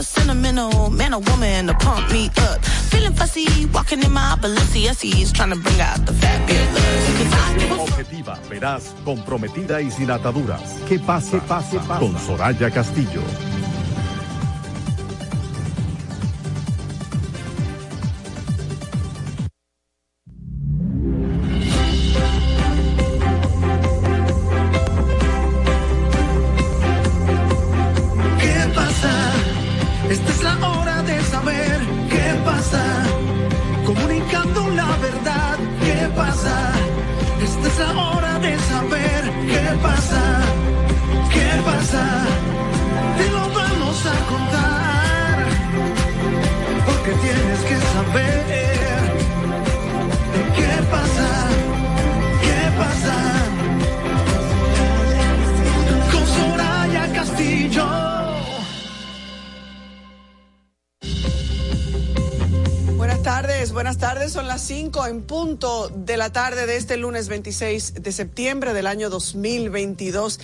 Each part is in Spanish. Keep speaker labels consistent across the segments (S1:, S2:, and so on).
S1: sentimental man or woman to pump me up. Feeling fussy, walking in my Balenciennes, trying to bring out the fabulous.
S2: Objetiva, veraz, comprometida y sin ataduras. ¿Qué pasa? pase, pase. Con Soraya Castillo.
S3: De la tarde de este lunes 26 de septiembre del año 2022.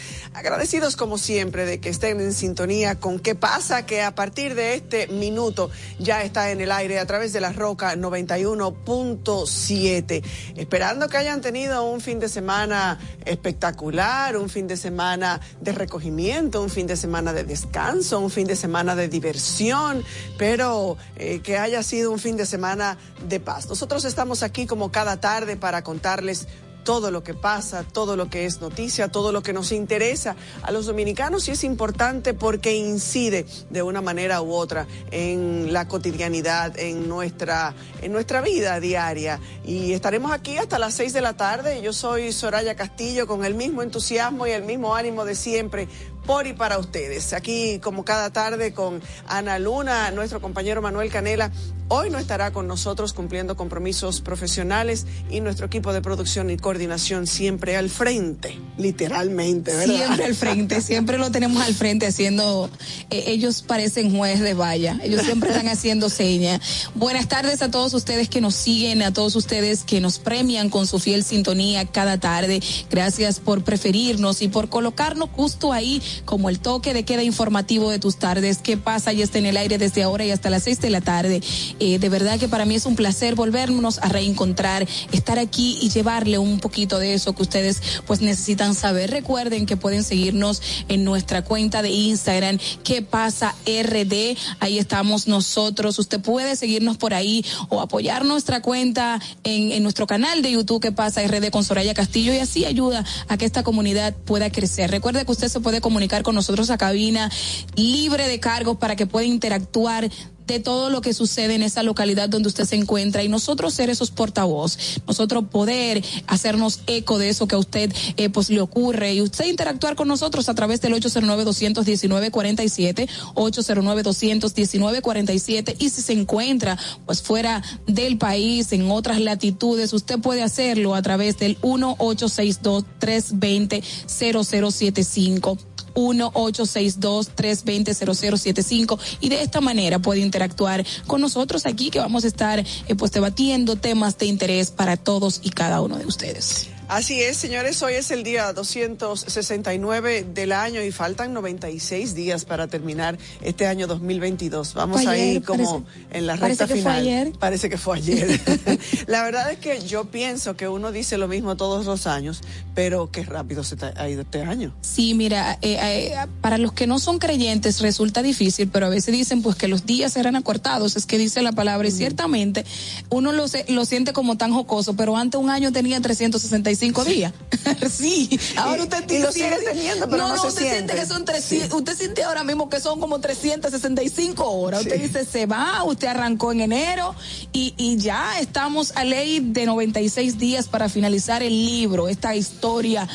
S3: Agradecidos como siempre de que estén en sintonía con qué pasa, que a partir de este minuto ya está en el aire a través de la Roca 91.7. Esperando que hayan tenido un fin de semana espectacular, un fin de semana de recogimiento, un fin de semana de descanso, un fin de semana de diversión, pero eh, que haya sido un fin de semana de paz. Nosotros estamos aquí como cada tarde para contarles todo lo que pasa, todo lo que es noticia, todo lo que nos interesa a los dominicanos y es importante porque incide de una manera u otra en la cotidianidad, en nuestra, en nuestra vida diaria. Y estaremos aquí hasta las seis de la tarde. Yo soy Soraya Castillo con el mismo entusiasmo y el mismo ánimo de siempre por y para ustedes. Aquí, como cada tarde, con Ana Luna, nuestro compañero Manuel Canela. Hoy no estará con nosotros cumpliendo compromisos profesionales y nuestro equipo de producción y coordinación siempre al frente, literalmente, ¿verdad?
S4: Siempre al frente, siempre lo tenemos al frente haciendo, eh, ellos parecen juez de valla, ellos siempre están haciendo señas. Buenas tardes a todos ustedes que nos siguen, a todos ustedes que nos premian con su fiel sintonía cada tarde. Gracias por preferirnos y por colocarnos justo ahí como el toque de queda informativo de tus tardes. ¿Qué pasa? Ya está en el aire desde ahora y hasta las seis de la tarde. Eh, de verdad que para mí es un placer volvernos a reencontrar, estar aquí y llevarle un poquito de eso que ustedes pues necesitan saber. Recuerden que pueden seguirnos en nuestra cuenta de Instagram, ¿Qué pasa RD? Ahí estamos nosotros. Usted puede seguirnos por ahí o apoyar nuestra cuenta en, en nuestro canal de YouTube, ¿Qué pasa RD con Soraya Castillo? Y así ayuda a que esta comunidad pueda crecer. Recuerde que usted se puede comunicar con nosotros a cabina, libre de cargos para que pueda interactuar de todo lo que sucede en esa localidad donde usted se encuentra. Y nosotros ser esos portavoz, nosotros poder hacernos eco de eso que a usted eh, pues le ocurre. Y usted interactuar con nosotros a través del 809-219-47, 809-219-47 y si se encuentra pues fuera del país, en otras latitudes, usted puede hacerlo a través del 1-862-320-0075. 1-862-320-0075 y de esta manera puede interactuar con nosotros aquí que vamos a estar eh, pues debatiendo temas de interés para todos y cada uno de ustedes.
S3: Así es, señores, hoy es el día 269 del año y faltan 96 días para terminar este año 2022. Vamos a ir como en la recta
S4: parece
S3: final.
S4: Que fue ayer.
S3: Parece que fue ayer. la verdad es que yo pienso que uno dice lo mismo todos los años, pero qué rápido se ha ido este año.
S4: Sí, mira, eh, eh, para los que no son creyentes resulta difícil, pero a veces dicen pues que los días serán acortados, es que dice la palabra y ciertamente uno lo, lo siente como tan jocoso, pero antes un año tenía 365 cinco días. sí. Ahora usted
S3: y lo sigue teniendo, pero no, no,
S4: usted siente. que son 300, usted siente ahora mismo que son como 365 horas. Usted dice, se va, usted arrancó en enero y, y ya estamos a ley de 96 días para finalizar el libro, esta historia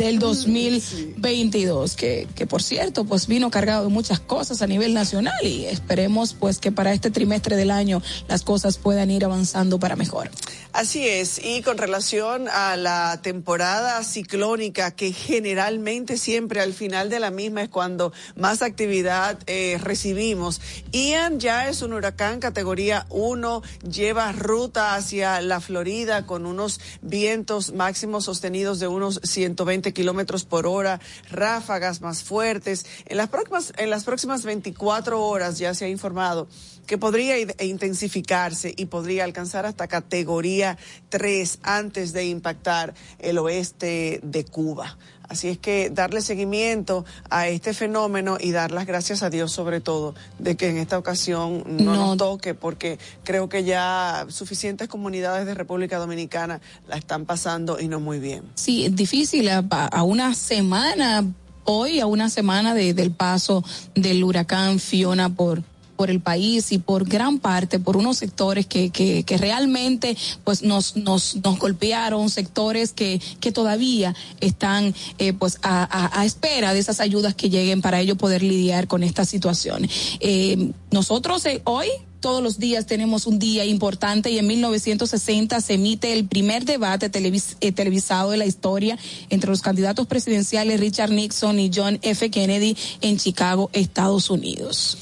S4: del 2022, que, que por cierto, pues vino cargado de muchas cosas a nivel nacional y esperemos pues que para este trimestre del año las cosas puedan ir avanzando para mejor.
S3: Así es, y con relación a la temporada ciclónica, que generalmente siempre al final de la misma es cuando más actividad eh, recibimos, Ian ya es un huracán categoría 1, lleva ruta hacia la Florida con unos vientos máximos sostenidos de unos 120 115 kilómetros por hora, ráfagas más fuertes. En las próximas, en las próximas 24 horas ya se ha informado que podría intensificarse y podría alcanzar hasta categoría 3 antes de impactar el oeste de Cuba. Así es que darle seguimiento a este fenómeno y dar las gracias a Dios sobre todo de que en esta ocasión no, nos toque porque creo que ya suficientes comunidades de República Dominicana la están pasando y no muy bien.
S4: Sí, es difícil a, una semana hoy a una semana del paso del huracán Fiona por por el país y por gran parte por unos sectores que, que, realmente pues nos, nos, nos golpearon, sectores que, que todavía están eh, pues a, espera de esas ayudas que lleguen para ello poder lidiar con esta situación. Eh, nosotros eh, hoy todos los días tenemos un día importante y en 1960 se emite el primer debate televisado de la historia entre los candidatos presidenciales Richard Nixon y John F. Kennedy en Chicago, Estados Unidos.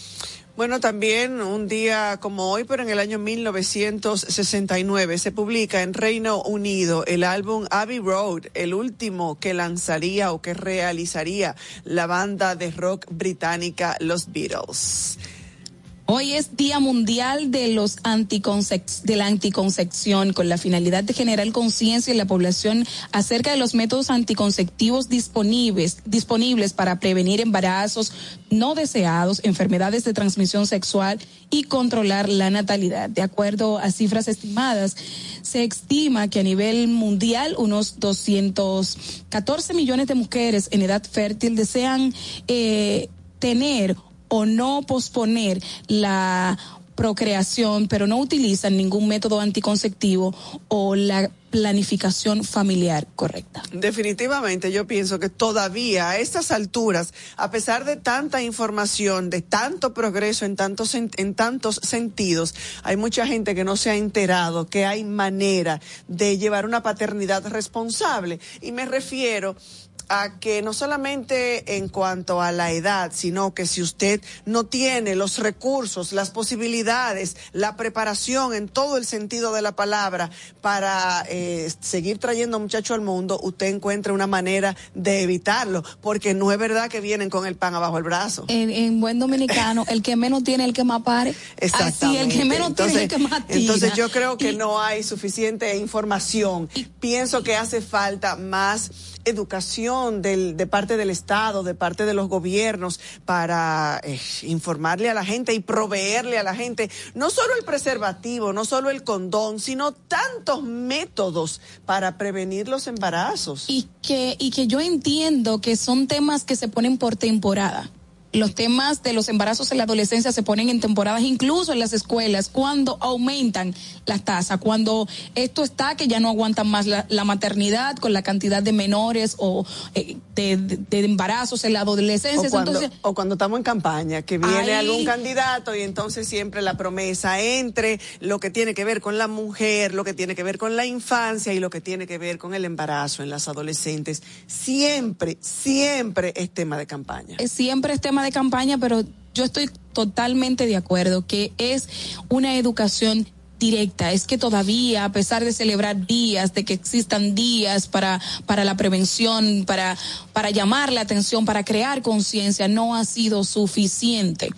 S3: Bueno, también un día como hoy, pero en el año 1969, se publica en Reino Unido el álbum Abbey Road, el último que lanzaría o que realizaría la banda de rock británica Los Beatles.
S4: Hoy es Día Mundial de los de la anticoncepción con la finalidad de generar conciencia en la población acerca de los métodos anticonceptivos disponibles, disponibles para prevenir embarazos no deseados, enfermedades de transmisión sexual y controlar la natalidad. De acuerdo a cifras estimadas, se estima que a nivel mundial unos 214 millones de mujeres en edad fértil desean eh, tener o no posponer la procreación, pero no utilizan ningún método anticonceptivo o la planificación familiar correcta.
S3: Definitivamente, yo pienso que todavía a estas alturas, a pesar de tanta información, de tanto progreso en tantos, en, tantos sentidos, hay mucha gente que no se ha enterado que hay manera de llevar una paternidad responsable. Y me refiero a que no solamente en cuanto a la edad, sino que si usted no tiene los recursos, las posibilidades, la preparación en todo el sentido de la palabra para eh, seguir trayendo muchachos al mundo, usted encuentra una manera de evitarlo, porque no es verdad que vienen con el pan abajo el brazo.
S4: En, buen dominicano, el que menos tiene, el que más pare. Así, el que menos tiene, el que más.
S3: Entonces yo creo que no hay suficiente información. Pienso que hace falta más educación del, de parte del Estado, de parte de los gobiernos, para eh, informarle a la gente y proveerle a la gente no solo el preservativo, no solo el condón, sino tantos métodos para prevenir los embarazos.
S4: Y que, y que yo entiendo que son temas que se ponen por temporada los temas de los embarazos en la adolescencia se ponen en temporadas, incluso en las escuelas, cuando aumentan las tasas, cuando esto está que ya no aguantan más la, maternidad con la cantidad de menores o eh, de, embarazos en la adolescencia.
S3: O cuando, estamos en campaña, que viene algún candidato y entonces siempre la promesa entre lo que tiene que ver con la mujer, lo que tiene que ver con la infancia y lo que tiene que ver con el embarazo en las adolescentes. Siempre, siempre es tema de campaña.
S4: Siempre es tema de campaña, pero yo estoy totalmente de acuerdo que es una educación directa, es que todavía, a pesar de celebrar días, de que existan días para, para la prevención, para, para llamar la atención, para crear conciencia, no ha sido suficiente.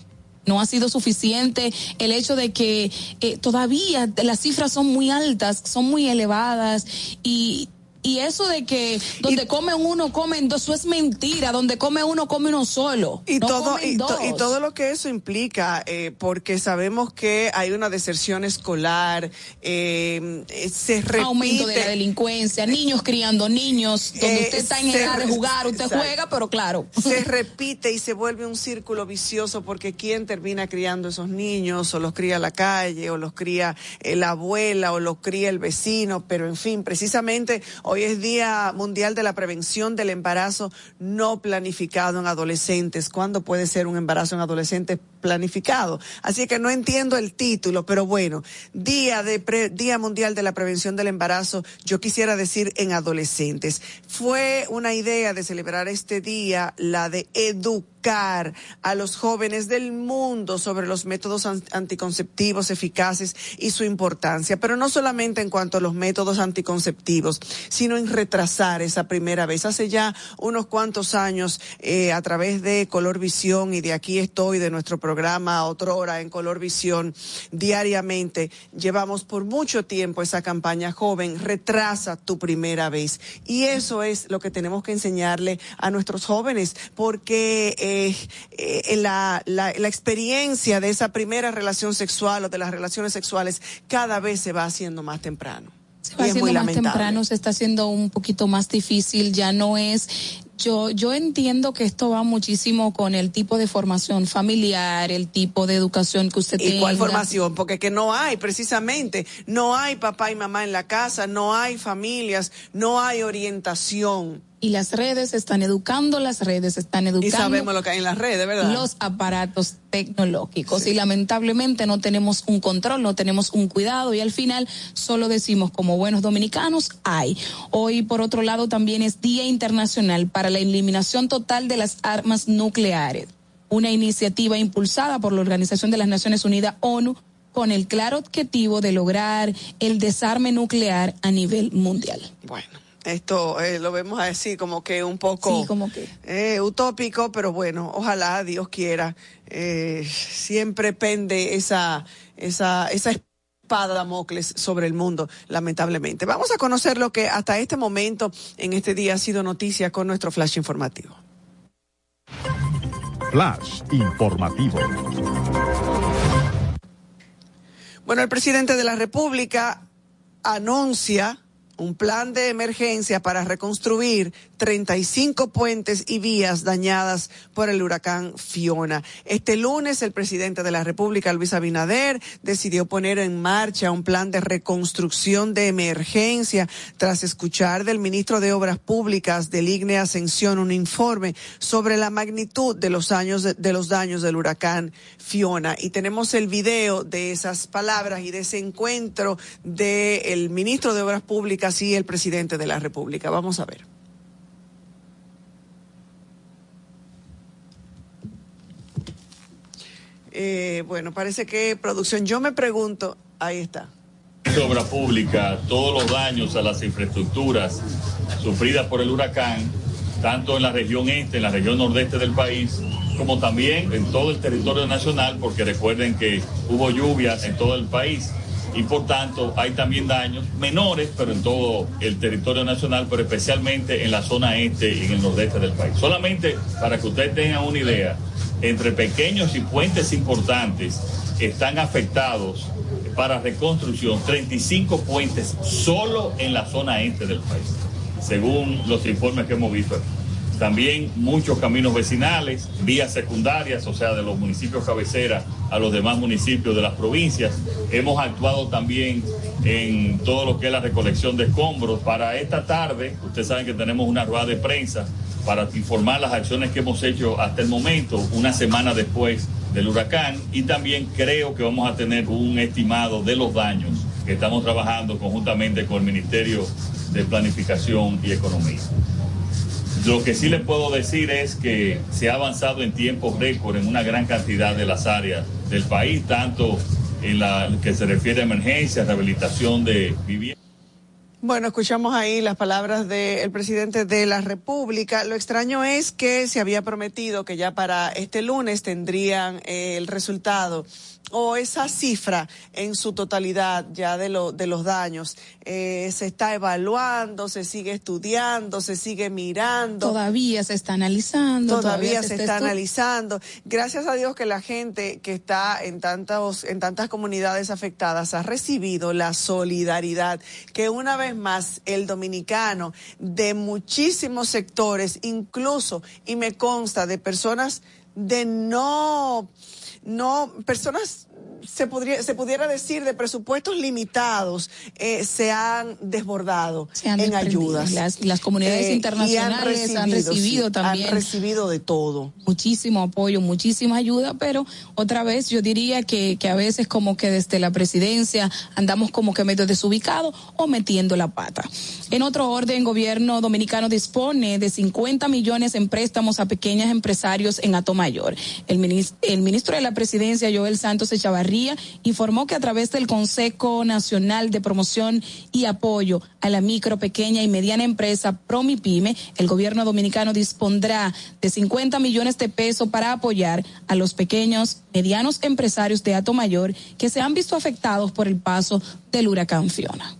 S4: No ha sido suficiente el hecho de que eh, todavía las cifras son muy altas, son muy elevadas y, y eso de que donde come uno, comen dos, eso es mentira. Donde come uno, come uno solo.
S3: Y, todo, y, todo lo que eso implica, eh, porque sabemos que hay una deserción escolar, eh, se repite.
S4: Aumento de la delincuencia, niños criando niños, donde usted está en edad de jugar, usted juega, pero claro.
S3: Se repite y se vuelve un círculo vicioso porque ¿quién termina criando esos niños? O los cría la calle, o los cría eh, la abuela, o los cría el vecino, pero en fin, precisamente Hoy es Día Mundial de la Prevención del Embarazo no planificado en adolescentes. ¿Cuándo puede ser un embarazo en adolescentes planificado? Así que no entiendo el título, pero bueno, Día de Día Mundial de la Prevención del Embarazo, yo quisiera decir en adolescentes. Fue una idea de celebrar este día la de educar a los jóvenes del mundo sobre los métodos anticonceptivos eficaces y su importancia, pero no solamente en cuanto a los métodos anticonceptivos, sino en retrasar esa primera vez. Hace ya unos cuantos años, eh, a través de Color Visión y de aquí estoy, de nuestro programa Otra Hora en Color Visión, diariamente, llevamos por mucho tiempo esa campaña joven, retrasa tu primera vez. Y eso es lo que tenemos que enseñarle a nuestros jóvenes, porque eh, eh, la, la, la experiencia de esa primera relación sexual o de las relaciones sexuales cada vez se va haciendo más temprano.
S4: Se va haciendo más temprano, se está haciendo un poquito más difícil, ya no es yo, yo entiendo que esto va muchísimo con el tipo de formación familiar, el tipo de educación que usted tiene.
S3: ¿Y cuál formación? Porque que no hay, precisamente, no hay papá y mamá en la casa, no hay familias, no hay orientación
S4: y las redes están educando, las redes están educando. Y
S3: sabemos lo que hay en las redes, ¿verdad?
S4: Los aparatos tecnológicos. Y lamentablemente no tenemos un control, no tenemos un cuidado y al final solo decimos como buenos dominicanos, hay. Hoy, por otro lado, también es Día Internacional para la Eliminación Total de las Armas Nucleares. Una iniciativa impulsada por la Organización de las Naciones Unidas, ONU, con el claro objetivo de lograr el desarme nuclear a nivel mundial.
S3: Bueno esto eh, lo vemos así como que un poco eh, utópico, pero bueno, ojalá Dios quiera. Eh, siempre pende esa, esa, esa espada de Damocles sobre el mundo, lamentablemente. Vamos a conocer lo que hasta este momento, en este día, ha sido noticia con nuestro flash informativo.
S2: Flash informativo.
S3: Bueno, el presidente de la República anuncia un plan de emergencia para reconstruir 35 puentes y vías dañadas por el huracán Fiona. Este lunes el presidente de la República, Luis Abinader, decidió poner en marcha un plan de reconstrucción de emergencia tras escuchar del ministro de Obras Públicas del IGNE Ascensión un informe sobre la magnitud de los años de, los daños del huracán Fiona. Y tenemos el video de esas palabras y de ese encuentro del ministro de Obras Públicas y el presidente de la República. Vamos a ver. Eh, bueno, parece que producción, yo me pregunto, ahí está.
S5: Obra pública, todos los daños a las infraestructuras sufridas por el huracán, tanto en la región este, en la región nordeste del país, como también en todo el territorio nacional, porque recuerden que hubo lluvias en todo el país y por tanto hay también daños menores, pero en todo el territorio nacional, pero especialmente en la zona este y en el nordeste del país. Solamente para que ustedes tengan una idea, entre pequeños y puentes importantes están afectados para reconstrucción 35 puentes solo en la zona este del país, según los informes que hemos visto También muchos caminos vecinales, vías secundarias, o sea, de los municipios cabecera a los demás municipios de las provincias. Hemos actuado también en todo lo que es la recolección de escombros. Para esta tarde, ustedes saben que tenemos una rueda de prensa para informar las acciones que hemos hecho hasta el momento, una semana después del huracán, y también creo que vamos a tener un estimado de los daños que estamos trabajando conjuntamente con el Ministerio de Planificación y Economía. Lo que sí les puedo decir es que se ha avanzado en tiempos récord en una gran cantidad de las áreas del país, tanto en la que se refiere a emergencia, rehabilitación de viviendas.
S3: Bueno, escuchamos ahí las palabras del presidente de la República. Lo extraño es que se había prometido que ya para este lunes tendrían eh, el resultado o esa cifra en su totalidad ya de, lo, de los daños eh, se está evaluando, se sigue estudiando, se sigue mirando.
S4: Todavía se está analizando.
S3: Todavía, se, está, analizando. Gracias a Dios que la gente que está en, tantos, en tantas comunidades afectadas ha recibido la solidaridad que una vez más el dominicano de muchísimos sectores, incluso, y me consta, de personas de no no, personas se, podría, se pudiera decir de presupuestos limitados eh, se han desbordado en ayudas.
S4: Las, las comunidades eh, internacionales han recibido, también.
S3: Han recibido de todo.
S4: Muchísimo apoyo, muchísima ayuda, pero otra vez yo diría que, que a veces como que desde la presidencia andamos como que medio desubicados o metiendo la pata. En otro orden, gobierno dominicano dispone de 50 millones en préstamos a pequeños empresarios en Atomay Mayor. El ministro, el ministro de la Presidencia, Joel Santos Echavarría, informó que a través del Consejo Nacional de Promoción y Apoyo a la micro, pequeña y mediana empresa Promipyme, el gobierno dominicano dispondrá de 50 millones de pesos para apoyar a los pequeños, medianos empresarios de Ato Mayor que se han visto afectados por el paso del huracán Fiona.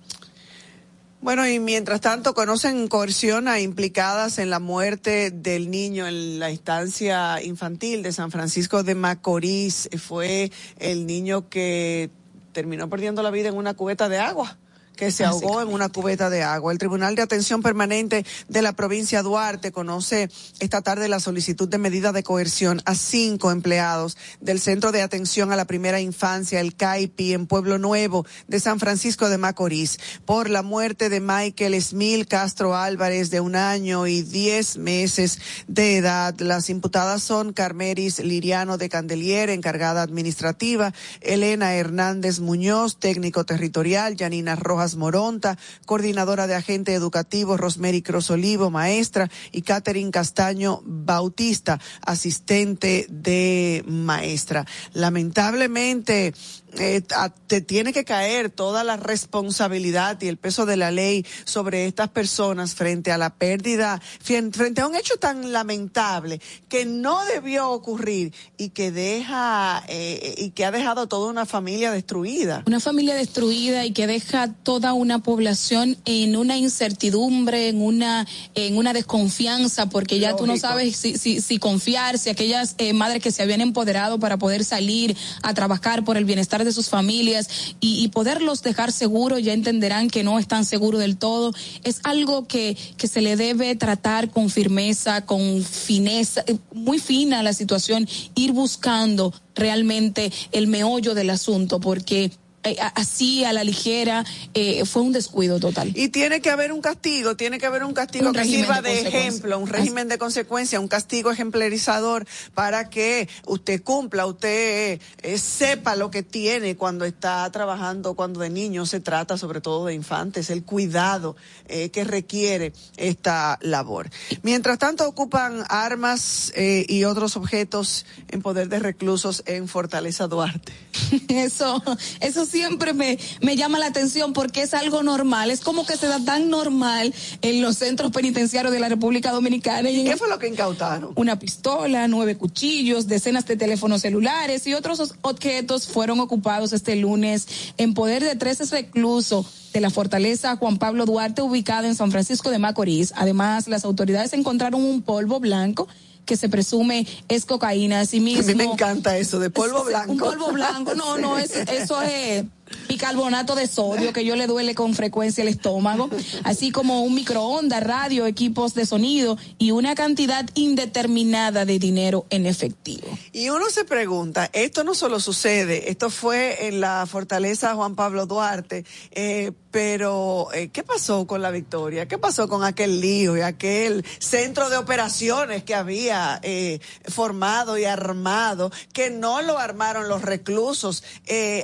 S3: Bueno, y mientras tanto, conocen coerción a implicadas en la muerte del niño en la instancia infantil de San Francisco de Macorís. Fue el niño que terminó perdiendo la vida en una cubeta de agua que se ahogó en una cubeta de agua. El Tribunal de Atención Permanente de la provincia Duarte conoce esta tarde la solicitud de medida de coerción a cinco empleados del Centro de Atención a la Primera Infancia, el CAIPI, en Pueblo Nuevo de San Francisco de Macorís, por la muerte de Michael Esmil Castro Álvarez, de un año y diez meses de edad. Las imputadas son Carmeris Liriano de Candelier, encargada administrativa, Elena Hernández Muñoz, técnico territorial, Yanina Rojas Moronta, coordinadora de agente educativo Rosemary Crosolivo, maestra, y Catherine Castaño Bautista, asistente de maestra. Lamentablemente, eh, te tiene que caer toda la responsabilidad y el peso de la ley sobre estas personas frente a la pérdida, frente a un hecho tan lamentable que no debió ocurrir y que deja eh, y que ha dejado toda una familia destruida.
S4: Una familia destruida y que deja toda una población en una incertidumbre, en una en una desconfianza, porque ya tú no sabes si, si, si confiar, si aquellas eh, madres que se habían empoderado para poder salir a trabajar por el bienestar de sus familias y, poderlos dejar seguros, ya entenderán que no están seguros del todo. Es algo que, que se le debe tratar con firmeza, con fineza, eh, muy fina la situación, ir buscando realmente el meollo del asunto, porque eh, así a la ligera, eh, fue un descuido total.
S3: Y tiene que haber un castigo, tiene que haber un castigo que sirva de, ejemplo, un régimen de consecuencia, un castigo ejemplarizador para que usted cumpla, usted eh, sepa lo que tiene cuando está trabajando, cuando de niño se trata sobre todo de infantes, el cuidado que requiere esta labor. Mientras tanto ocupan armas y otros objetos en poder de reclusos en Fortaleza Duarte.
S4: Eso, eso siempre me, me llama la atención porque es algo normal, es como que se da tan normal en los centros penitenciarios de la República Dominicana.
S3: ¿Y qué fue lo que incautaron?
S4: Una pistola, nueve cuchillos, decenas de teléfonos celulares y otros objetos fueron ocupados este lunes en poder de 13 reclusos de la fortaleza Juan Pablo Duarte ubicada en San Francisco de Macorís. Además, las autoridades encontraron un polvo blanco que se presume es cocaína. Así mismo. A
S3: mí me encanta eso, de polvo blanco.
S4: Un polvo blanco, no, no, es, eso es bicarbonato de sodio que yo le duele con frecuencia el estómago, así como un microondas, radio, equipos de sonido y una cantidad indeterminada de dinero en efectivo.
S3: Y uno se pregunta, esto no solo sucede, esto fue en la fortaleza Juan Pablo Duarte, eh, pero eh, ¿qué pasó con la victoria? ¿Qué pasó con aquel lío y aquel centro de operaciones que había eh, formado y armado, que no lo armaron los reclusos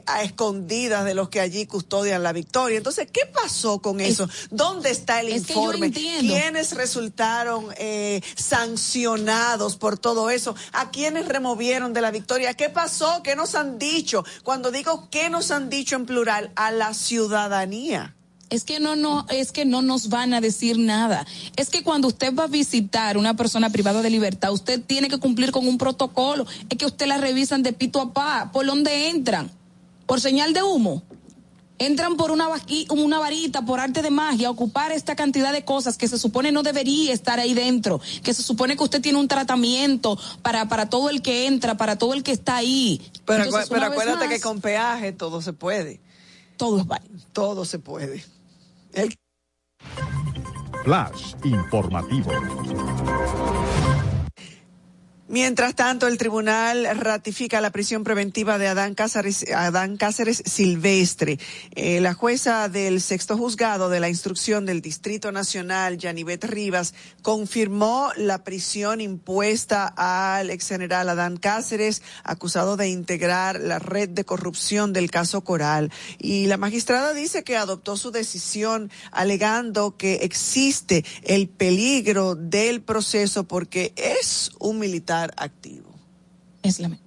S3: a escondidas? De los que allí custodian la victoria. Entonces, ¿qué pasó con eso? ¿Dónde está el informe? ¿Quiénes resultaron eh, sancionados por todo eso? ¿A quiénes removieron de la victoria? ¿Qué pasó? ¿Qué nos han dicho? Cuando digo qué nos han dicho en plural, a la ciudadanía
S4: es que no, no, es que no nos van a decir nada. Es que cuando usted va a visitar una persona privada de libertad, usted tiene que cumplir con un protocolo. Es que usted la revisan de pito a pa, por dónde entran por señal de humo, entran por una, una varita, por arte de magia, a ocupar esta cantidad de cosas que se supone no debería estar ahí dentro, que se supone que usted tiene un tratamiento para, para todo el que entra, para todo el que está ahí.
S3: Pero, pero acuérdate que con peaje todo se puede.
S4: Todo es válido.
S3: Todo se puede.
S2: Flash informativo.
S3: Mientras tanto, el tribunal ratifica la prisión preventiva de Adán Cáceres, Adán Cáceres Silvestre. Eh, la jueza del sexto juzgado de la instrucción del Distrito Nacional, Yanivet Rivas, confirmó la prisión impuesta al ex general Adán Cáceres, acusado de integrar la red de corrupción del caso Coral. Y la magistrada dice que adoptó su decisión alegando que existe el peligro del proceso porque es un militar activo.
S4: Es lamentable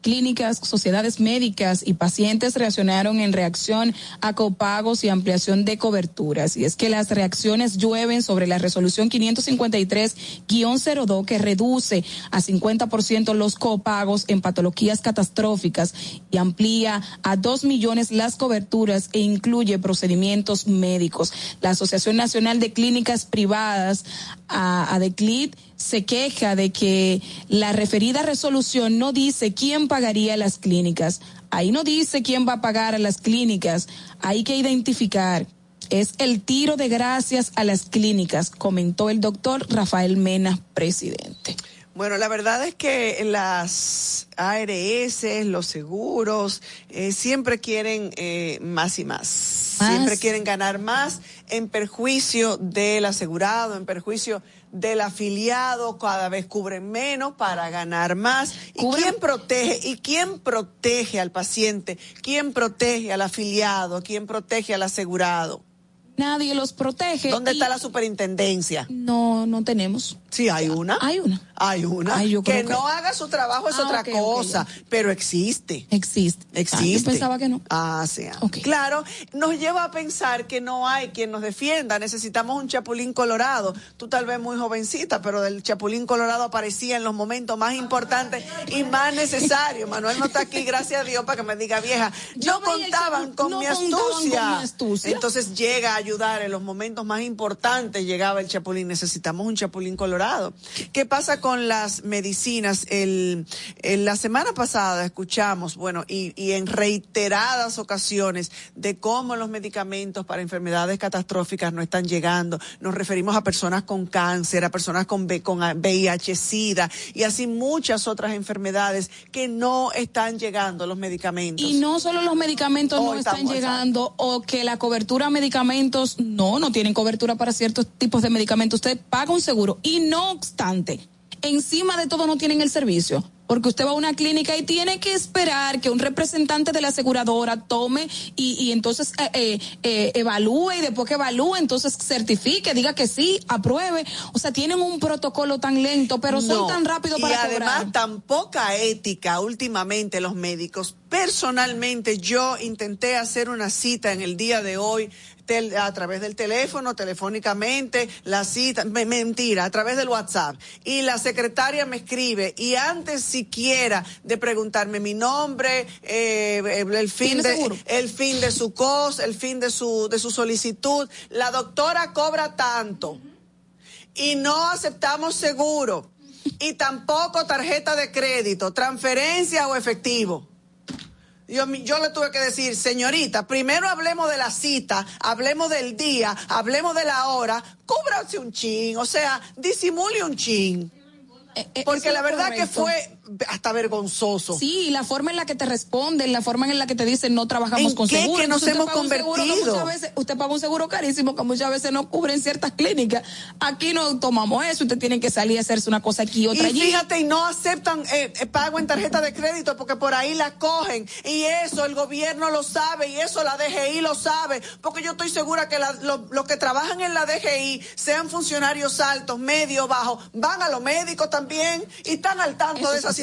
S4: clínicas, sociedades médicas y pacientes reaccionaron en reacción a copagos y ampliación de coberturas. Y es que las reacciones llueven sobre la resolución 553-02 que reduce a 50% los copagos en patologías catastróficas y amplía a 2 millones las coberturas e incluye procedimientos médicos. La Asociación Nacional de Clínicas Privadas, a, ADECLID, se queja de que la referida resolución no dice quién pagaría las clínicas. Ahí no dice quién va a pagar a las clínicas. Hay que identificar. Es el tiro de gracias a las clínicas, comentó el doctor Rafael Mena, presidente.
S3: Bueno, la verdad es que las ARS, los seguros, eh, siempre quieren eh, más y más. Siempre quieren ganar más en perjuicio del asegurado, en perjuicio del afiliado, cada vez cubren menos para ganar más. ¿Y quién protege? ¿Y quién protege al paciente? ¿Quién protege al afiliado? ¿Quién protege al asegurado?
S4: Nadie los protege.
S3: ¿Dónde está la superintendencia?
S4: No, no tenemos.
S3: Sí, hay una.
S4: Hay una.
S3: Hay una. que, no haga su trabajo es ah, otra cosa, pero existe.
S4: Existe.
S3: Existe. Ah, yo
S4: pensaba que no.
S3: Ah, sí. Ah. Claro, nos lleva a pensar que no hay quien nos defienda. Necesitamos un chapulín colorado. Tú tal vez muy jovencita, pero del chapulín colorado aparecía en los momentos más importantes y más necesarios. Manuel no está aquí, gracias a Dios, para que me diga vieja. No contaban, con, mi astucia. con mi astucia. Entonces llega a ayudar en los momentos más importantes. Llegaba el chapulín. Necesitamos un chapulín colorado. ¿Qué pasa con las medicinas. El, la semana pasada escuchamos, bueno, y, y, en reiteradas ocasiones, de cómo los medicamentos para enfermedades catastróficas no están llegando. Nos referimos a personas con cáncer, a personas con, con VIH, SIDA y así muchas otras enfermedades que no están llegando los medicamentos.
S4: Y no solo los medicamentos no están llegando o que la cobertura a medicamentos, no, no tienen cobertura para ciertos tipos de medicamentos. Usted paga un seguro y no obstante, encima de todo no tienen el servicio. Porque usted va a una clínica y tiene que esperar que un representante de la aseguradora tome y, entonces eh, eh, eh, evalúe y después que evalúe, entonces certifique, diga que sí, apruebe. O sea, tienen un protocolo tan lento, pero son tan rápido para
S3: Y además tan poca ética últimamente los médicos. Personalmente yo intenté hacer una cita en el día de hoy a través del teléfono, telefónicamente, la cita, mentira, a través del WhatsApp. Y la secretaria me escribe y antes siquiera de preguntarme mi nombre, eh, el fin de el fin de su cosa, el fin de su de su solicitud, la doctora cobra tanto y no aceptamos seguro y tampoco tarjeta de crédito, transferencia o efectivo. Yo, yo le tuve que decir, señorita, primero hablemos de la cita, hablemos del día, hablemos de la hora, cúbrase un chin, o sea, disimule un chin. Eh, eh, Porque la verdad que fue hasta vergonzoso.
S4: Sí, la forma en la que te responden, la forma en la que te dicen no trabajamos con
S3: qué
S4: seguro.
S3: que nos hemos convertido?
S4: Veces, usted paga un seguro carísimo que muchas veces no cubren ciertas clínicas. Aquí no tomamos eso, usted tiene que salir a hacerse una cosa aquí y otra
S3: y fíjate, y no aceptan eh, eh, pago en tarjeta de crédito porque por ahí la cogen. Y eso el gobierno lo sabe y eso la DGI lo sabe. Porque yo estoy segura que los que trabajan en la DGI, sean funcionarios altos, medios, bajos, van a los médicos también y están al tanto de esa situación.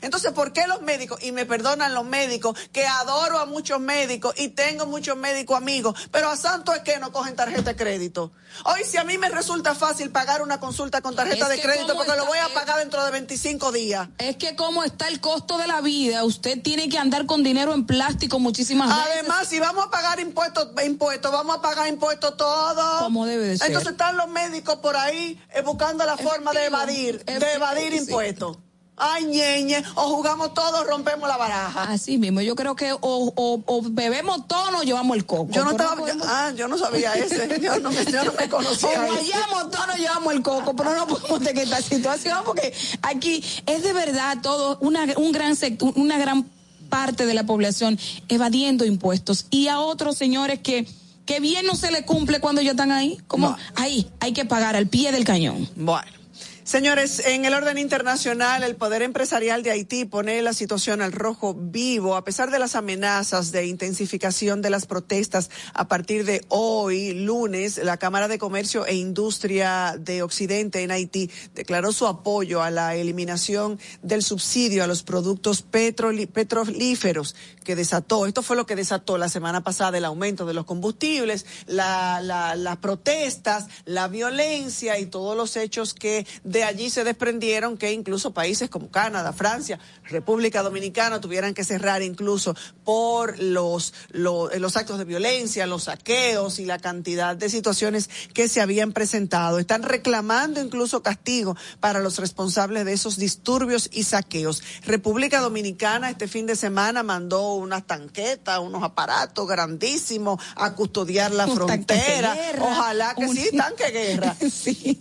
S3: Entonces, ¿por qué los médicos? Y me perdonan los médicos, que adoro a muchos médicos y tengo muchos médicos amigos, pero a santo es que no cogen tarjeta de crédito. Hoy, si a mí me resulta fácil pagar una consulta con tarjeta de crédito, porque lo voy a pagar dentro de 25 días.
S4: Es que como está el costo de la vida, usted tiene que andar con dinero en plástico muchísimas
S3: veces. Además, si vamos a pagar impuestos, impuestos, vamos a pagar impuestos todos.
S4: Como debe de ser.
S3: Entonces están los médicos por ahí eh, buscando la forma de evadir, de evadir impuestos ay, ñeñe, o jugamos todos, rompemos la baraja.
S4: Así mismo, yo creo que o, bebemos todo o llevamos el coco.
S3: Yo no estaba, ah, yo no sabía ese, yo no, me, yo no me conocía.
S4: O vayamos todos nos llevamos el coco, pero no podemos tener esta situación porque aquí es de verdad todo una, un gran sector, una gran parte de la población evadiendo impuestos y a otros señores que que bien no se le cumple cuando ya están ahí, como ahí hay que pagar al pie del cañón.
S3: Bueno. Señores, en el orden internacional, el poder empresarial de Haití pone la situación al rojo vivo a pesar de las amenazas de intensificación de las protestas. A partir de hoy, lunes, la Cámara de Comercio e Industria de Occidente en Haití declaró su apoyo a la eliminación del subsidio a los productos petrolíferos que desató. Esto fue lo que desató la semana pasada el aumento de los combustibles, las protestas, la violencia y todos los hechos que de allí se desprendieron que incluso países como Canadá, Francia, República Dominicana tuvieran que cerrar incluso por los, los, actos de violencia, los saqueos y la cantidad de situaciones que se habían presentado. Están reclamando incluso castigo para los responsables de esos disturbios y saqueos. República Dominicana este fin de semana mandó unas tanquetas, unos aparatos grandísimos a custodiar la frontera. Ojalá que sí, tanque guerra.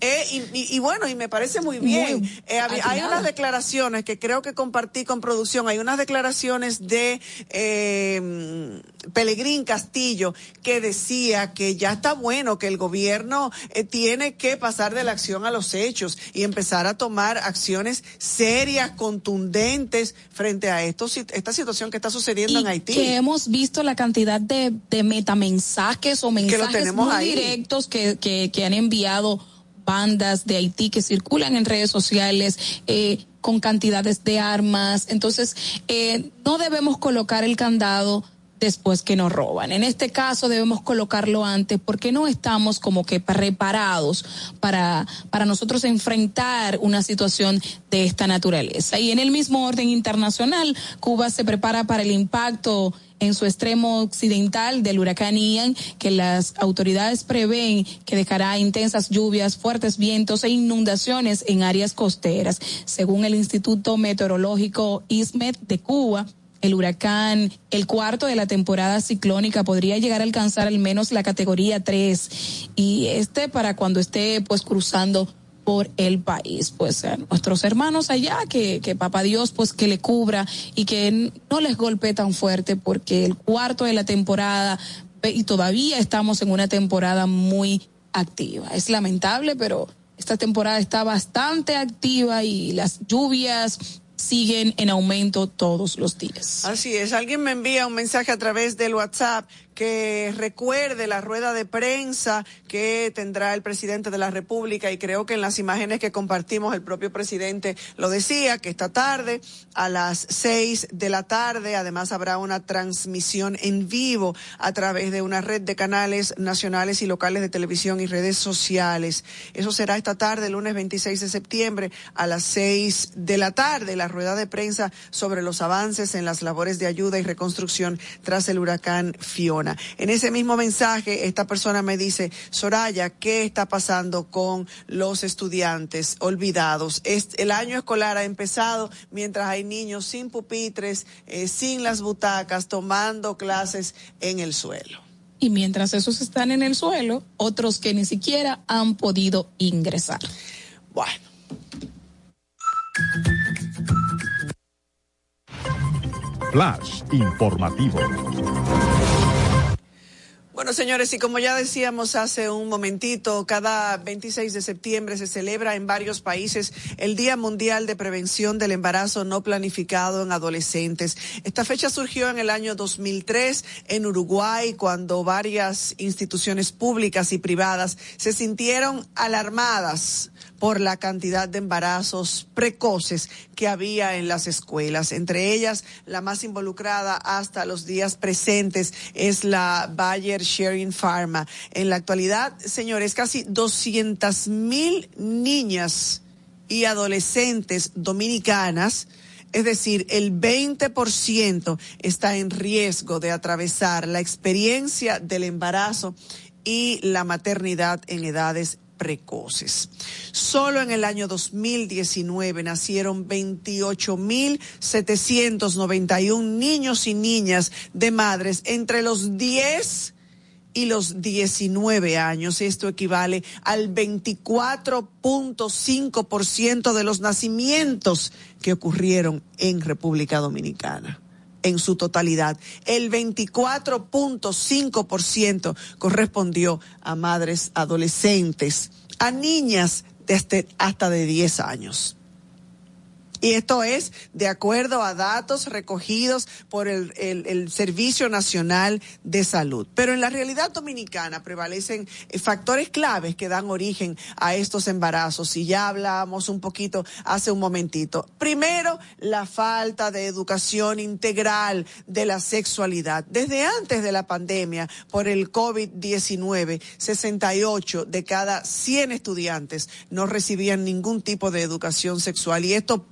S3: Eh, y, y bueno, y me parece parece muy bien. Eh, hay unas declaraciones que creo que compartí con producción, hay unas declaraciones de eh, Pelegrín Castillo que decía que ya está bueno, que el gobierno eh, tiene que pasar de la acción a los hechos y empezar a tomar acciones serias, contundentes frente a esto, esta situación que está sucediendo en Haití.
S4: Que hemos visto la cantidad de, metamensajes o mensajes muy directos que, que, que han enviado bandas de Haití que circulan en redes sociales eh, con cantidades de armas. Entonces, eh, no debemos colocar el candado después que nos roban. En este caso debemos colocarlo antes porque no estamos como que preparados para, para nosotros enfrentar una situación de esta naturaleza. Y en el mismo orden internacional, Cuba se prepara para el impacto en su extremo occidental del huracán Ian, que las autoridades prevén que dejará intensas lluvias, fuertes vientos e inundaciones en áreas costeras. Según el Instituto Meteorológico ISMET de Cuba, el huracán, el cuarto de la temporada ciclónica, podría llegar a alcanzar al menos la categoría 3 y este para cuando esté pues cruzando por el país. Pues a nuestros hermanos allá, que, que papá Dios pues que le cubra y que no les golpee tan fuerte porque el cuarto de la temporada y todavía estamos en una temporada muy activa. Es lamentable, pero esta temporada está bastante activa y las lluvias siguen en aumento todos los días.
S3: Así es, alguien me envía un mensaje a través del WhatsApp que recuerde la rueda de prensa que tendrá el presidente de la República y creo que en las imágenes que compartimos el propio presidente lo decía, que esta tarde a las seis de la tarde además habrá una transmisión en vivo a través de una red de canales nacionales y locales de televisión y redes sociales. Eso será esta tarde, lunes 26 de septiembre a las seis de la tarde, la rueda de prensa sobre los avances en las labores de ayuda y reconstrucción tras el huracán Fiona. En ese mismo mensaje, esta persona me dice, Soraya, ¿qué está pasando con los estudiantes olvidados? el año escolar ha empezado mientras hay niños sin pupitres, eh, sin las butacas, tomando clases en el suelo.
S4: Y mientras esos están en el suelo, otros que ni siquiera han podido ingresar.
S3: Bueno.
S2: Flash informativo.
S3: Bueno, señores, y como ya decíamos hace un momentito, cada 26 de septiembre se celebra en varios países el Día Mundial de Prevención del Embarazo No Planificado en Adolescentes. Esta fecha surgió en el año 2003 en Uruguay, cuando varias instituciones públicas y privadas se sintieron alarmadas por la cantidad de embarazos precoces que había en las escuelas. Entre ellas, la más involucrada hasta los días presentes es la Bayer Sharing Pharma. En la actualidad, señores, casi 200 mil niñas y adolescentes dominicanas es decir, el 20% está en riesgo de atravesar la experiencia del embarazo y la maternidad en edades precoces. Solo en el año 2019 nacieron 28.791 niños y niñas de madres entre los 10 y los 19 años. Esto equivale al 24.5% de los nacimientos que ocurrieron en República Dominicana en su totalidad. El 24.5% correspondió a madres adolescentes, a niñas desde hasta de 10 años. Y esto es de acuerdo a datos recogidos por el, el, Servicio Nacional de Salud. Pero en la realidad dominicana prevalecen eh, factores claves que dan origen a estos embarazos. Y ya hablábamos un poquito hace un momentito. Primero, la falta de educación integral de la sexualidad. Desde antes de la pandemia por el COVID-19, 68 de cada 100 estudiantes no recibían ningún tipo de educación sexual. Y esto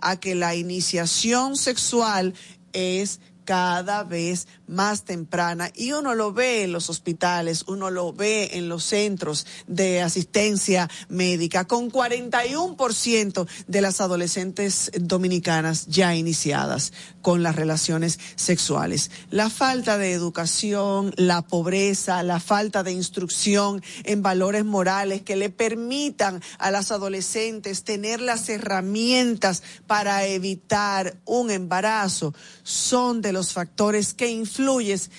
S3: a que la iniciación sexual es cada vez más temprana y uno lo ve en los hospitales, uno lo ve en los centros de asistencia médica, con 41% de las adolescentes dominicanas ya iniciadas con las relaciones sexuales. La falta de educación, la pobreza, la falta de instrucción en valores morales que le permitan a las adolescentes tener las herramientas para evitar un embarazo son de los factores que influyen,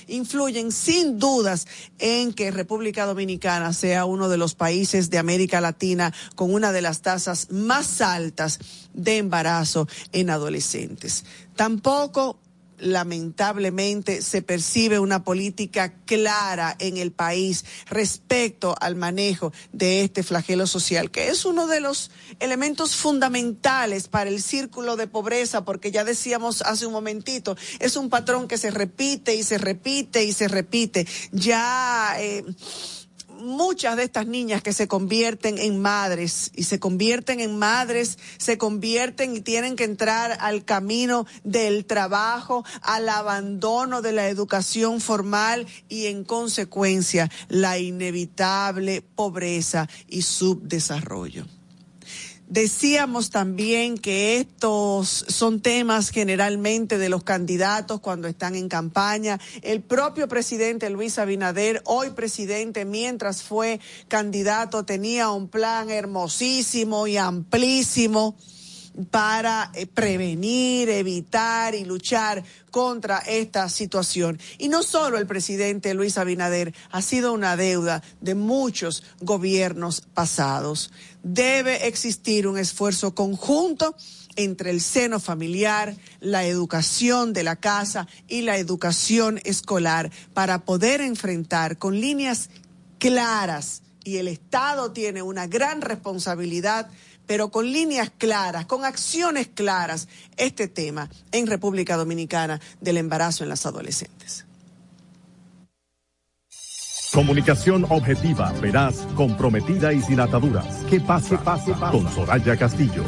S3: influyen sin dudas en que República Dominicana sea uno de los países de América Latina con una de las tasas más altas de embarazo en adolescentes. Tampoco lamentablemente se percibe una política clara en el país respecto al manejo de este flagelo social, que es uno de los elementos fundamentales para el círculo de pobreza, porque ya decíamos hace un momentito, es un patrón que se repite y se repite y se repite. Ya eh, muchas de estas niñas que se convierten en madres y se convierten en madres, se convierten y tienen que entrar al camino del trabajo, al abandono de la educación formal y en consecuencia la inevitable pobreza y subdesarrollo. Decíamos también que estos son temas generalmente de los candidatos cuando están en campaña. El propio presidente Luis Abinader, hoy presidente, mientras fue candidato, tenía un plan hermosísimo y amplísimo para eh, prevenir, evitar y luchar contra esta situación. Y no solo el presidente Luis Abinader, ha sido una deuda de muchos gobiernos pasados. Debe existir un esfuerzo conjunto entre el seno familiar, la educación de la casa y la educación escolar para poder enfrentar con líneas claras y el Estado tiene una gran responsabilidad pero con líneas claras, con acciones claras, este tema en República Dominicana del embarazo en las adolescentes.
S2: Comunicación objetiva, veraz, comprometida y sin ataduras. ¿Qué pasa? pase, pase. Con Soraya Castillo.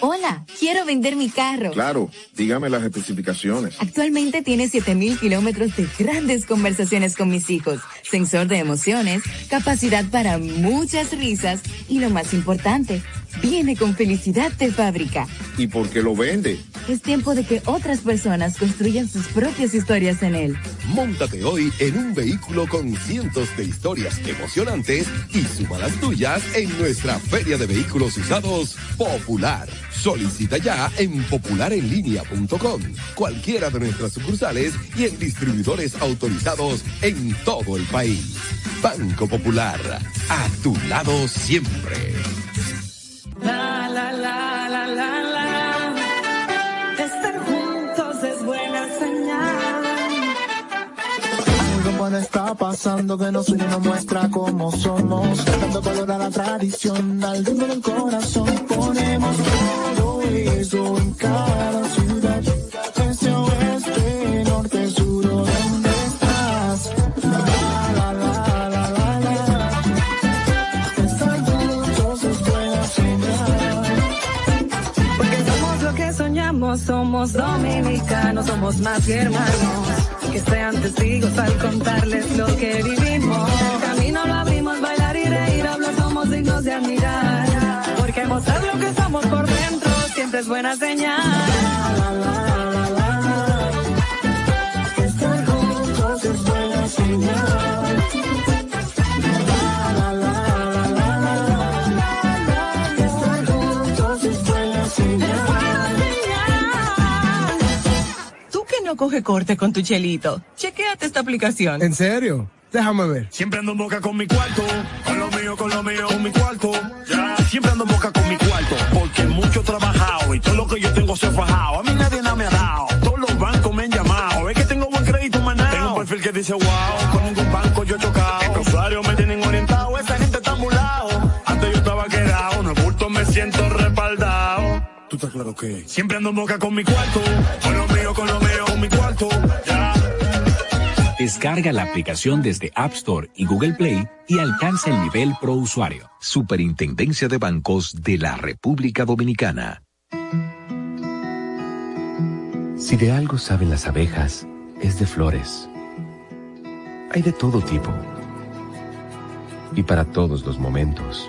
S6: Hola, quiero vender mi carro.
S7: Claro, dígame las especificaciones.
S6: Actualmente tiene 7000 kilómetros de grandes conversaciones con mis hijos, sensor de emociones, capacidad para muchas risas y lo más importante, viene con felicidad de fábrica.
S7: ¿Y por qué lo vende?
S6: Es tiempo de que otras personas construyan sus propias historias en él.
S8: Móntate hoy en un vehículo con cientos de historias emocionantes y suma las tuyas en nuestra Feria de Vehículos Usados Popular. Solicita ya en popularenlinea.com, cualquiera de nuestras sucursales y en distribuidores autorizados en todo el país. Banco Popular, a tu lado siempre.
S9: La, la, la, la, la, la. Estar juntos es buena señal.
S10: Algo puede estar pasando que nos une nos muestra cómo somos. Dando valor a la tradición, al ritmo corazón. Ponemos todo eso en cada
S9: somos dominicanos, somos más que hermanos. Que sean testigos al contarles lo que vivimos. El camino lo abrimos, bailar y reír, hablar, somos dignos de admirar. Porque mostrar lo que somos por dentro siempre es buena señal.
S10: Estar juntos es buena señal.
S11: No coge corte con tu chelito, chequéate esta aplicación.
S12: ¿En serio? Déjame ver.
S13: Siempre ando en boca con mi cuarto. Con los
S12: con lo mío, con mi cuarto. Ya. Siempre ando boca con mi cuarto, porque mucho he trabajado y todo lo que yo tengo se ha fajado. A mí nadie nada me ha dado, todos los bancos me han llamado. Es que tengo buen crédito, manado. Tengo un perfil que dice wow, con ningún banco yo he chocado. Los usuarios me tienen orientado, esta gente está mulado. Antes yo estaba quedado, no bulto me siento estás claro que siempre ando boca con mi cuarto, con lo mío, con lo mío, con mi cuarto. Ya.
S13: Descarga la aplicación desde App Store y Google Play y alcanza el nivel pro usuario.
S14: Superintendencia de Bancos de la República Dominicana.
S15: Si de algo saben las abejas, es de flores. Hay de todo tipo. Y para todos los momentos.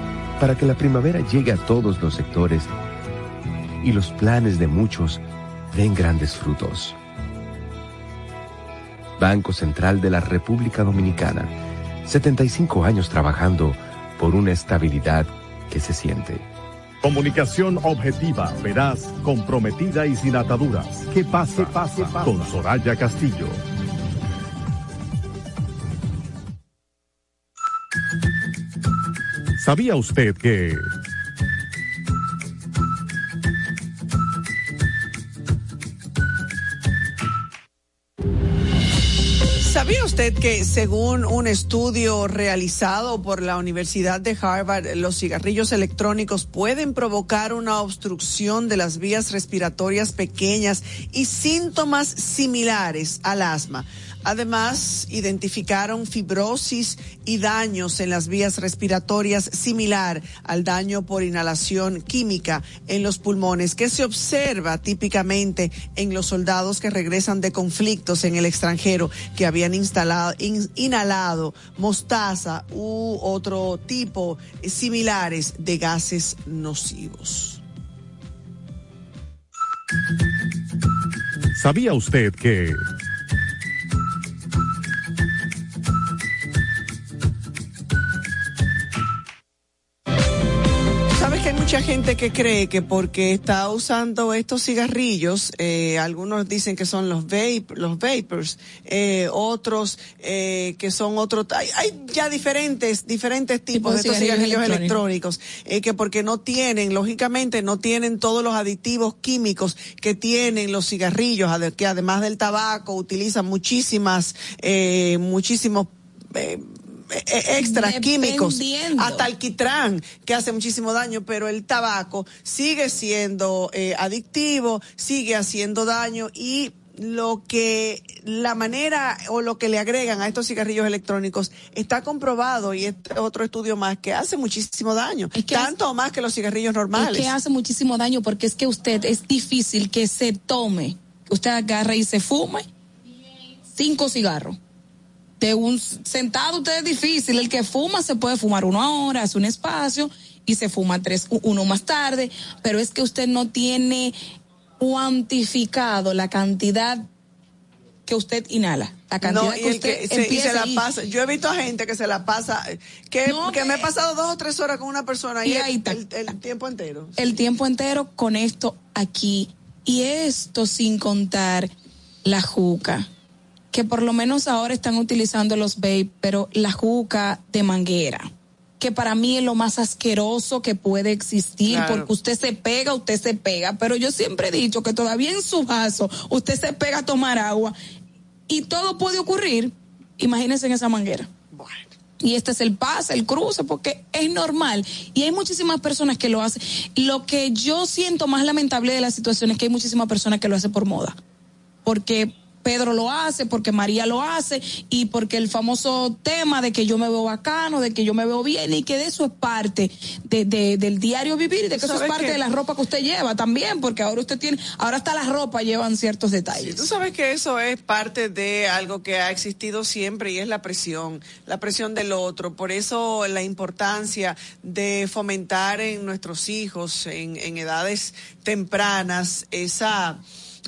S15: Para que la primavera llegue a todos los sectores y los planes de muchos den grandes frutos. Banco Central de la República Dominicana. 75 años trabajando por una estabilidad que se siente.
S2: Comunicación objetiva, veraz, comprometida y sin ataduras. Que pase, pase, pase. Con Soraya Castillo. ¿Sabía usted que...
S3: ¿Sabía usted que según un estudio realizado por la Universidad de Harvard, los cigarrillos electrónicos pueden provocar una obstrucción de las vías respiratorias pequeñas y síntomas similares al asma? Además, identificaron fibrosis y daños en las vías respiratorias similar al daño por inhalación química en los pulmones que se observa típicamente en los soldados que regresan de conflictos en el extranjero que habían instalado, in, inhalado mostaza u otro tipo similares de gases nocivos.
S2: ¿Sabía usted que...
S3: mucha gente que cree que porque está usando estos cigarrillos, eh, algunos dicen que son los vape, los vapors, eh, otros eh, que son otros, hay, hay, ya diferentes, diferentes tipos de estos cigarrillos, cigarrillos electrónicos, electrónicos que porque no tienen, lógicamente no tienen todos los aditivos químicos que tienen los cigarrillos, que además del tabaco utilizan muchísimas, muchísimos extras químicos, hasta alquitrán, que hace muchísimo daño, pero el tabaco sigue siendo eh, adictivo, sigue haciendo daño y lo que la manera o lo que le agregan a estos cigarrillos electrónicos está comprobado y este otro estudio más que hace muchísimo daño, tanto o más que los cigarrillos normales.
S4: Es que hace muchísimo daño porque es que usted es difícil que se tome, usted agarre y se fume cinco cigarros de un sentado usted es difícil. El que fuma se puede fumar uno ahora, hace un espacio y se fuma tres, uno más tarde, pero es que usted no tiene cuantificado la cantidad que usted inhala. La cantidad
S3: no, y
S4: que usted
S3: que se, y se la pasa. Yo he visto a gente que se la pasa, que, no, que me he pasado dos o tres horas con una persona y, y ahí el, el, el, tiempo entero.
S4: El tiempo entero con esto aquí. Y esto sin contar la juca que por lo menos ahora están utilizando los vape, pero la juca de manguera que para mí es lo más asqueroso que puede existir, claro. porque usted se pega, usted se pega, pero yo siempre he dicho que todavía en su vaso usted se pega a tomar agua y todo puede ocurrir, imagínense en esa manguera. Bueno. Y este es el pase, el cruce, porque es normal. Y hay muchísimas personas que lo hacen. Lo que yo siento más lamentable de la situación es que hay muchísimas personas que lo hacen por moda. Porque Pedro lo hace, porque María lo hace y porque el famoso tema de que yo me veo bacano, de que yo me veo bien y que de eso es parte de, de- del diario vivir y de que eso es
S3: ¿Sabes
S4: parte de la ropa que usted lleva también, porque ahora usted tiene, ahora hasta la ropa llevan ciertos detalles.
S3: Tú sabes que eso es parte de algo que ha existido siempre y es la presión, la presión del otro. Por eso la importancia de fomentar en nuestros hijos en, en edades tempranas esa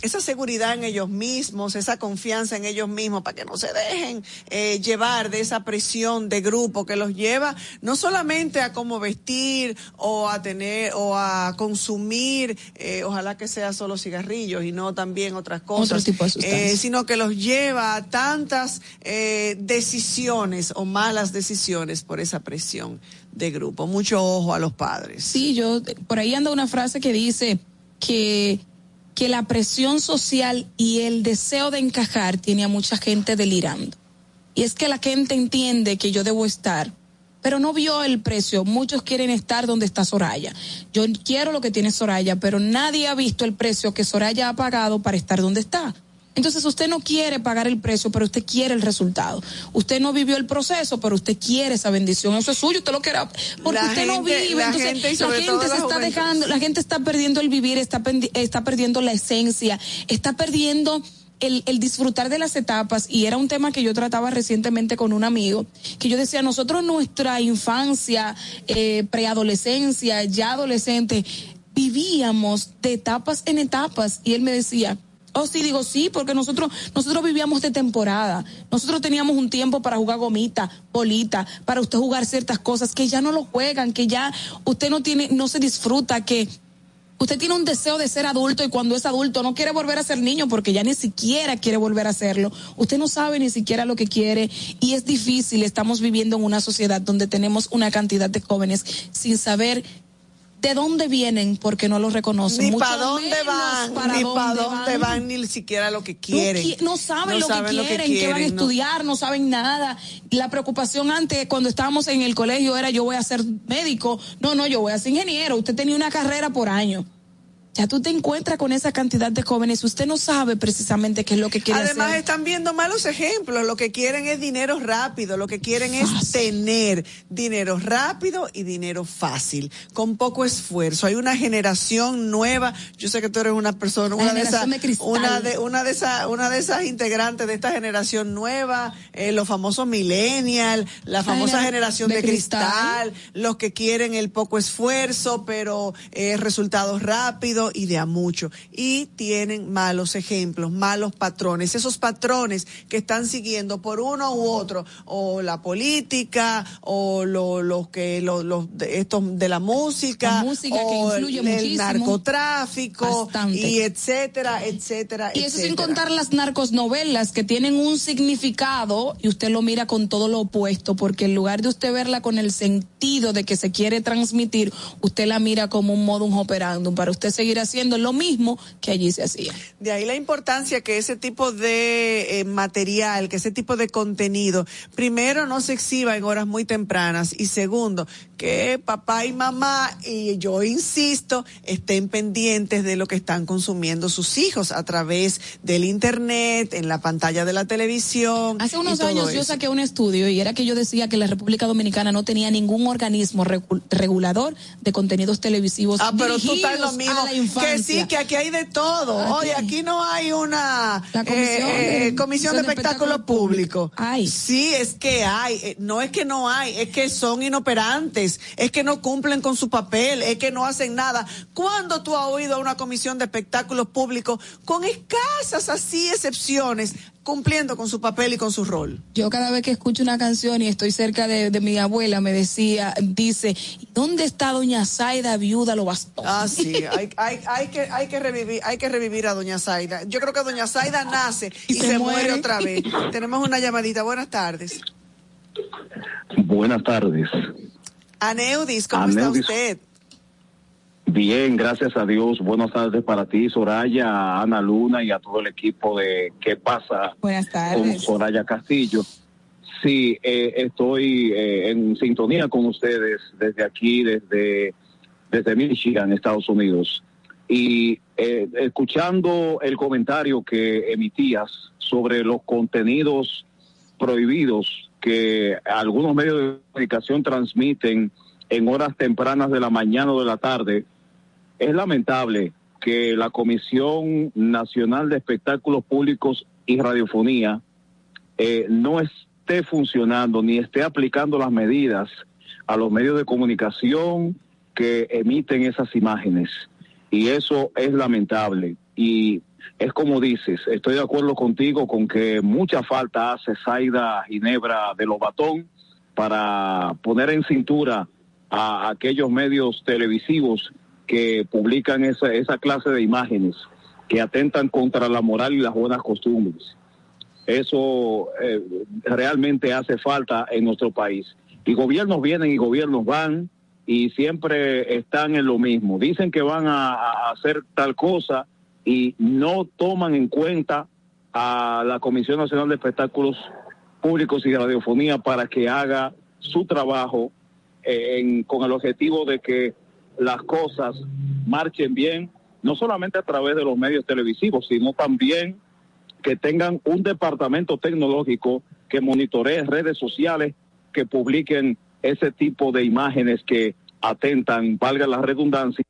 S3: esa seguridad en ellos mismos, esa confianza en ellos mismos, para que no se dejen eh, llevar de esa presión de grupo que los lleva no solamente a cómo vestir o a tener o a consumir, eh, ojalá que sea solo cigarrillos y no también otras cosas,
S4: Otro tipo de
S3: eh, sino que los lleva a tantas eh, decisiones o malas decisiones por esa presión de grupo. Mucho ojo a los padres.
S4: Sí, yo, por ahí anda una frase que dice que, que la presión social y el deseo de encajar tiene a mucha gente delirando. Y es que la gente entiende que yo debo estar, pero no vio el precio. Muchos quieren estar donde está Soraya. Yo quiero lo que tiene Soraya, pero nadie ha visto el precio que Soraya ha pagado para estar donde está. Entonces usted no quiere pagar el precio, pero usted quiere el resultado. Usted no vivió el proceso, pero usted quiere esa bendición. Eso es suyo, usted lo quiere. Porque
S3: La
S4: usted no vive.
S3: la
S4: Entonces,
S3: gente
S4: la gente se está dejando, la gente está perdiendo el vivir, está, está perdiendo la esencia, está perdiendo el, el disfrutar de las etapas. Y era un tema que yo trataba recientemente con un amigo, que yo decía, nosotros nuestra infancia, eh, preadolescencia, ya adolescente, vivíamos de etapas en etapas. Y él me decía, Oh, sí, digo sí, porque nosotros, nosotros vivíamos de temporada. Nosotros teníamos un tiempo para jugar gomita, bolita, para usted jugar ciertas cosas que ya no lo juegan, que ya usted no tiene, no se disfruta, que usted tiene un deseo de ser adulto y cuando es adulto no quiere volver a ser niño porque ya ni siquiera quiere volver a hacerlo. Usted no sabe ni siquiera lo que quiere y es difícil. Estamos viviendo en una sociedad donde tenemos una cantidad de jóvenes sin saber de dónde vienen porque no los reconocen.
S3: Ni para dónde van,
S4: para
S3: ni para dónde van, ni siquiera lo que quieren.
S4: No, qui- no saben,
S3: No
S4: lo,
S3: saben
S4: que
S3: lo que
S4: quieren, qué van a
S3: quieren,
S4: estudiar, no saben nada. La preocupación antes, cuando estábamos en el colegio, era yo voy a ser médico. No, no, yo voy a ser ingeniero. Usted tenía una carrera por año. Ya tú te encuentras con esa cantidad de jóvenes, usted no sabe precisamente qué es lo que quiere
S3: Además
S4: hacer.
S3: están viendo malos ejemplos, lo que quieren es dinero rápido, lo que quieren es tener dinero rápido y dinero fácil, con poco esfuerzo. Hay una generación nueva, yo sé que tú eres una persona, una de
S4: cristal.
S3: una de, una de esas, una de esas integrantes de esta generación nueva, eh, los famosos millennial, la famosa
S4: gener-
S3: generación
S4: de
S3: de, cristal, los que quieren el poco esfuerzo, pero eh, resultados rápidos y de a mucho. Y tienen malos ejemplos, malos patrones. Esos patrones que están siguiendo por uno u otro, o la política, o lo- los que, los, estos de la música,
S4: La música que influye
S3: el,
S4: muchísimo.
S3: narcotráfico,
S4: Bastante.
S3: y etcétera, etcétera,
S4: Y eso sin contar las narcosnovelas que tienen un significado y usted lo mira con todo lo opuesto, porque en lugar de usted verla con el sentido de que se quiere transmitir, usted la mira como un modus operandum para usted seguir haciendo lo mismo que allí se hacía.
S3: De ahí la importancia que ese tipo de eh, material, que ese tipo de contenido, primero no se exhiba en horas muy tempranas y segundo, que papá y mamá, y yo insisto, estén pendientes de lo que están consumiendo sus hijos a través del internet, en la pantalla de la televisión.
S4: Hace unos años yo saqué un estudio y era que yo decía que la República Dominicana no tenía ningún organismo regulador de contenidos televisivos
S3: Ah, pero tú estás lo mismo.
S4: Infancia.
S3: Que sí, que aquí hay de todo.
S4: Aquí.
S3: Oye, aquí no hay una
S4: La comisión
S3: eh, eh,
S4: de-
S3: comisión de
S4: de
S3: espectáculo
S4: espectáculo
S3: público. Sí, es que hay. Eh, No es que no hay, es que son inoperantes, es que no cumplen con su papel, es que no hacen nada. ¿Cuándo tú has oído a una comisión de espectáculos públicos con escasas así excepciones cumpliendo con su papel y con su rol?
S4: Yo cada vez que escucho una canción y estoy cerca de, de mi abuela, me decía, dice, ¿dónde está doña Zaida viuda lo bastó?
S3: Ah, sí, hay, hay, hay, que, hay, que revivir, hay que revivir a Doña Zaida. Yo creo que Doña Zaida nace y,
S4: Y
S3: se,
S4: se
S3: muere.
S4: muere.
S3: otra vez. Tenemos una llamadita. Buenas tardes.
S16: Buenas tardes.
S3: Aneudis, ¿cómo está usted?
S16: Bien, gracias a Dios. Buenas tardes para ti, Soraya, Ana Luna y a todo el equipo de ¿Qué pasa?
S4: Buenas
S16: con
S4: tardes.
S16: Soraya Castillo. Sí, eh, estoy eh, en sintonía con ustedes desde aquí, desde, desde Michigan, Estados Unidos. Y eh, escuchando el comentario que emitías sobre los contenidos prohibidos que algunos medios de comunicación transmiten en horas tempranas de la mañana o de la tarde, es lamentable que la Comisión Nacional de Espectáculos Públicos y Radiofonía eh, no esté funcionando ni esté aplicando las medidas a los medios de comunicación que emiten esas imágenes. Y eso es lamentable. Y es como dices, estoy de acuerdo contigo con que mucha falta hace Zaida Ginebra de Lobatón para poner en cintura a aquellos medios televisivos que publican esa, esa clase de imágenes que atentan contra la moral y las buenas costumbres. Eso eh, realmente hace falta en nuestro país. Y gobiernos vienen y gobiernos van y siempre están en lo mismo. Dicen que van a, hacer tal cosa y no toman en cuenta a la Comisión Nacional de Espectáculos Públicos y Radiofonía para que haga su trabajo eh, con el objetivo de que las cosas marchen bien, no solamente a través de los medios televisivos, sino también que tengan un departamento tecnológico que monitoree redes sociales, que publiquen ese tipo de imágenes que atentan, valga la redundancia,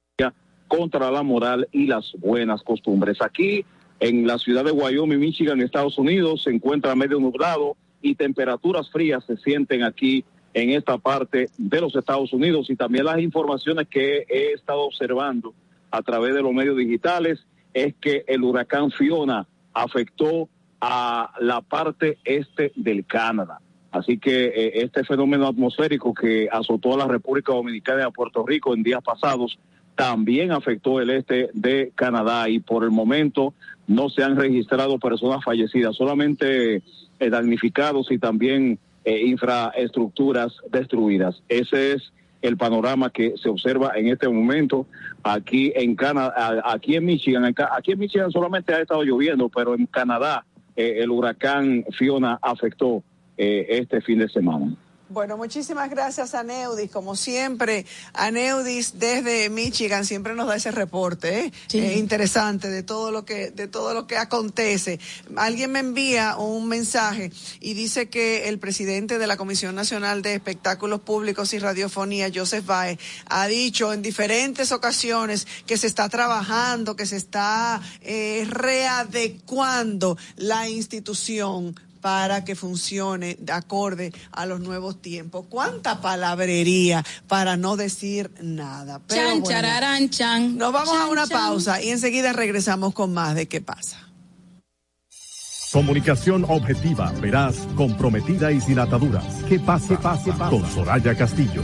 S16: contra la moral y las buenas costumbres. Aquí en la ciudad de Wyoming, Michigan, Estados Unidos, se encuentra medio nublado y temperaturas frías se sienten aquí en esta parte de los Estados Unidos y también las informaciones que he estado observando a través de los medios digitales es que el huracán Fiona afectó a la parte este del Canadá. Así que eh, este fenómeno atmosférico que azotó a la República Dominicana y a Puerto Rico en días pasados también afectó el este de Canadá y por el momento no se han registrado personas fallecidas, solamente eh, damnificados y también eh, infraestructuras destruidas. Ese es el panorama que se observa en este momento aquí en Canadá, aquí en Michigan. Aquí en Michigan solamente ha estado lloviendo, pero en Canadá eh, el huracán Fiona afectó este fin de semana.
S3: Bueno, muchísimas gracias a Neudis, como siempre. A Neudis desde Michigan siempre nos da ese reporte ¿eh? Eh, interesante de todo lo que de todo lo que acontece. Alguien me envía un mensaje y dice que el presidente de la Comisión Nacional de Espectáculos Públicos y Radiofonía, Joseph Baez, ha dicho en diferentes ocasiones que se está trabajando, que se está eh, readecuando la institución para que funcione de acorde a los nuevos tiempos. ¿Cuánta palabrería para no decir nada?
S4: chan, chararán, chan.
S3: Nos vamos a una pausa y enseguida regresamos con más de qué pasa.
S2: Comunicación objetiva, veraz, comprometida y sin ataduras. Que pase, pase, pase. Con Soraya Castillo.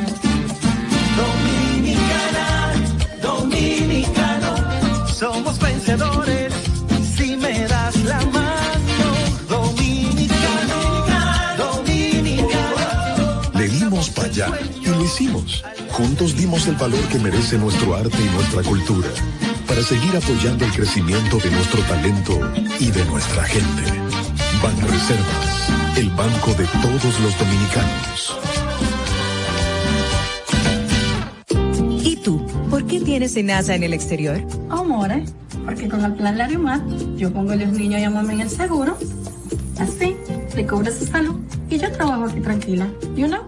S10: Vencedores si me das la mano. Dominicano, dominicano.
S17: Le dimos para allá y lo hicimos. Juntos dimos el valor que merece nuestro arte y nuestra cultura para seguir apoyando el crecimiento de nuestro talento y de nuestra gente. Banreservas, el banco de todos los dominicanos.
S6: Tú? ¿Por qué tienes NASA en el exterior?
S18: Amore, porque con el plan Larimar yo pongo a los niños y a mamá en el seguro. Así, le cobro su salud y yo trabajo aquí tranquila. ¿You know?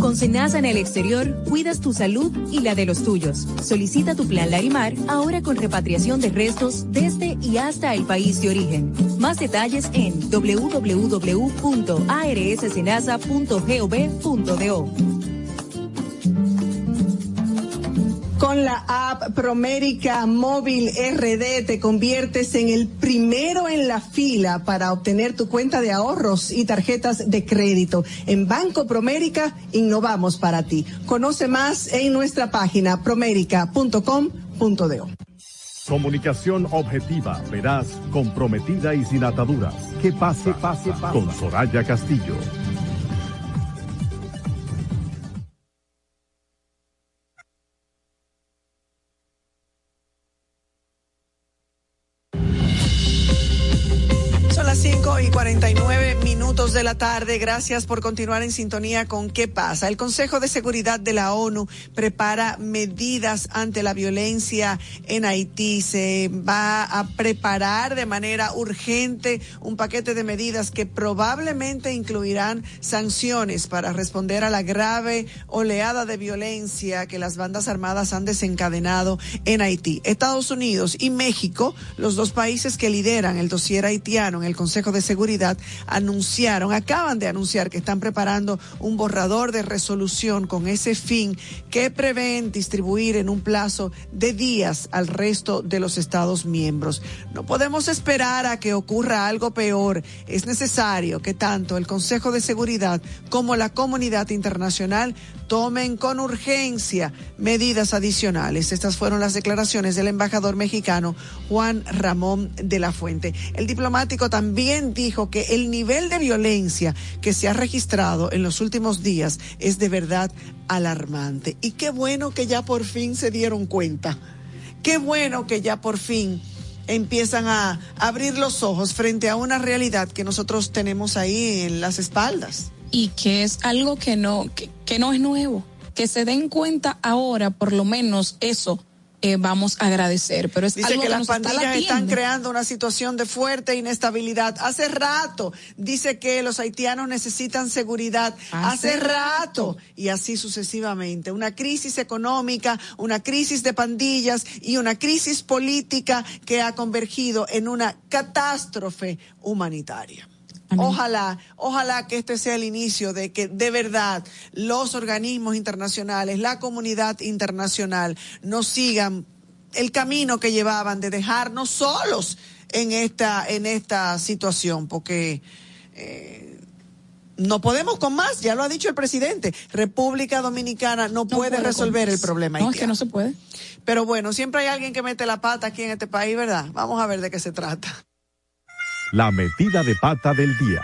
S6: Con Senasa en el exterior, cuidas tu salud y la de los tuyos. Solicita tu plan Larimar ahora con repatriación de restos desde y hasta el país de origen. Más detalles en www.arssenasa.gov.do.
S19: Con la app Promérica Móvil RD te conviertes en el primero en la fila para obtener tu cuenta de ahorros y tarjetas de crédito. En Banco Promérica innovamos para ti. Conoce más en nuestra página promérica.com.do.
S2: Comunicación objetiva, veraz, comprometida y sin ataduras. Que pase, pase, pase. Con Soraya Castillo.
S3: La tarde. Gracias por continuar en sintonía con ¿Qué pasa? El Consejo de Seguridad de la ONU prepara medidas ante la violencia en Haití. Se va a preparar de manera urgente un paquete de medidas que probablemente incluirán sanciones para responder a la grave oleada de violencia que las bandas armadas han desencadenado en Haití. Estados Unidos y México, los dos países que lideran el dossier haitiano en el Consejo de Seguridad, anunciaron, acaban de anunciar que están preparando un borrador de resolución con ese fin que prevén distribuir en un plazo de días al resto de los Estados miembros. No podemos esperar a que ocurra algo peor. Es necesario que tanto el Consejo de Seguridad como la comunidad internacional tomen con urgencia medidas adicionales. Estas fueron las declaraciones del embajador mexicano Juan Ramón de la Fuente. El diplomático también dijo que el nivel de violencia que se ha registrado en los últimos días es de verdad alarmante. Y qué bueno que ya por fin se dieron cuenta. Qué bueno que ya por fin empiezan a abrir los ojos frente a una realidad que nosotros tenemos ahí en las espaldas
S4: y que es algo que no, que, no es nuevo. Que se den cuenta ahora, por lo menos eso eh, vamos a agradecer. Pero es
S3: Dice
S4: algo
S3: que,
S4: que
S3: las pandillas están creando una situación de fuerte inestabilidad. Hace rato dice que los haitianos necesitan seguridad. Hace,
S4: Hace
S3: rato. Y así sucesivamente. Una crisis económica, una crisis de pandillas y una crisis política que ha convergido en una catástrofe humanitaria. Ojalá, ojalá que este sea el inicio de que de verdad los organismos internacionales, la comunidad internacional nos sigan el camino que llevaban de dejarnos solos en esta en esta situación, porque eh, no podemos con más, ya lo ha dicho el presidente. República Dominicana no, puede, resolver el problema.
S4: No, es que no se puede.
S3: Pero bueno, siempre hay alguien que mete la pata aquí en este país, ¿verdad? Vamos a ver de qué se trata.
S2: La metida de pata del día.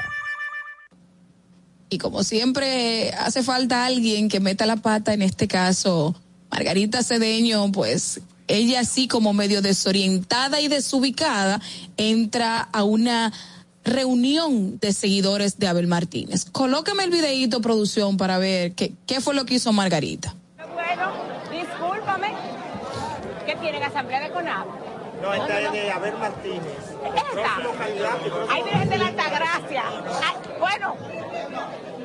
S4: Y como siempre hace falta alguien que meta la pata, en este caso Margarita Cedeño, pues ella así como medio desorientada y desubicada entra a una reunión de seguidores de Abel Martínez. Colócame el videíto producción para ver qué, qué fue lo que hizo Margarita.
S20: Bueno, discúlpame. ¿Qué tienen asamblea de CONAB?
S21: No, esta es de Abel Martínez.
S20: Esta. Ay, Virgen de la Altagracia. Ay, bueno,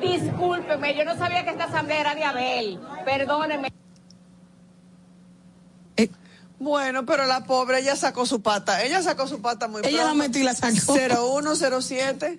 S20: discúlpeme, yo no sabía que esta asamblea era de Abel. Perdóneme.
S3: Bueno, pero la pobre, ella sacó su pata. Ella sacó su pata muy
S4: Ella la
S3: pronto.
S4: metió y la sacó.
S3: 0107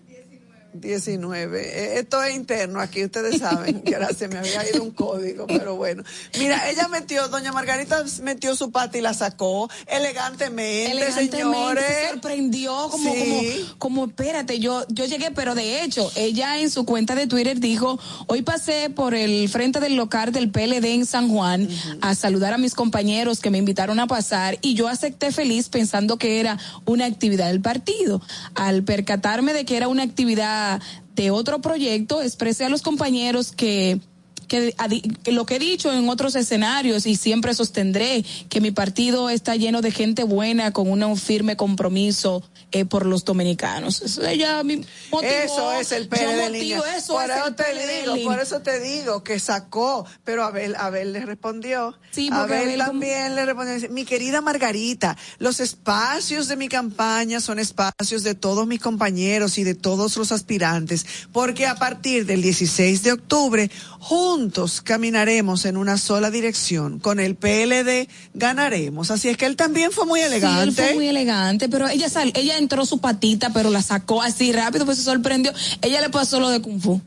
S3: 19. Eh, Esto es interno aquí, ustedes saben que ahora se me había ido un código, pero bueno. Mira, ella metió, doña Margarita metió su pata y la sacó elegantemente,
S4: Elegantemente,
S3: señores.
S4: se sorprendió como,
S3: Sí.
S4: como, como, espérate, yo, yo llegué, pero de hecho, ella en su cuenta de Twitter dijo, hoy pasé por el frente del local del PLD en San Juan a saludar a mis compañeros que me invitaron a pasar y yo acepté feliz pensando que era una actividad del partido. Al percatarme de que era una actividad de otro proyecto, expresé a los compañeros que que, lo que he dicho en otros escenarios y siempre sostendré que mi partido está lleno de gente buena con un firme compromiso eh, por los dominicanos. Eso ella motivó.
S3: Eso es el PLD
S4: motivo,
S3: línea.
S4: eso
S3: por
S4: es
S3: eso
S4: el
S3: te
S4: PLD
S3: digo, por eso te digo que sacó, pero Abel, Abel le respondió.
S4: Sí,
S3: Abel,
S4: Abel como-
S3: también le respondió. Mi querida Margarita, los espacios de mi campaña son espacios de todos mis compañeros y de todos los aspirantes, porque a partir del 16 de octubre, juntos caminaremos en una sola dirección. Con el PLD ganaremos. Así es que él también fue muy
S4: Sí,
S3: elegante.
S4: él fue muy elegante, pero ella sal, ella entró su patita, pero la sacó así rápido, pues se sorprendió. Ella le pasó lo de Kung Fu.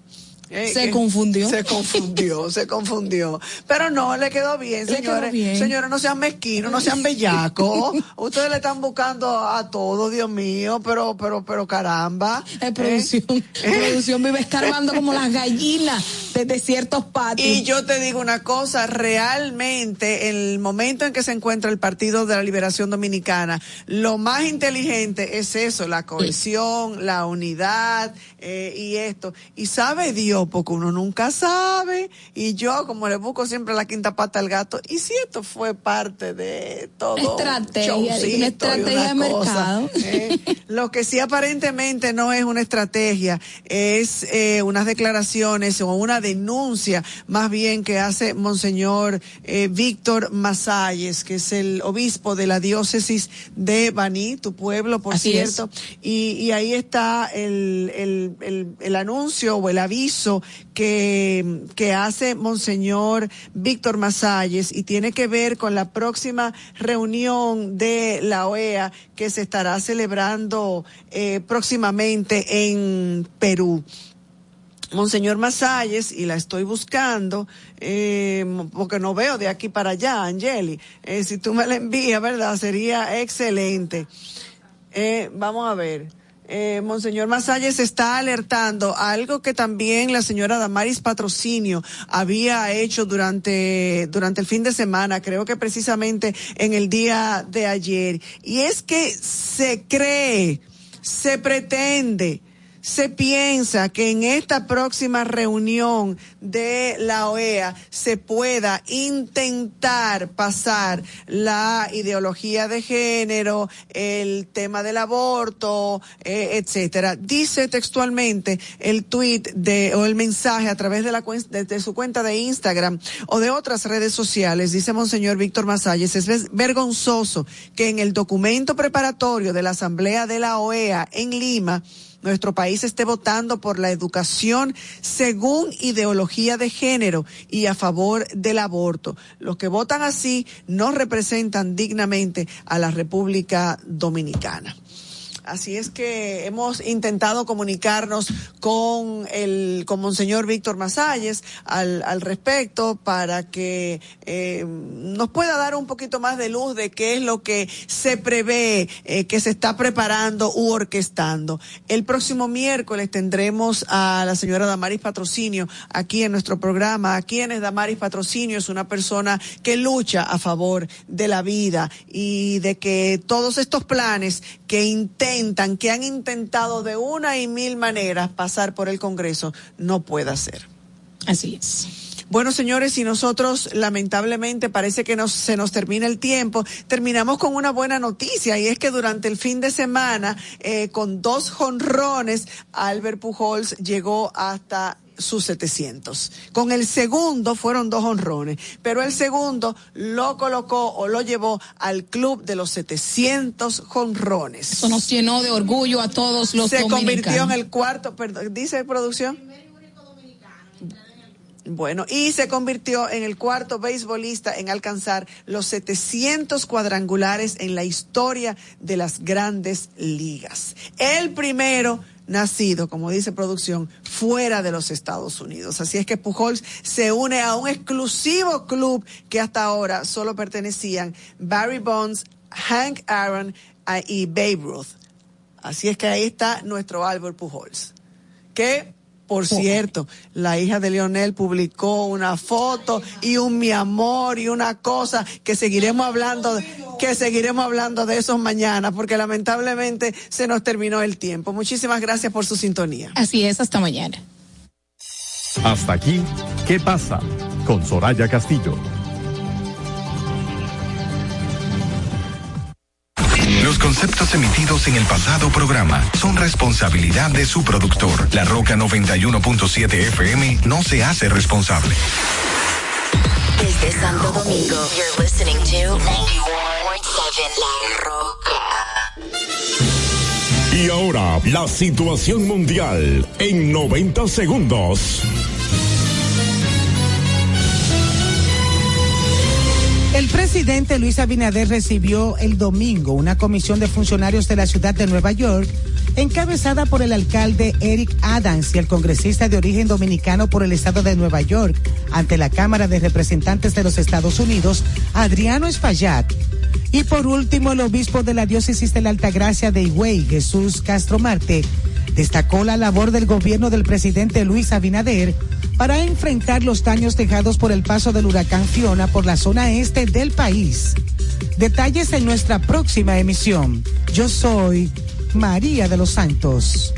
S3: Eh,
S4: Se confundió.
S3: Se confundió, se confundió. Pero no, le quedó bien,
S4: Le
S3: señores.
S4: quedó bien.
S3: Señores, no sean mezquinos, no sean bellacos. Ustedes le están buscando a todos, Dios mío, pero, pero, pero caramba.
S4: Eh, producción, producción vive escarbando como las gallinas desde ciertos patios.
S3: Y yo te digo una cosa, realmente en el momento en que se encuentra el Partido de la Liberación Dominicana, lo más inteligente es eso, la cohesión, la unidad eh, y esto. Y sabe Dios, porque uno nunca sabe. Y yo, como le busco siempre la quinta pata al gato, y si esto fue parte de todo.
S4: Estrategia, una estrategia de
S3: cosa,
S4: mercado.
S3: eh, lo que sí aparentemente no es una estrategia, es eh, unas declaraciones o una denuncia más bien que hace Monseñor eh, Víctor Masalles, que es el obispo de la diócesis de Baní, tu pueblo, por
S4: Así
S3: cierto. Y, y ahí está el, el, el, anuncio o el aviso que, que hace Monseñor Víctor Masalles y tiene que ver con la próxima reunión de la OEA que se estará celebrando eh, próximamente en Perú. Monseñor Masalles, y la estoy buscando, eh, porque no veo de aquí para allá, Angeli. Eh, si tú me la envías, ¿verdad? Sería excelente. Vamos a ver. Eh, Monseñor Masalles está alertando algo que también la señora Damaris Patrocinio había hecho durante, durante el fin de semana, creo que precisamente en el día de ayer. Y es que se cree, se pretende, se piensa que en esta próxima reunión de la OEA se pueda intentar pasar la ideología de género, el tema del aborto, eh, etcétera. Dice textualmente el tweet de o el mensaje a través de la de, de su cuenta de Instagram o de otras redes sociales. Dice Monseñor Víctor Masalles, es vergonzoso que en el documento preparatorio de la Asamblea de la OEA en Lima nuestro país esté votando por la educación según ideología de género y a favor del aborto. Los que votan así no representan dignamente a la República Dominicana. Así es que hemos intentado comunicarnos con el con Monseñor Víctor Masalles al, al respecto para que eh, nos pueda dar un poquito más de luz de qué es lo que se prevé eh, que se está preparando u orquestando. El próximo miércoles tendremos a la señora Damaris Patrocinio aquí en nuestro programa. A quienes Damaris Patrocinio es una persona que lucha a favor de la vida y de que todos estos planes que intentan, que han intentado de una y mil maneras pasar por el Congreso, no pueda ser.
S4: Así es.
S3: Bueno, señores, y nosotros lamentablemente parece que nos, se nos termina el tiempo. Terminamos con una buena noticia y es que durante el fin de semana, eh, con dos jonrones, Albert Pujols llegó hasta sus 700. Con el segundo fueron dos honrones, pero el segundo lo colocó o lo llevó al club de los 700 jonrones.
S4: Eso nos llenó de orgullo a todos los
S3: Se
S4: dominicanos.
S3: convirtió en el cuarto, perdón, dice producción. Bueno, y se convirtió en el cuarto beisbolista en alcanzar los 700 cuadrangulares en la historia de las grandes ligas. El primero nacido, como dice producción, fuera de los Estados Unidos. Así es que Pujols se une a un exclusivo club que hasta ahora solo pertenecían Barry Bonds, Hank Aaron ah, y Babe Ruth. Así es que ahí está nuestro Albert Pujols. Que, por cierto, la hija de Lionel publicó una foto y un mi amor y una cosa que seguiremos hablando, que seguiremos hablando de eso mañana, porque lamentablemente se nos terminó el tiempo. Muchísimas gracias por su sintonía.
S4: Así es, hasta mañana.
S2: Hasta aquí, ¿qué pasa? Con Soraya Castillo.
S22: Conceptos emitidos en el pasado programa son responsabilidad de su productor. La Roca 91.7 FM no se hace responsable.
S23: Desde Santo Domingo, you're listening to 91.7 La Roca.
S24: Y ahora, la situación mundial en 90 segundos.
S25: El presidente Luis Abinader recibió el domingo una comisión de funcionarios de la ciudad de Nueva York encabezada por el alcalde Eric Adams y el congresista de origen dominicano por el estado de Nueva York, ante la Cámara de Representantes de los Estados Unidos, Adriano Espaillat. Y por último, el obispo de la diócesis de la Altagracia de Higüey, Jesús Castro Marte, destacó la labor del gobierno del presidente Luis Abinader para enfrentar los daños dejados por el paso del huracán Fiona por la zona este del país. Detalles en nuestra próxima emisión. Yo soy María de los Santos.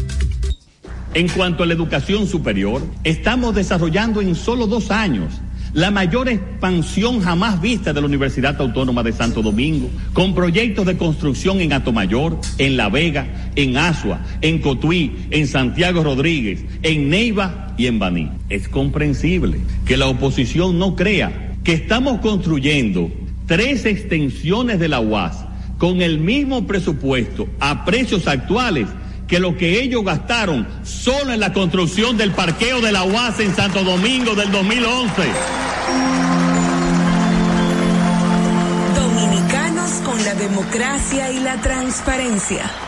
S5: En cuanto a la educación superior, estamos desarrollando en solo dos años la mayor expansión jamás vista de la Universidad Autónoma de Santo Domingo, con proyectos de construcción en Atomayor, en La Vega, en Asua, en Cotuí, en Santiago Rodríguez, en Neiva y en Baní. Es comprensible que la oposición no crea que estamos construyendo tres extensiones de la UAS con el mismo presupuesto a precios actuales que lo que ellos gastaron solo en la construcción del parqueo de la UAS en Santo Domingo del 2011.
S26: Dominicanos con la democracia y la transparencia.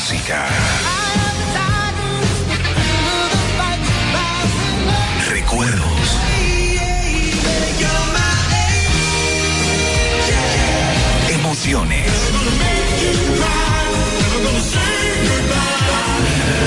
S22: Recuerdos. Emociones.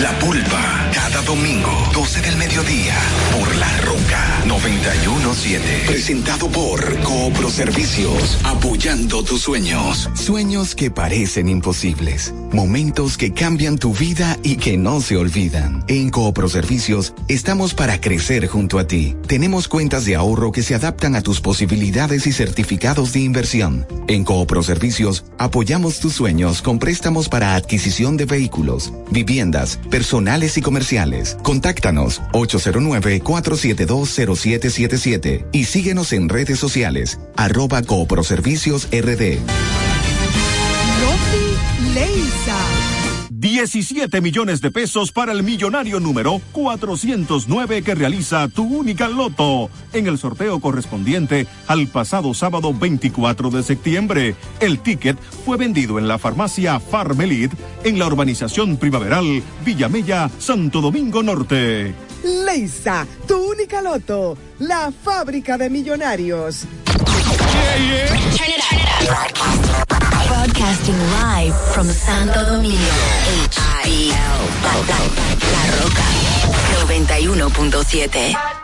S22: La pulpa, cada domingo, 12 del mediodía, por La Roca 917. Presentado por Coopro Servicios, apoyando tus sueños. Sueños que parecen imposibles. Momentos que cambian tu vida y que no se olvidan. En Coopro Servicios estamos para crecer junto a ti. Tenemos cuentas de ahorro que se adaptan a tus posibilidades y certificados de inversión. En Coopro Servicios apoyamos tus sueños con préstamos para adquisición de vehículos, viviendas, personales y comerciales. Contáctanos 809-4720777 y síguenos en redes sociales arroba Cooproservicios RD.
S2: Leisa. 17 millones de pesos para el millonario número 409 que realiza tu única loto en el sorteo correspondiente al pasado sábado 24 de septiembre. El ticket fue vendido en la farmacia Farmelit en la urbanización primaveral Villamella, Santo Domingo Norte.
S25: Leisa, tu única loto, la fábrica de millonarios.
S23: Broadcasting live from Santo Domingo. HBL. La, la, la Roca. 91.7.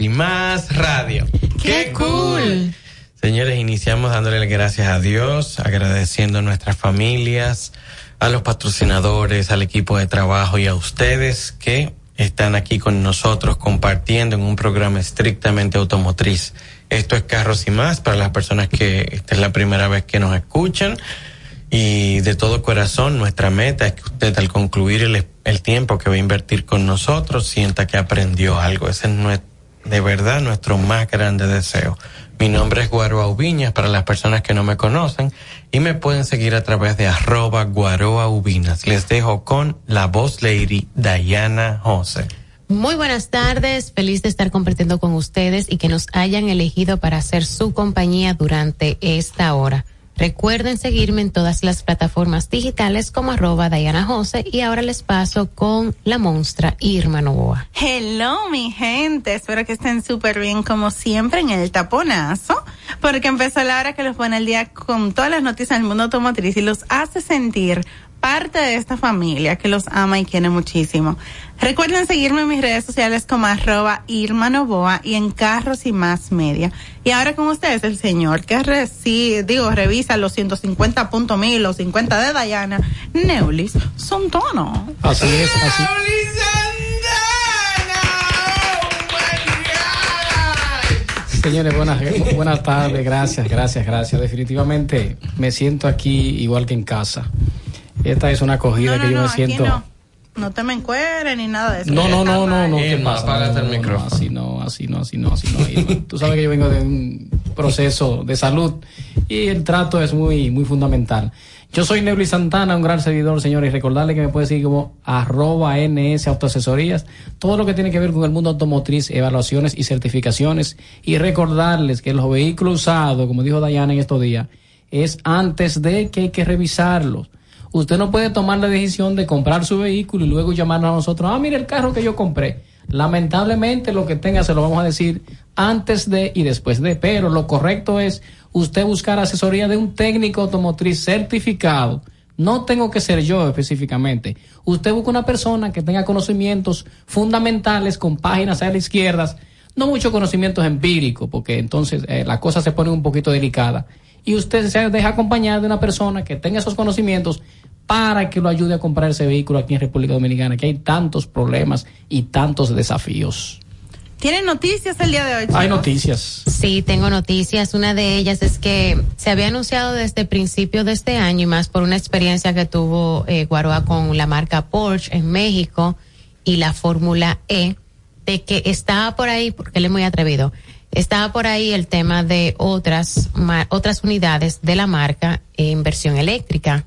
S27: Y más radio.
S4: ¡Qué cool!
S27: Señores, iniciamos dándole las gracias a Dios, agradeciendo a nuestras familias, a los patrocinadores, al equipo de trabajo y a ustedes que están aquí con nosotros compartiendo en un programa estrictamente automotriz. Esto es Carros y más para las personas que esta es la primera vez que nos escuchan. Y de todo corazón, nuestra meta es que usted al concluir el, el tiempo que va a invertir con nosotros sienta que aprendió algo. Ese es de verdad nuestro más grande deseo. Mi nombre es Guaroa Ubiñas para las personas que no me conocen y me pueden seguir a través de arroba Guaroa Ubinas. Les dejo con la voz lady Diana Jose.
S28: Muy buenas tardes, feliz de estar compartiendo con ustedes y que nos hayan elegido para hacer su compañía durante esta hora. Recuerden seguirme en todas las plataformas digitales como arroba Diana Jose y ahora les paso con la monstra Irma Novoa.
S29: Hello, mi gente. Espero que estén súper bien como siempre en el taponazo, porque empezó la hora que los pone el día con todas las noticias del mundo automotriz y los hace sentir parte de esta familia que los ama y quiere muchísimo. Recuerden seguirme en mis redes sociales como arroba Irma Novoa y en Carros y Más Media. Y ahora con ustedes el señor que reci- digo, revisa los 150 puntos mil, los 50 de Diana, Neulis, son tono.
S30: Así es, así. Señores, buenas, buenas tardes, gracias, gracias, gracias. Definitivamente me siento aquí igual que en casa. Esta es una acogida
S29: No,
S30: que yo
S29: no,
S30: me
S29: aquí
S30: siento.
S29: no. No te me encueres ni nada de eso.
S30: No, no, no, no, no. ¿qué pasa?
S27: apágate el
S30: No, no, no,
S27: micrófono.
S30: así no, así no, así no, así no. Irma. Tú sabes que yo vengo de un proceso de salud y el trato es muy, muy fundamental. Yo soy Neuli Santana, un gran servidor, señores, y recordarle que me puede seguir como arroba NS Autoasesorías, todo lo que tiene que ver con el mundo automotriz, evaluaciones y certificaciones, y recordarles que los vehículos usados, como dijo Dayana en estos días, es antes de que hay que revisarlos. Usted no puede tomar la decisión de comprar su vehículo y luego llamarnos a nosotros, ah, mire el carro que yo compré. Lamentablemente lo que tenga se lo vamos a decir antes de y después de, pero lo correcto es usted buscar asesoría de un técnico automotriz certificado. No tengo que ser yo específicamente. Usted busca una persona que tenga conocimientos fundamentales con páginas a la izquierda, no muchos conocimientos empíricos, porque entonces eh, la cosa se pone un poquito delicada. Y usted se deja acompañar de una persona que tenga esos conocimientos para que lo ayude a comprar ese vehículo aquí en República Dominicana, que hay tantos problemas y tantos desafíos.
S29: ¿Tienen noticias el día de hoy?
S30: Hay noticias.
S28: Sí, tengo noticias. Una de ellas es que se había anunciado desde principio de este año y más por una experiencia que tuvo eh, Guaroa con la marca Porsche en México y la Fórmula E, de que estaba por ahí, porque él es muy atrevido, estaba por ahí el tema de otras, ma- otras unidades de la marca en versión eléctrica.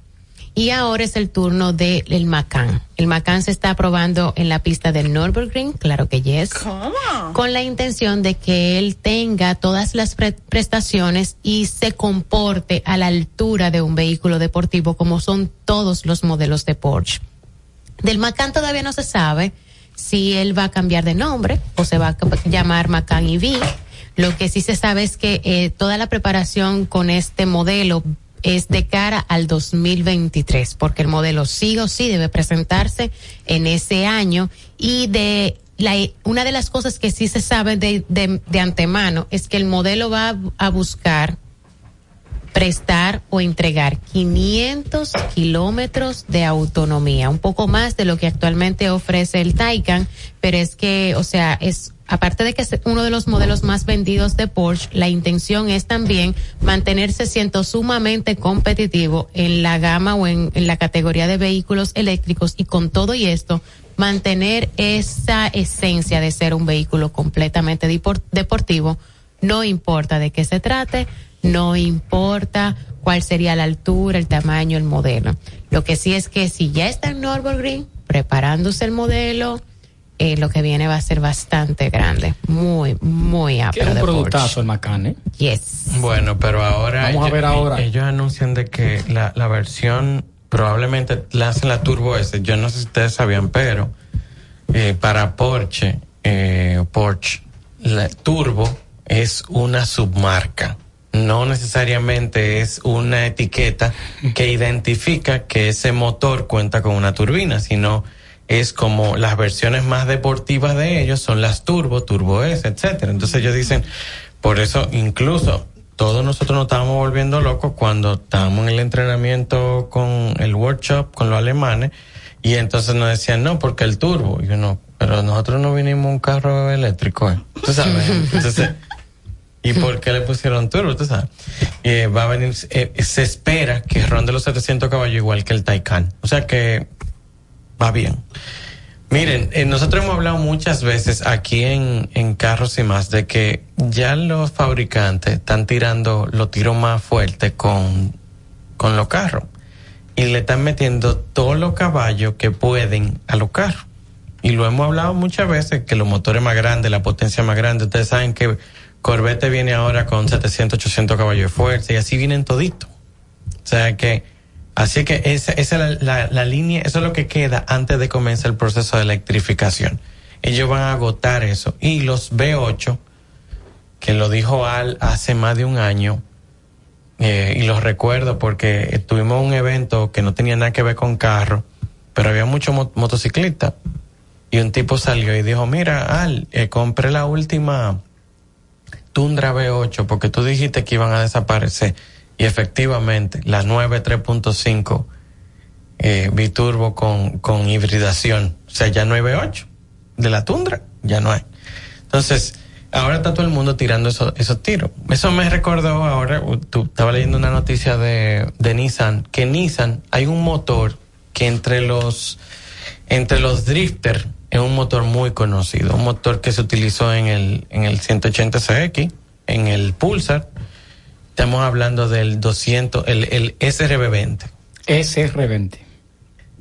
S28: Y ahora es el turno del Macan. El Macan se está probando en la pista del Nürburgring, claro que yes.
S29: ¿Cómo?
S28: Con la intención de que él tenga todas las pre- prestaciones y se comporte a la altura de un vehículo deportivo como son todos los modelos de Porsche. Del Macan todavía no se sabe si él va a cambiar de nombre o se va a llamar Macan EV. Lo que sí se sabe es que eh, toda la preparación con este modelo es de cara al 2023, porque el modelo sí o sí debe presentarse en ese año. Y de la, una de las cosas que sí se sabe de, de, antemano es que el modelo va a, a buscar prestar o entregar 500 kilómetros de autonomía, un poco más de lo que actualmente ofrece el Taycan, pero es que, o sea, es aparte de que es uno de los modelos más vendidos de Porsche, la intención es también mantenerse siendo sumamente competitivo en la gama o en, la categoría de vehículos eléctricos y con todo y esto mantener esa esencia de ser un vehículo completamente depor- deportivo, no importa de qué se trate, no importa cuál sería la altura, el tamaño, el modelo. Lo que sí es que si ya está en Nürburgring preparándose el modelo, eh, lo que viene va a ser bastante grande, muy, muy amplio.
S30: es un productazo el Macan, ¿eh?
S28: Yes.
S27: Bueno, pero ahora.
S30: Vamos a
S27: ellos-
S30: ver ahora.
S27: Ellos anuncian de que la, la versión probablemente la hacen la Turbo S. Yo no sé si ustedes sabían, pero eh, para Porsche, eh, Porsche, la Turbo es una submarca. No necesariamente es una etiqueta que identifica que ese motor cuenta con una turbina, sino es como las versiones más deportivas de ellos son las Turbo, Turbo S, etcétera. Entonces ellos dicen, por eso incluso todos nosotros nos estábamos volviendo locos cuando estábamos en el entrenamiento con el workshop con los alemanes y entonces nos decían, no, porque el turbo. Y yo no, pero nosotros no vinimos un carro eléctrico, ¿eh? ¿Tú sabes? Entonces, ¿y por qué le pusieron turbo? ¿Tú sabes? Eh, va a venir, eh, se espera que ronde los 700 caballos igual que el Taycan. O sea que va bien. Miren, eh, nosotros hemos hablado muchas veces aquí en, en Carros y más de que ya los fabricantes están tirando los tiros más fuertes con, con los carros y le están metiendo todos los caballos que pueden a los carros. Y lo hemos hablado muchas veces, que los motores más grandes, la potencia más grande, ustedes saben que Corvette viene ahora con 700, 800 caballos de fuerza y así vienen toditos. O sea que, así que esa, esa es la, línea, eso es lo que queda antes de comenzar el proceso de electrificación. Ellos van a agotar eso. Y los B8, que lo dijo Al hace más de un año, eh, y los recuerdo porque tuvimos un evento que no tenía nada que ver con carro, pero había muchos mo- motociclistas. Y un tipo salió y dijo, mira, Al, eh, compré la última Tundra V8 porque tú dijiste que iban a desaparecer. Y efectivamente, la 9 3.5 eh, biturbo con, con hibridación. O sea, ya no hay V8 de la Tundra, ya no hay. Entonces, ahora está todo el mundo tirando esos, esos tiros. Eso me recordó ahora, tú estaba leyendo una noticia de, de Nissan, que Nissan hay un motor que entre los, entre los drifter es un motor muy conocido, un motor que se utilizó en el, en el 180 CX, en el Pulsar. Estamos hablando del 200, el, el SRB20.
S30: SR20.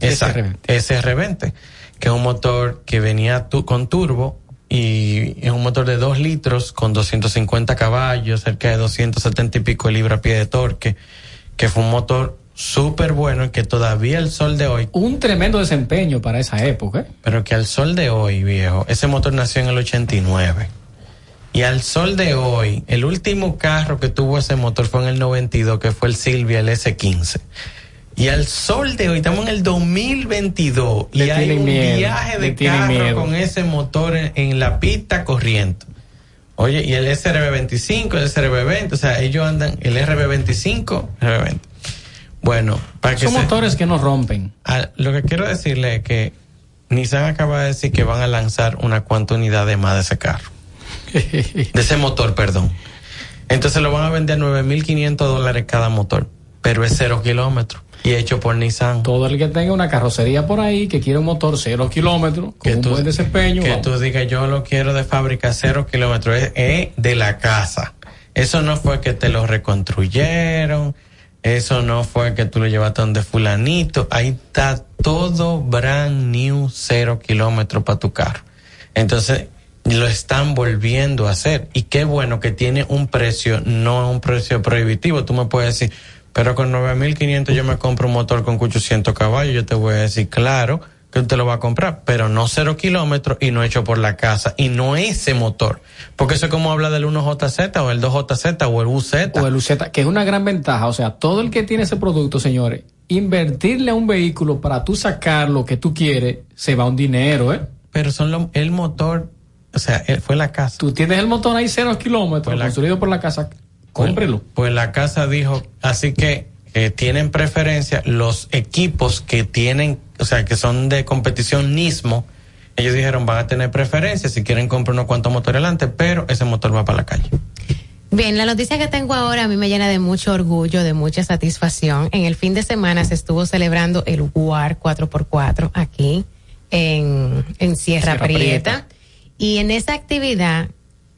S27: Exacto. SR20, que es un motor que venía tu- con turbo y es un motor de 2 litros con 250 caballos, cerca de 270 y pico de libra pie de torque, que fue un motor súper bueno y que todavía el sol de hoy,
S30: Un tremendo desempeño para esa época. ¿eh?
S27: pero que al sol de hoy, viejo, ese motor nació en el 89. Y al sol de hoy, el último carro que tuvo ese motor fue en el 92, que fue el Silvia, el S15. Y al sol de hoy, estamos en el 2022 y
S30: Le
S27: hay
S30: tienen
S27: un
S30: miedo,
S27: viaje de carro
S30: miedo.
S27: con ese motor en, en la pista corriendo. Oye, y el SRB25, el SRB20, o sea, ellos andan, el RB25, RB20. Bueno, para que
S30: Son
S27: se-
S30: motores que no rompen.
S27: Ah, lo que quiero decirle es que Nissan acaba de decir que van a lanzar una cuanta unidad de más de ese carro. de ese motor, perdón. Entonces lo van a vender a 9.500 dólares cada motor, pero es cero kilómetros y hecho por Nissan.
S30: Todo el que tenga una carrocería por ahí, que quiere un motor cero kilómetros, con un buen desempeño.
S27: Que
S30: vamos.
S27: tú digas, yo lo quiero de fábrica cero kilómetros, es, es de la casa. Eso no fue que te lo reconstruyeron, eso no fue que tú lo llevaste donde fulanito, ahí está todo brand new cero kilómetros para tu carro. Entonces, lo están volviendo a hacer y qué bueno que tiene un precio, no un precio prohibitivo. Tú me puedes decir, pero con 9.500 yo me compro un motor con 800 caballos, yo te voy a decir, claro, que usted lo va a comprar, pero no cero kilómetros y no hecho por la casa y no ese motor. Porque eso es como habla del 1JZ o el 2JZ o el UZ.
S30: O el UZ, que es una gran ventaja. O sea, todo el que tiene ese producto, señores, invertirle a un vehículo para tú sacar lo que tú quieres, se va un dinero, ¿eh?
S27: Pero son lo- el motor, o sea, él- fue la casa.
S30: Tú tienes el motor ahí cero kilómetros, construido por la casa, cómprelo.
S27: Pues la casa dijo, así que eh, tienen preferencia los equipos que tienen, o sea, que son de competición Nismo. Ellos dijeron, van a tener preferencia si quieren comprar unos cuantos motores adelante, pero ese motor va para la calle.
S28: Bien, la noticia que tengo ahora a mí me llena de mucho orgullo, de mucha satisfacción. En el fin de semana se estuvo celebrando el WAR 4x4 aquí en, en Sierra,
S31: Sierra
S28: Prieta.
S31: Prieta.
S28: Y en esa actividad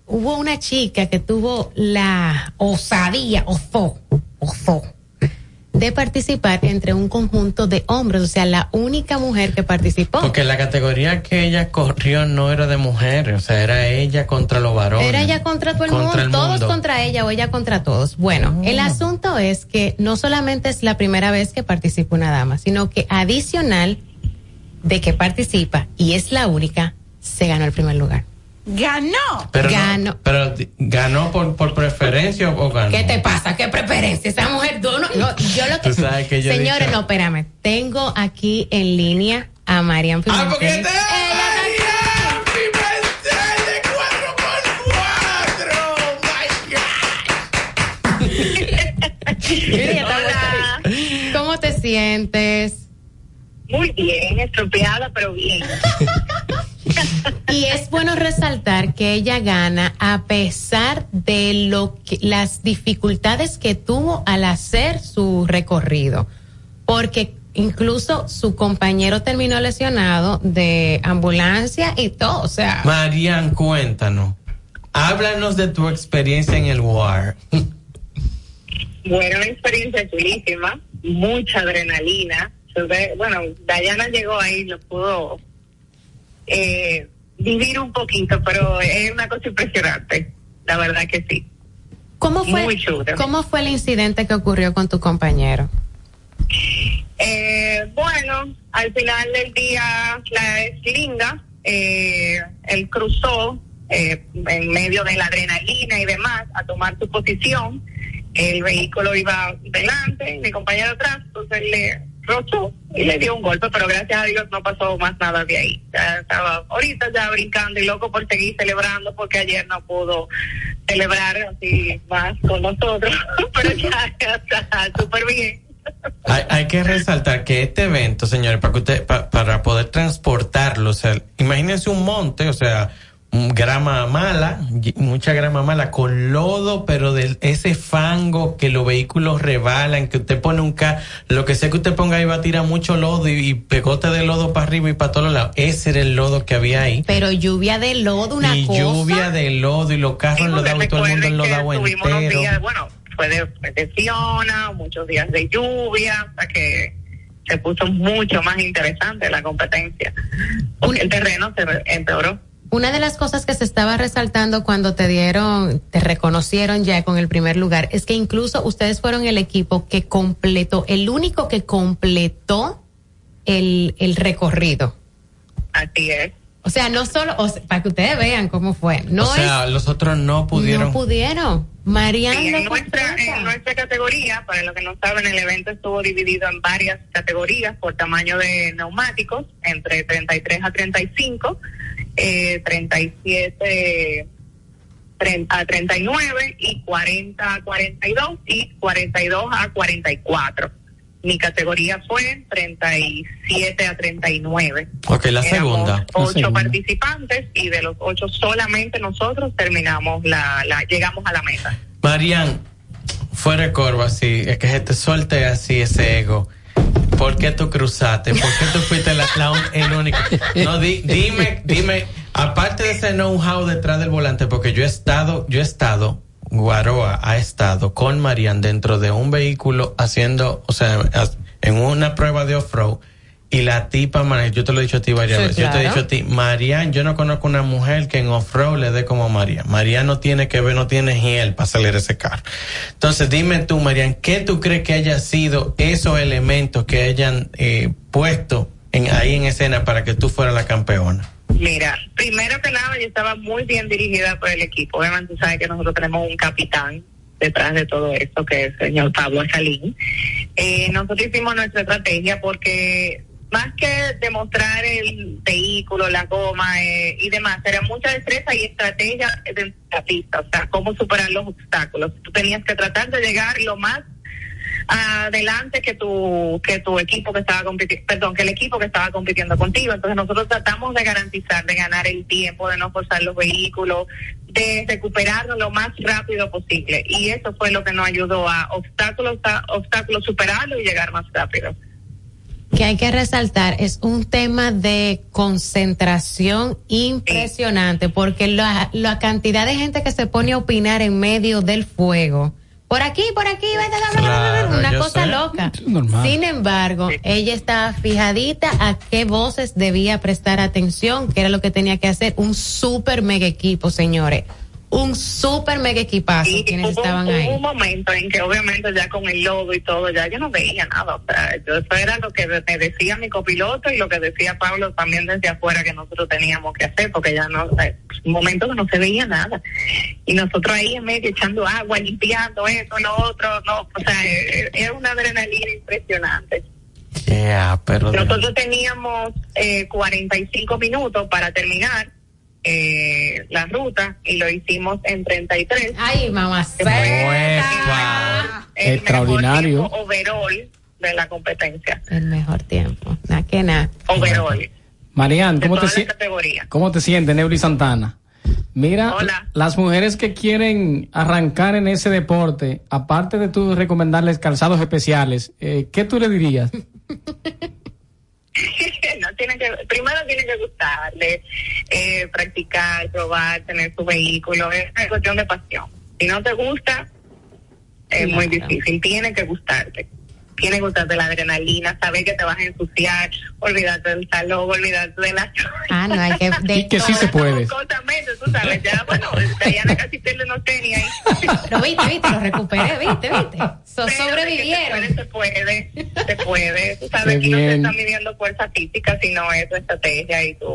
S28: hubo una chica que tuvo la osadía, osó, osó, de participar entre un conjunto de hombres, o sea, la única mujer que participó.
S27: Porque la categoría que ella corrió no era de mujeres, o sea, era ella contra los varones.
S28: Era ella contra todo el
S27: Contra
S28: mundo,
S27: el
S28: todos contra ella o ella contra todos. Bueno, el asunto es que no solamente es la primera vez que participa una dama, sino que adicional de que participa y es la única, se ganó el primer lugar.
S29: ¡Ganó!
S27: Pero, no-
S28: Ganó.
S27: pero di- ganó por, por preferencia o, ganó.
S28: ¿Qué te pasa? ¿Qué preferencia? Esa mujer, tú no, no, yo lo que...
S27: Tú sabes que yo
S28: Señores,
S27: dicho-
S28: no, espérame. Tengo aquí en línea a Marian
S32: Ah,
S28: Pimentel.
S32: porque te...
S28: Hola. ¿Cómo te sientes?
S31: Muy bien, estropeada, pero bien.
S28: Y es bueno resaltar que ella gana a pesar de lo que las dificultades que tuvo al hacer su recorrido, porque incluso su compañero terminó lesionado de ambulancia y todo, o sea,
S27: Marian, cuéntanos. Háblanos de tu experiencia en el WAR.
S31: Bueno, una experiencia chulísima, mucha adrenalina. Bueno, Dayana llegó ahí, lo pudo eh, vivir un poquito, pero es una cosa impresionante, la verdad que sí.
S28: ¿cómo fue
S31: Muy chulo.
S28: cómo fue el incidente que ocurrió con tu compañero?
S31: Eh, bueno, al final del día, la eslinga, eh, él cruzó eh, en medio de la adrenalina y demás a tomar su posición. El vehículo iba delante, mi compañero atrás, entonces le rozó y le dio un golpe, pero gracias a Dios no pasó más nada de ahí. Ya estaba ahorita ya brincando y loco por seguir celebrando porque ayer no pudo celebrar así más con nosotros, pero ya, está súper bien.
S27: Hay, hay que resaltar que este evento, señores, para que usted, pa- para poder transportarlo, o sea, imagínense un monte, o sea, grama mala, mucha grama mala, con lodo, pero de ese fango que los vehículos rebalan, que usted pone un ca, lo que sea que usted ponga ahí va a tirar mucho lodo y, y pegote de lodo para arriba y para todos lados. Ese era el lodo que había ahí.
S28: Pero lluvia de lodo, una
S27: y
S28: cosa.
S27: lluvia de lodo y los carros enlodados y todo el mundo
S31: tuvimos unos
S27: entero.
S31: días, bueno, fue de, de Fiona, muchos días de lluvia, sea que se puso mucho más interesante la competencia, porque el terreno se empeoró.
S28: Una de las cosas que se estaba resaltando cuando te dieron, te reconocieron ya con el primer lugar, es que incluso ustedes fueron el equipo que completó, el único que completó el, el recorrido.
S31: Así es.
S28: O sea, no solo, o sea, para que ustedes vean cómo fue, no
S27: o sea, los otros no
S28: es,
S27: pudieron.
S28: no pudieron. Mariana
S31: Sí, en nuestra, en nuestra categoría, para los que no saben, el evento estuvo dividido en varias categorías por tamaño de neumáticos, entre 33 a 35, eh, 37 tre- a 39 y 40 a 42 y 42 a 44. Mi categoría fue 37 a 39.
S27: Ok, la
S31: Éramos
S27: segunda. La
S31: Ocho
S27: segunda.
S31: participantes y de los ocho solamente nosotros terminamos la, la llegamos a la meta.
S27: Marian, fuera de corvo así, es que se te suelte así ese ego. ¿Por qué tú cruzaste? ¿Por qué tú fuiste la, un- el único? No, di- dime, dime, aparte de ese know-how detrás del volante, porque yo he estado, yo he estado, Guaroa ha estado con Marian dentro de un vehículo haciendo, o sea, en una prueba de off-road. Y la tipa, yo te lo he dicho a ti varias
S28: Sí,
S27: veces. Yo te he dicho a ti, Marian, yo no conozco una mujer que en off-road le dé como Marian. Marian no tiene que ver, no tiene hiel para salir ese carro. Entonces, dime tú, Marian, ¿qué tú crees que haya sido esos elementos que hayan eh, puesto en, ahí en escena para que tú fueras la campeona?
S31: Mira, primero que nada, yo estaba muy bien dirigida por el equipo. Obviamente, tú sabes que nosotros tenemos un capitán detrás de todo esto, que es el señor Pablo Salín. Eh, nosotros hicimos nuestra estrategia porque más que demostrar el vehículo, la goma eh, y demás, era mucha destreza y estrategia de la pista, o sea, cómo superar los obstáculos. Tú tenías que tratar de llegar lo más adelante que tu que tu equipo que estaba compitiendo, perdón, que el equipo que estaba compitiendo contigo. Entonces nosotros tratamos de garantizar, de ganar el tiempo, de no forzar los vehículos, de recuperarnos lo más rápido posible. Y eso fue lo que nos ayudó a obstáculos, a obstáculos superarlo y llegar más rápido.
S28: Que hay que resaltar es un tema de concentración impresionante porque la, la cantidad de gente que se pone a opinar en medio del fuego. Por aquí, por aquí,
S30: Claro,
S28: una cosa
S30: sé.
S28: loca.
S30: normal.
S28: Sin embargo, ella estaba fijadita a qué voces debía prestar atención, que era lo que tenía que hacer. Un super mega equipo, señores. Un super mega equipazo quienes
S31: Hubo-
S28: estaban
S31: hubo
S28: ahí.
S31: un momento en que obviamente ya con el lodo y todo, ya yo no veía nada. O sea, yo, eso era lo que me decía mi copiloto y lo que decía Pablo también desde afuera que nosotros teníamos que hacer, porque ya no, eh, un momento que no se veía nada. Y nosotros ahí en medio echando agua, limpiando esto, lo otro, no, o sea, eh, es una adrenalina impresionante.
S27: Yeah, pero
S31: Nosotros teníamos eh, 45 minutos para terminar eh, la ruta y lo hicimos en 33.
S28: Ay, mamá.
S31: El
S30: Extraordinario.
S31: mejor tiempo overall de la competencia.
S28: El mejor tiempo. Nada que nada.
S31: Overall.
S30: Marian, ¿cómo te, si-. ¿cómo te sientes, Neuli Santana? Mira,
S31: Hola.
S30: las mujeres que quieren arrancar en ese deporte, aparte de tú recomendarles calzados especiales, eh, ¿qué tú le dirías?
S31: que primero tienen que gustarle eh, practicar probar tener su vehículo es una cuestión de pasión. Si no te gusta es muy difícil tiene que gustarte. Tiene que gustarte la adrenalina saber que te vas a ensuciar olvidarte del salón olvidarte de la
S28: Ah, no, hay que. de
S30: Y que sí se puede.
S31: cosamente tú sabes ya bueno Diana casi pierde unos tenis ahí
S28: Pero viste, viste, lo recuperé, viste, viste. So, sobrevivieron.
S31: Se puede, se puede, se puede. Tú sabes que no se está midiendo fuerza física, sino es tu estrategia y tu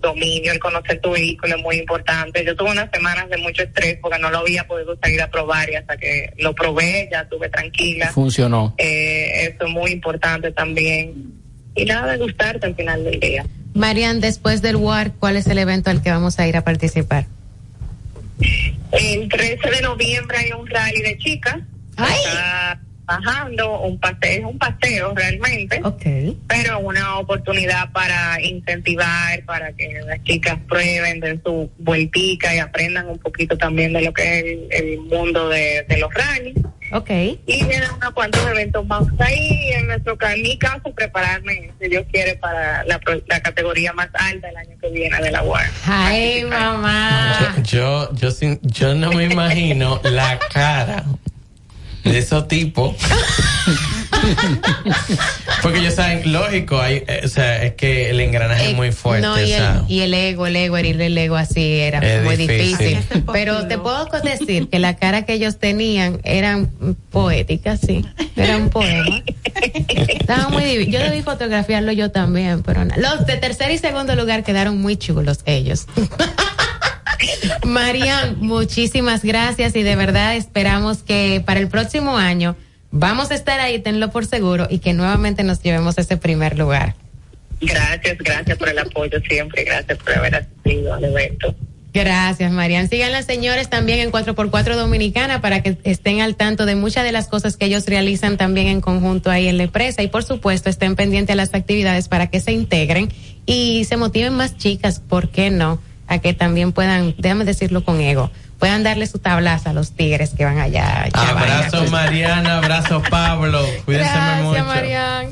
S31: dominio, el conocer tu vehículo es muy importante. Yo tuve unas semanas de mucho estrés porque no lo había podido salir a probar y hasta que lo probé ya estuve tranquila.
S30: Funcionó.
S31: Eh, eso es muy importante también. Y nada de gustarte al final del día.
S28: Marian, después del WAR, ¿cuál es el evento al que vamos a ir a participar?
S31: El 13 de noviembre hay un rally de chicas. Está bajando un paseo, es un paseo realmente. Pero una oportunidad para incentivar, para que las chicas prueben de su vueltica y aprendan un poquito también de lo que es el, el mundo de, de los rallies.
S28: Ok.
S31: Y vienen unos cuantos eventos más ahí. En nuestro en mi caso, prepararme, si Dios quiere, para la, pro- la categoría más alta el año que viene de la UAR.
S28: Ay, mamá.
S27: Yo, yo, sin- yo no me imagino la cara de esos tipos. Porque ya saben, lógico, hay, eh, o sea, es que el engranaje es muy fuerte.
S28: No,
S27: o
S28: y
S27: sea,
S28: el, y el ego, el ego, herirle el ego así era
S27: Es
S28: muy
S27: difícil.
S28: difícil. Pero te puedo decir que la cara que ellos tenían eran poéticas, sí. Era un poema. Estaba muy divi- Yo debí fotografiarlo yo también, pero na- los de tercer y segundo lugar quedaron muy chulos ellos. Marian, muchísimas gracias y de verdad esperamos que para el próximo año vamos a estar ahí, tenlo por seguro, y que nuevamente nos llevemos ese primer lugar.
S31: Gracias, gracias por el apoyo siempre. Gracias por haber asistido al evento.
S28: Gracias, Marian. Sigan las señores también en 4x4 Dominicana para que estén al tanto de muchas de las cosas que ellos realizan también en conjunto ahí en la empresa y por supuesto estén pendientes a las actividades para que se integren y se motiven más chicas, ¿por qué no? A que también puedan, déjame decirlo con ego, puedan darle su tablaza a los tigres que van allá.
S27: abrazo. Mariana, abrazo Pablo. Cuídense
S28: Gracias,
S27: mucho.
S28: Marian.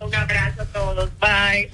S31: Un abrazo a todos. Bye.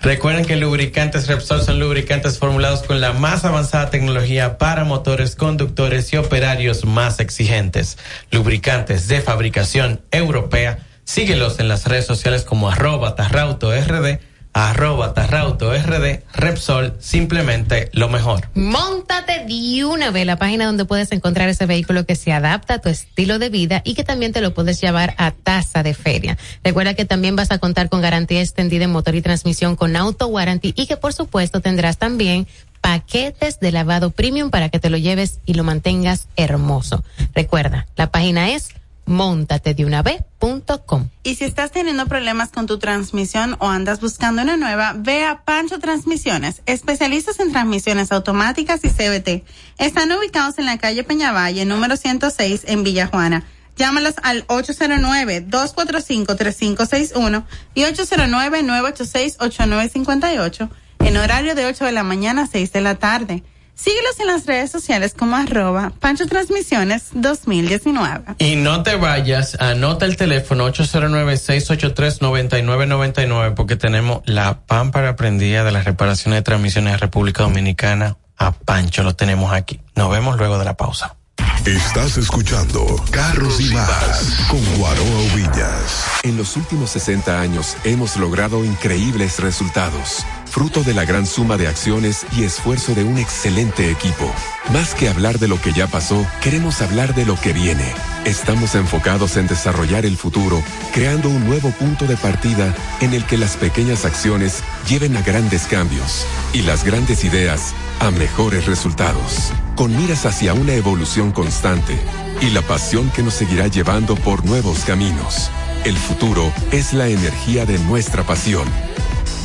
S27: Recuerden que lubricantes Repsol son lubricantes formulados con la más avanzada tecnología para motores, conductores y operarios más exigentes. Lubricantes de fabricación europea. Síguelos en las redes sociales como arroba tarrauto rd, arroba tarrauto rd, Repsol, simplemente lo mejor.
S28: Móntate de una vez la página donde puedes encontrar ese vehículo que se adapta a tu estilo de vida y que también te lo puedes llevar a tasa de feria. Recuerda que también vas a contar con garantía extendida en motor y transmisión con auto warranty y que por supuesto tendrás también paquetes de lavado premium para que te lo lleves y lo mantengas hermoso. Recuerda, la página es montatedeunav.com.
S29: Y si estás teniendo problemas con tu transmisión o andas buscando una nueva, ve a Pancho Transmisiones, especialistas en transmisiones automáticas y CBT. Están ubicados en la calle Peñavalle, número 106, en Villa Juana. Llámalos al 809-245-3561 y 809-986-8958 en horario de 8 de la mañana a 6 de la tarde. Síguelos en las redes sociales como arroba Pancho Transmisiones 2019.
S27: Y no te vayas, anota el teléfono 809-683-9999 porque tenemos la pámpara prendida de las reparaciones de transmisiones de República Dominicana. A Pancho lo tenemos aquí. Nos vemos luego de la pausa.
S17: Estás escuchando Carros y Más con Guaroa Villas.
S33: En los últimos 60 años hemos logrado increíbles resultados, fruto de la gran suma de acciones y esfuerzo de un excelente equipo. Más que hablar de lo que ya pasó, queremos hablar de lo que viene. Estamos enfocados en desarrollar el futuro, creando un nuevo punto de partida en el que las pequeñas acciones lleven a grandes cambios y las grandes ideas a mejores resultados, con miras hacia una evolución constante y la pasión que nos seguirá llevando por nuevos caminos. El futuro es la energía de nuestra pasión.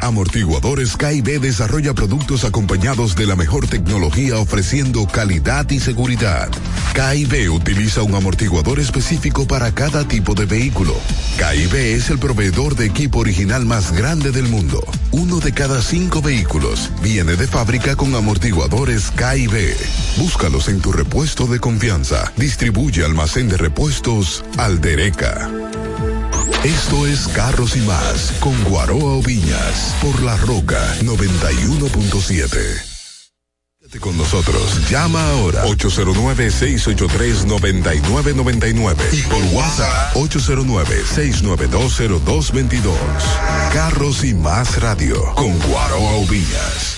S34: Amortiguadores KIB desarrolla productos acompañados de la mejor tecnología ofreciendo calidad y seguridad. KIB utiliza un amortiguador específico para cada tipo de vehículo. KIB es el proveedor de equipo original más grande del mundo. Uno de cada cinco vehículos viene de fábrica con amortiguadores KIB. Búscalos en tu repuesto de confianza. Distribuye almacén de repuestos Aldereca. Esto es Carros y más con Guaroa Oviñas por La Roca 91.7. Quédate Con nosotros, llama ahora 809-683-9999 y por WhatsApp 809-6920222. Carros y más radio con Guaroa Oviñas.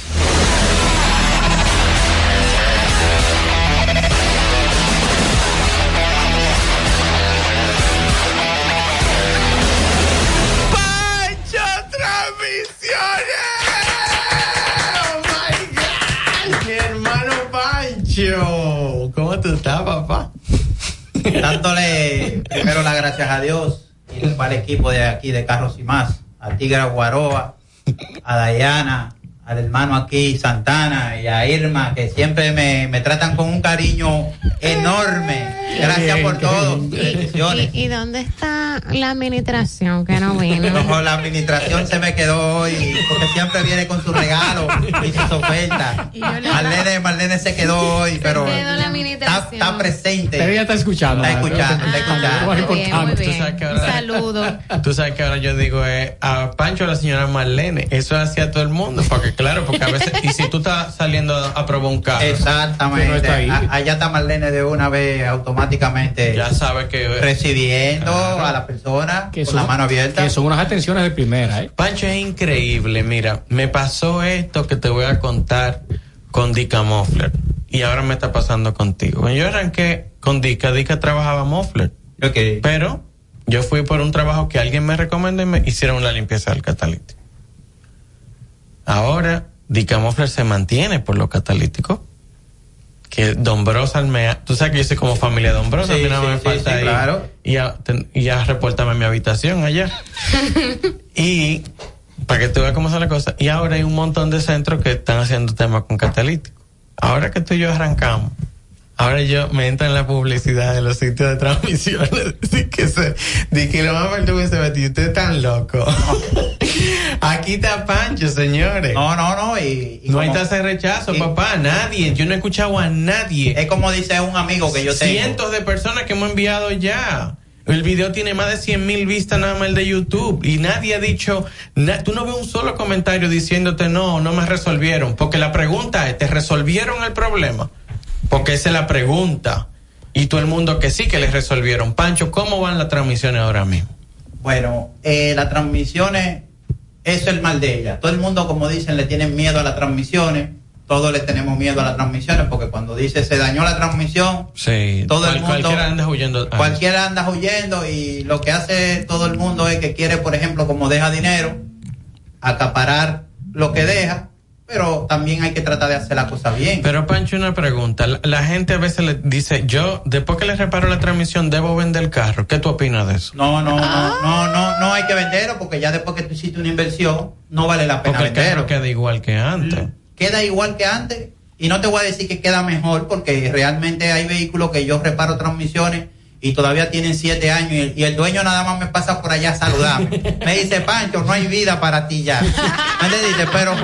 S35: Dándole primero las gracias a Dios y al equipo de aquí de Carros y Más, a Tigra Guaroa, a Dayana, al hermano aquí Santana y a Irma, que siempre me, me tratan con un cariño enorme. Gracias por todo. Bendiciones.
S28: ¿Y, y dónde está la administración que no vino?
S35: No, la administración se me quedó hoy porque siempre viene con su regalo y sus ofertas. Marlene, Marlene se quedó hoy, pero está, está presente.
S30: Pero ella está escuchando.
S35: Está escuchando, está escuchando.
S30: Muy importante.
S27: Tú sabes que ahora,
S28: saludo.
S27: Tú sabes que ahora yo digo eh, a Pancho a la señora Marlene. Eso hacía todo el mundo. Porque claro, porque a veces. Y si tú estás saliendo a, probar un carro.
S35: Exactamente.
S27: que no está ahí.
S35: A- allá está Marlene de una vez automáticamente.
S27: Ya sabes que.
S35: Recibiendo a la persona con la mano abierta.
S30: Que son unas atenciones de primera, ¿eh?
S27: Pancho es increíble. Mira, me pasó esto que te voy a contar con Dica Moffler. Y ahora me está pasando contigo. Cuando yo arranqué con Dica, Dica trabajaba Moffler. Pero yo fui por un trabajo que alguien me recomendó y me hicieron la limpieza del catalítico. Ahora, Dica Moffler se mantiene por los catalíticos. Que Don Brosa me tú sabes que yo soy como familia Don Brosa,
S35: Sí,
S27: a mí nada
S35: sí,
S27: me falta
S35: sí, claro.
S27: Y ya, ten- y ya repórtame mi habitación allá. Y para que tú veas cómo son las cosas. Y ahora hay un montón de centros que están haciendo temas con catalítico. Ahora que tú y yo arrancamos, ahora yo me entra en la publicidad de los sitios de transmisiones. Así que se, de que lo más faltó que se metió. Usted es tan loco. Aquí está Pancho, señores.
S35: No, no, no. Y,
S27: no hay tasa de rechazo, papá. Nadie. Yo no he escuchado a nadie.
S35: Es como dice un amigo que yo tengo.
S27: Cientos de personas que hemos enviado ya. El video tiene más de 100 mil vistas nada más el de YouTube y nadie ha dicho, na- tú no ves un solo comentario diciéndote no, no me resolvieron, porque la pregunta es, ¿te resolvieron el problema? Porque esa es la pregunta. Y todo el mundo que sí que les resolvieron. Pancho, ¿cómo van las transmisiones ahora mismo?
S35: Bueno, eh, las transmisiones, eso es el mal de ellas. Todo el mundo, como dicen, le tienen miedo a las transmisiones. Todos le tenemos miedo a las transmisiones porque cuando dice se dañó la transmisión,
S27: Sí,
S35: Todo el mundo-
S27: Cualquiera anda huyendo. Ah,
S35: cualquiera anda huyendo y lo que hace todo el mundo es que quiere, por ejemplo, como deja dinero, acaparar lo que deja, pero también hay que tratar de hacer la cosa bien.
S27: Pero Pancho, una pregunta. La, la gente a veces le dice, yo, después que le reparo la transmisión, debo vender el carro. ¿Qué tú opinas de eso?
S35: No, no, no, no, no, no hay que venderlo porque ya después que tú hiciste una inversión, no vale la pena
S27: Porque el
S35: venderlo.
S27: carro queda igual que antes.
S35: queda igual que antes. Y no te voy a decir que queda mejor porque realmente hay vehículos que yo reparo transmisiones y todavía tienen siete años y el, y el dueño nada más me pasa por allá a saludarme. Me dice, Pancho, no hay vida para ti ya. ¿Me entendiste? Pero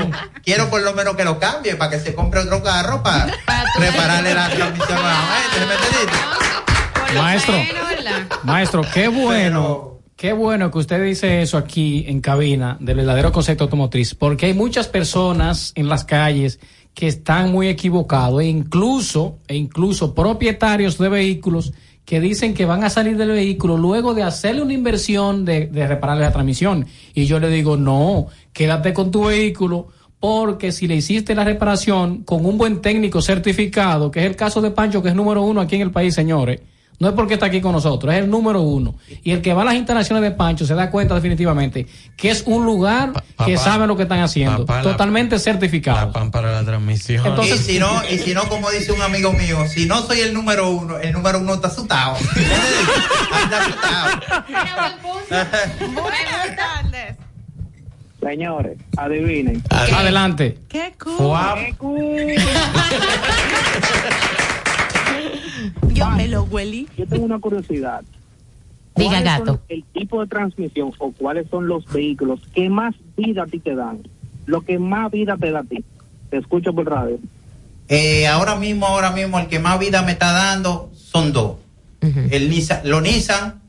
S35: quiero por lo menos que lo cambie para que se compre otro carro para repararle la transmisión nuevamente. ¿Me entendiste?
S30: Maestro, maestro, qué bueno Qué bueno que usted dice eso aquí en cabina del verdadero concepto automotriz, porque hay muchas personas en las calles que están muy equivocados e incluso, e incluso propietarios de vehículos que dicen que van a salir del vehículo luego de hacerle una inversión de, repararle la transmisión. Y yo le digo, no, quédate con tu vehículo porque si le hiciste la reparación con un buen técnico certificado, que es el caso de Pancho, que es número uno aquí en el país, señores, no es porque está aquí con nosotros, es el número uno. Y el que va a las instalaciones de Pancho se da cuenta definitivamente que es un lugar que
S27: papá,
S30: saben lo que están haciendo,
S27: papá, la-
S30: totalmente certificado.
S27: para la transmisión.
S30: Entonces-
S35: y si no, y si no, como dice un amigo mío, si no soy el número uno, el número uno está asustado.
S29: Buenas tardes.
S36: Señores, adivinen.
S30: Adelante.
S29: Qué cool.
S30: Fuap.
S36: Qué cool.
S29: Yo me lo huelí.
S36: Yo tengo una curiosidad.
S28: Diga,
S36: ¿Cuáles
S28: gato.
S36: son El tipo de transmisión o cuáles son los vehículos que más vida a ti te dan. Lo que más vida te da a ti. Te escucho por radio.
S35: Eh, ahora mismo, ahora mismo, el que más vida me está dando son dos. El Nissan, lo Nissan,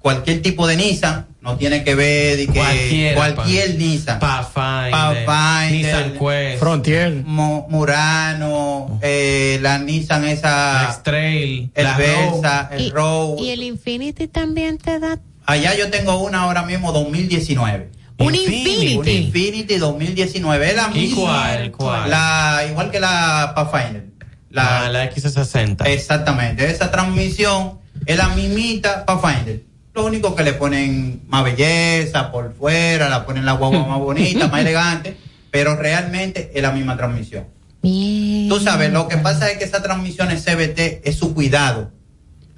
S35: cualquier tipo de Nissan, no tiene que ver de que cualquier
S27: pa-
S35: Nissan.
S27: Pathfinder, Nissan Quest.
S30: Frontier.
S35: Mo- Murano, eh, la Nissan esa.
S27: La X-Trail,
S35: El
S27: la
S35: Versa, el
S28: Y,
S35: Row.
S28: y el Infinity también te da.
S35: Allá yo tengo una ahora mismo 2019.
S28: Un Infinity.
S35: Un Infinity 2019. Es la
S27: ¿Y
S35: misma.
S27: cuál, cuál?
S35: La, igual que la Pathfinder. La,
S27: Ah, la X60.
S35: Exactamente. Esa transmisión es la mismita Pathfinder. Lo único que le ponen más belleza por fuera, la ponen la guagua más bonita, más elegante, pero realmente es la misma transmisión. Tú sabes, lo que pasa es que esa transmisión es CBT, es su cuidado.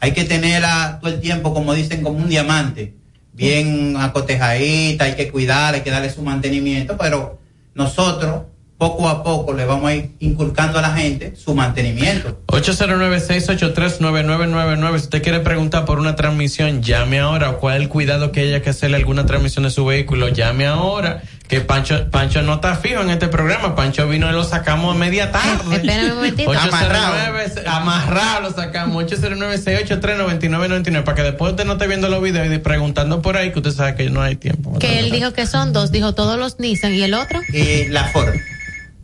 S35: Hay que tenerla todo el tiempo, como dicen, como un diamante, bien acotejadita, hay que cuidarla, hay que darle su mantenimiento, pero nosotros poco a poco le vamos a ir inculcando a la gente su mantenimiento.
S27: 809-683-9999. Si usted quiere preguntar por una transmisión, llame ahora. ¿O cuál es el cuidado que haya que hacerle alguna transmisión de su vehículo? Llame ahora. Que Pancho, Pancho no está fijo en este programa. Pancho vino y lo sacamos a media tarde.
S28: Espérame un momentito.
S27: 809, amarrado lo sacamos. 809-683-9999. Para que después usted no esté viendo los videos y preguntando por ahí, que usted sabe que no hay tiempo.
S28: Que él dijo que son dos, dijo todos los Nissan y el otro.
S35: Y la Ford.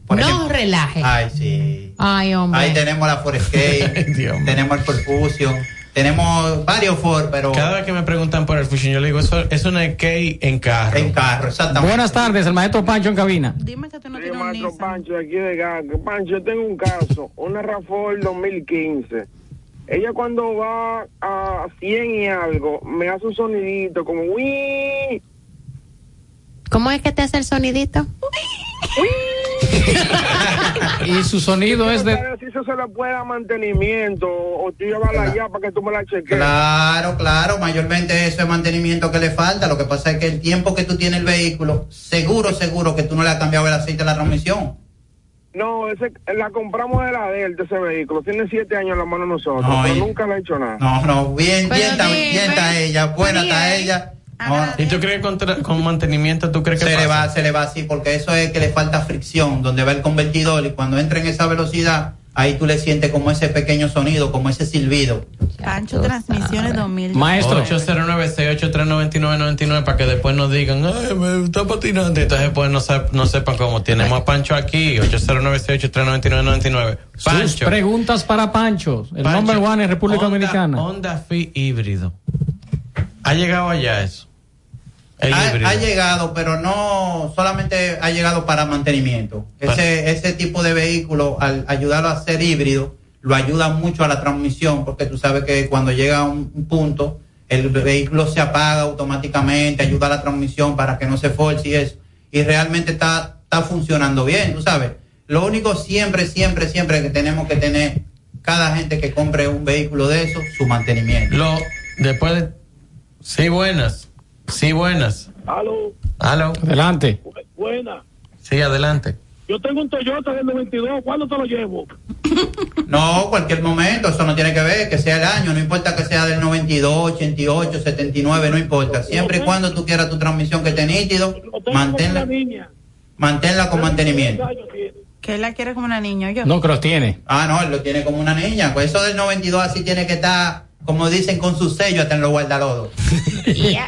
S28: No relaje.
S35: Ay, sí.
S28: Ay, hombre.
S35: Ahí tenemos la Ford Escape, tenemos el Perfusion, tenemos varios Ford, pero...
S27: Cada vez que me preguntan por el Fusion, yo le digo, eso es una key en carro.
S35: En carro, exactamente.
S30: Buenas tardes, el maestro Pancho en cabina.
S29: Dime que tú no tienes un
S37: Maestro
S29: Nissan.
S37: Pancho, aquí de Gaca. Pancho, yo tengo un caso, una RAFOR 2015. Ella cuando va a 100 y algo, me hace un sonidito como ¡Wii!
S28: ¿Cómo es que te hace el sonidito?
S30: Y su sonido es de...
S37: Si eso se le puede dar mantenimiento, o tú llevarla allá para que tú me la cheques.
S35: Claro, claro, mayormente eso es mantenimiento que le falta. Lo que pasa es que el tiempo que tú tienes el vehículo, seguro, seguro que tú no le has cambiado el aceite de la transmisión.
S37: No, ese, la compramos de la Delta, ese vehículo. Tiene siete años en la mano nosotros,
S35: No,
S37: pero
S35: y-
S37: nunca le ha hecho nada.
S35: No, no, bien, bien,
S37: dime.
S35: bien está ella, buena está ella. No,
S27: ¿Y tú crees que con, mantenimiento, tú crees que
S35: se le va, se le va así, porque eso es que le falta fricción, donde va el convertidor y cuando entra en esa velocidad, ahí tú le sientes como ese pequeño sonido, como ese silbido.
S29: Pancho Transmisiones 2000.
S27: 809-683-9999 para que después nos digan, ay, me está patinando. Entonces después no, sep- no sepan cómo. Tenemos a Pancho aquí, 809-683-9999.
S30: Sus
S27: Pancho.
S30: preguntas para Pancho, el
S27: Pancho,
S30: number one en República
S27: Honda-
S30: Dominicana.
S27: Honda Fit híbrido. ¿Ha llegado allá eso?
S35: Ha, llegado, pero no solamente ha llegado para mantenimiento. Ese, ese tipo de vehículo, al ayudarlo a ser híbrido, lo ayuda mucho a la transmisión, porque tú sabes que cuando llega a un un punto, el vehículo se apaga automáticamente, ayuda a la transmisión para que no se force y eso. Y realmente está, está funcionando bien, tú sabes. Lo único siempre, siempre, siempre que tenemos que tener, cada gente que compre un vehículo de eso, su mantenimiento.
S27: Lo, después de... Sí, buenas. Sí, buenas.
S37: Aló,
S27: Aló.
S30: Adelante.
S37: buena.
S27: Sí, adelante.
S37: Yo tengo un Toyota del 92, ¿cuándo te lo llevo?
S35: No, cualquier momento, eso no tiene que ver, que sea el año, no importa que sea del 92, 88, 79, no importa. Siempre y cuando tú quieras tu transmisión que esté nítido, manténla, manténla con mantenimiento.
S29: Que él la quiere como una niña, yo.
S30: No, que los tiene.
S35: Ah, no, él lo tiene como una niña. Pues eso del 92 así tiene que estar como dicen, con su sello hasta en los guardalodos.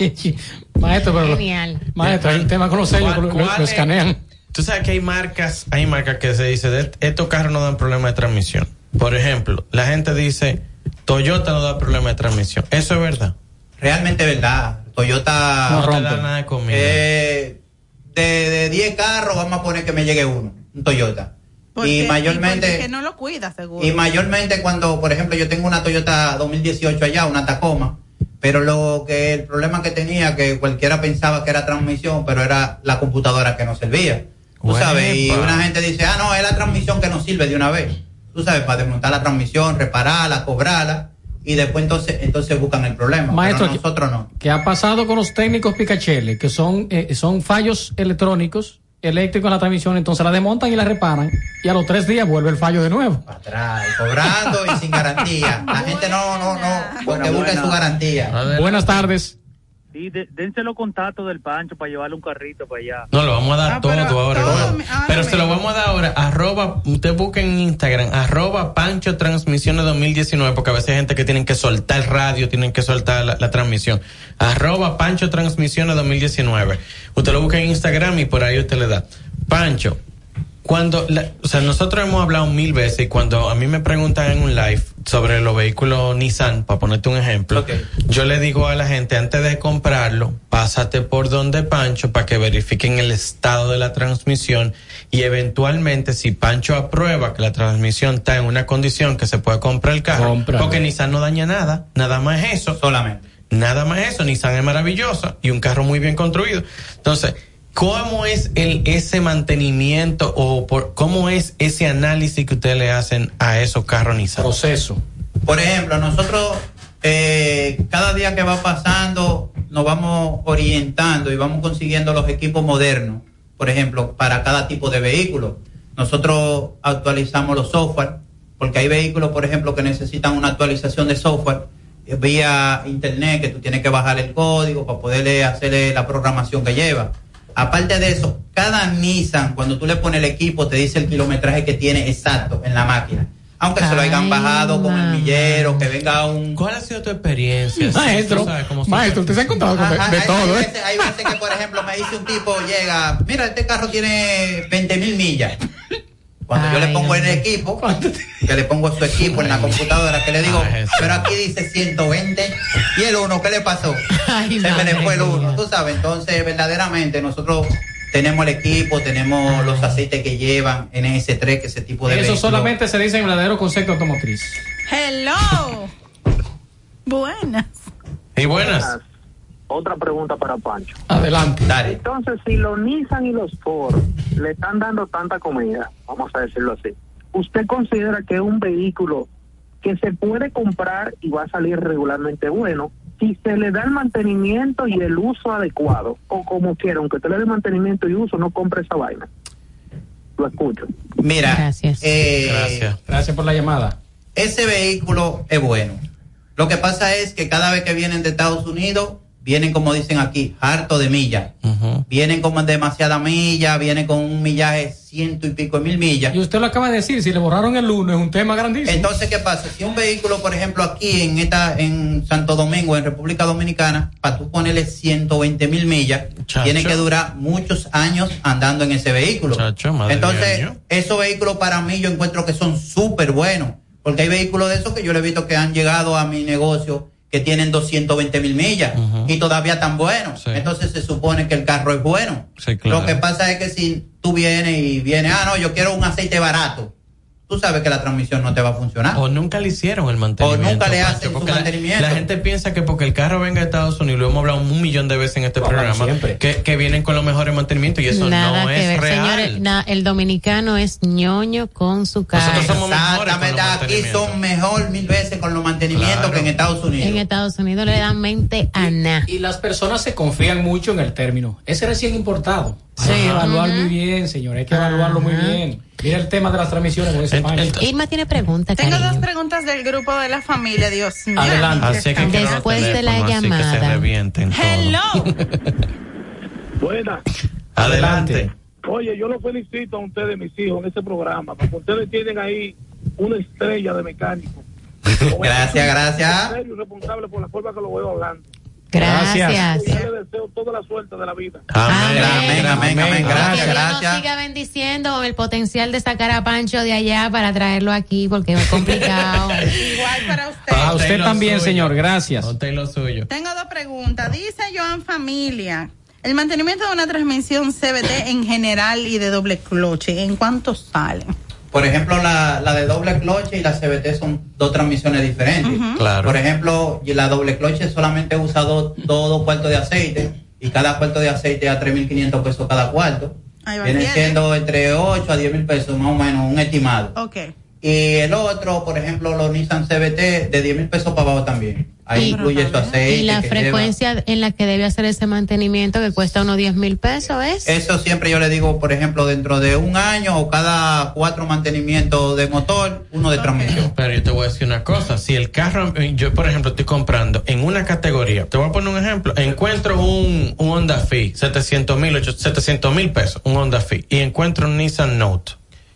S30: Maestro, pero
S28: Genial.
S30: maestro, hay un tema con los sellos,
S27: ¿Cuál-
S30: lo, lo-
S27: es?
S30: escanean.
S27: Tú sabes que hay marcas, hay marcas que se dice, de, estos carros no dan problema de transmisión. Por ejemplo, la gente dice, Toyota no da problema de transmisión. Eso es verdad.
S35: Realmente verdad. Toyota
S27: No te da nada de comida.
S35: Eh, de, de 10 carros, vamos a poner que me llegue uno, un Toyota.
S29: Porque-
S35: y mayormente...
S29: porque que no lo cuida, seguro.
S35: Y mayormente cuando, por ejemplo, yo tengo una Toyota 2018 allá, una Tacoma, pero lo que el problema que tenía que cualquiera pensaba que era transmisión, pero era la computadora que no servía. Tú sabes, y una gente dice, ah, no, es la transmisión que no sirve de una vez. Tú sabes, para desmontar la transmisión, repararla, cobrarla, y después entonces, entonces buscan el problema.
S30: Maestro,
S35: pero nosotros no.
S30: ¿Qué ha pasado con los técnicos Picachele? Que son, eh, son fallos electrónicos, eléctricos en la transmisión, entonces la desmontan y la reparan, y a los tres días vuelve el fallo de nuevo.
S35: Atrás, cobrando y sin garantía. La gente no, no, no, lo que busca es su garantía.
S30: Buenas tardes.
S38: Sí, de- dense los contactos del Pancho para llevarle un carrito para allá.
S27: No, lo vamos a dar
S38: Ah,
S27: todo
S38: pero
S27: ahora.
S38: todo
S27: hermano.
S38: ahora
S27: pero se lo vamos a dar ahora. Arroba, usted busca en Instagram, arroba Pancho Transmisiones 2019, porque a veces hay gente que tienen que soltar radio, tienen que soltar la, la transmisión. Arroba Pancho Transmisiones 2019. Usted lo busca en Instagram y por ahí usted le da. Pancho, cuando, la- o sea, nosotros hemos hablado mil veces y cuando a mí me preguntan en un live sobre los vehículos Nissan, para ponerte un ejemplo, yo le digo a la gente antes de comprarlo, pásate por donde Pancho para que verifiquen el estado de la transmisión y eventualmente si Pancho aprueba que la transmisión está en una condición que se puede comprar el carro, porque Nissan no daña nada, nada más eso.
S35: Solamente.
S27: Nada más eso, Nissan es maravillosa y un carro muy bien construido. Entonces, ¿cómo es el ese mantenimiento o por, cómo es ese análisis que ustedes le hacen a esos carros Nissan?
S30: Proceso.
S35: Por ejemplo, nosotros eh, cada día que va pasando nos vamos orientando y vamos consiguiendo los equipos modernos, por ejemplo, para cada tipo de vehículo. Nosotros actualizamos los software, porque hay vehículos, por ejemplo, que necesitan una actualización de software eh, vía internet, que tú tienes que bajar el código para poderle hacerle la programación que lleva. Aparte de eso, cada Nissan, cuando tú le pones el equipo, te dice el kilometraje que tiene exacto en la máquina. Aunque se lo hayan bajado con el millero, que venga un...
S27: ¿Cuál ha sido tu experiencia?
S30: Maestro, maestro, usted se ha encontrado con de,
S35: Ajá,
S30: de
S35: hay,
S30: todo,
S35: hay
S30: ¿eh?
S35: veces, hay veces que, por ejemplo, me dice un tipo, llega, mira, este carro tiene 20 mil millas. Cuando yo le pongo en el equipo, que le pongo su equipo en la computadora, que le digo, pero aquí dice 120, y el uno, ¿qué le pasó? Se me le fue el uno, tú sabes. Entonces, verdaderamente, nosotros tenemos el equipo, tenemos los aceites que llevan en ese 3 que ese tipo de
S30: Eso
S35: vehículo.
S30: solamente se dice en verdadero concepto automotriz.
S29: Hello. Buenas.
S27: Y buenas.
S36: Otra pregunta para Pancho.
S30: Adelante.
S36: Entonces, si los Nissan y los Ford le están dando tanta comida, vamos a decirlo así, ¿usted considera que es un vehículo que se puede comprar y va a salir regularmente bueno si se le da el mantenimiento y el uso adecuado? O como quiera, aunque usted le dé mantenimiento y uso, no compre esa vaina. Lo escucho.
S35: Mira,
S28: Gracias.
S35: eh,
S30: Gracias. Gracias por la llamada.
S35: ese vehículo es bueno. Lo que pasa es que cada vez que vienen de Estados Unidos, vienen como dicen aquí, harto de millas. Vienen con demasiada milla, vienen con un millaje ciento y pico de mil millas.
S30: Y usted lo acaba de decir, si le borraron el uno es un tema grandísimo.
S35: Entonces, ¿qué pasa? Si un vehículo, por ejemplo, aquí en esta, en Santo Domingo, en República Dominicana, para tú ponerle 120 mil millas,
S27: Chacho.
S35: tiene que durar muchos años andando en ese vehículo.
S27: Chacho, madre
S35: Entonces,
S27: mía.
S35: esos vehículos para mí yo encuentro que son súper buenos, porque hay vehículos de esos que yo le he visto que han llegado a mi negocio que tienen 220 mil millas y todavía tan buenos. Entonces se supone que el carro es bueno.
S27: Sí, claro.
S35: Lo que pasa es que si tú vienes y vienes, ah, no, yo quiero un aceite barato, tú sabes que la transmisión no te va a funcionar.
S27: O nunca le hicieron el mantenimiento.
S35: O nunca le
S27: Pancho,
S35: hacen su
S27: porque la-
S35: mantenimiento.
S27: La, gente piensa que porque el carro venga de Estados Unidos, lo hemos hablado un millón de veces en este programa, que, que vienen con los mejores mantenimientos y eso
S28: Nada
S27: no
S28: que
S27: es
S28: ver,
S27: real.
S28: señores. na- el dominicano es ñoño con su carro.
S35: Exactamente, aquí son mejor mil veces con los mantenimientos que en Estados Unidos.
S28: En Estados Unidos le dan mente a nada.
S30: Y las personas se confían mucho en el término. Ese recién importado. Hay que evaluar muy bien, señor. Hay que evaluarlo muy bien. Mira el tema de las transmisiones con ese.
S28: Irma tiene pregunta,
S29: Tengo
S28: cariño.
S29: dos preguntas del grupo de la familia, Dios mío.
S30: Adelante.
S27: Así que
S28: Después de la
S27: teléfonos, así que se
S28: llamada.
S27: revienten.
S29: Hello.
S36: Buenas.
S27: Adelante.
S36: Oye, yo los felicito a ustedes, mis hijos, en este programa, porque ustedes tienen ahí una estrella de mecánico.
S35: Gracias, gracias.
S39: serio y responsable por la forma que lo veo hablando.
S28: Gracias.
S39: Yo le deseo toda la suerte de la vida.
S35: Amén, amén, amén, amén. Gracias,
S28: que Dios nos
S35: gracias.
S28: siga bendiciendo el potencial de sacar a Pancho de allá para traerlo aquí porque es complicado.
S29: Igual para usted.
S30: A usted también, señor. Gracias.
S27: Usted lo suyo.
S29: Tengo dos preguntas. Dice Joan Familia, el mantenimiento de una transmisión CBT en general y de doble cloche, ¿en cuánto sale?
S35: Por ejemplo, la, la de doble cloche y la CBT son dos transmisiones diferentes.
S27: Claro.
S35: Por ejemplo, y la doble cloche solamente usa dos, dos, cuartos de aceite y cada cuarto de aceite a 3.500 pesos cada cuarto.
S29: Ahí va,
S35: Viene siendo entre 8 a 10 mil pesos más o menos, un estimado.
S29: Ok.
S35: Y el otro, por ejemplo, los Nissan CBT de 10 mil pesos para abajo también. Ahí
S28: Y-
S35: incluye su aceite.
S28: Y la
S35: que lleva.
S28: frecuencia en la que debe hacer ese mantenimiento que cuesta unos 10 mil pesos es.
S35: Eso siempre yo le digo, por ejemplo, dentro de un año o cada cuatro mantenimientos de motor, uno de transmisión.
S27: Pero yo te voy a decir una cosa, si el carro, yo por ejemplo estoy comprando en una categoría, te voy a poner un ejemplo, encuentro un, un Honda Fit, 700 mil, 700 mil pesos, un Honda Fit, y encuentro un Nissan Note,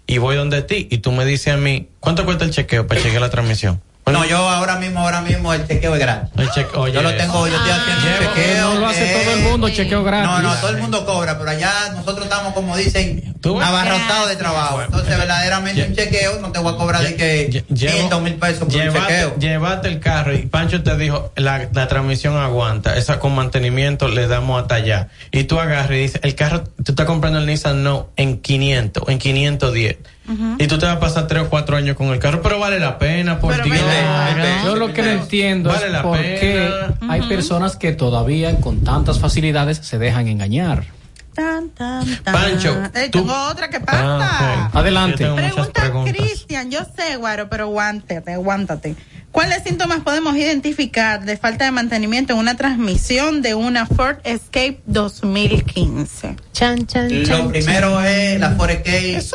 S27: y voy donde ti, y tú me dices a mí, ¿cuánto cuesta el chequeo para chequear la transmisión?
S35: No, yo ahora mismo, ahora mismo el chequeo es gratis.
S27: El cheque- oye,
S35: yo lo tengo, yo estoy haciendo un chequeo.
S30: No lo hace
S35: eh,
S30: todo el mundo, chequeo gratis.
S35: No, no, todo el mundo cobra, pero allá nosotros estamos, como dicen, abarrotados de trabajo. Entonces, verdaderamente un chequeo no te voy a cobrar de que 500 mil pesos por un
S27: Llévate,
S35: chequeo.
S27: llévate el carro y Pancho te dijo, la, la transmisión aguanta, esa con mantenimiento le damos hasta allá. Y tú agarras y dices, el carro, tú estás comprando el Nissan No en 500, en 510. Y tú te vas a pasar 3 o 4 años con el carro, pero vale la pena, por Dios.
S30: Yo lo que no entiendo
S27: Vale
S30: es por qué hay personas que todavía con tantas facilidades se dejan engañar.
S29: Tan, tan, tan.
S30: Pancho,
S29: Eh, tengo otra que pasa.
S30: Ah, ok. Adelante.
S29: Pregunta. Cristian, yo sé, Guaro, pero aguántate, aguántate. ¿Cuáles síntomas podemos identificar de falta de mantenimiento en una transmisión de una Ford Escape 2015?
S28: Chan, chan,
S35: Lo primero es la Forex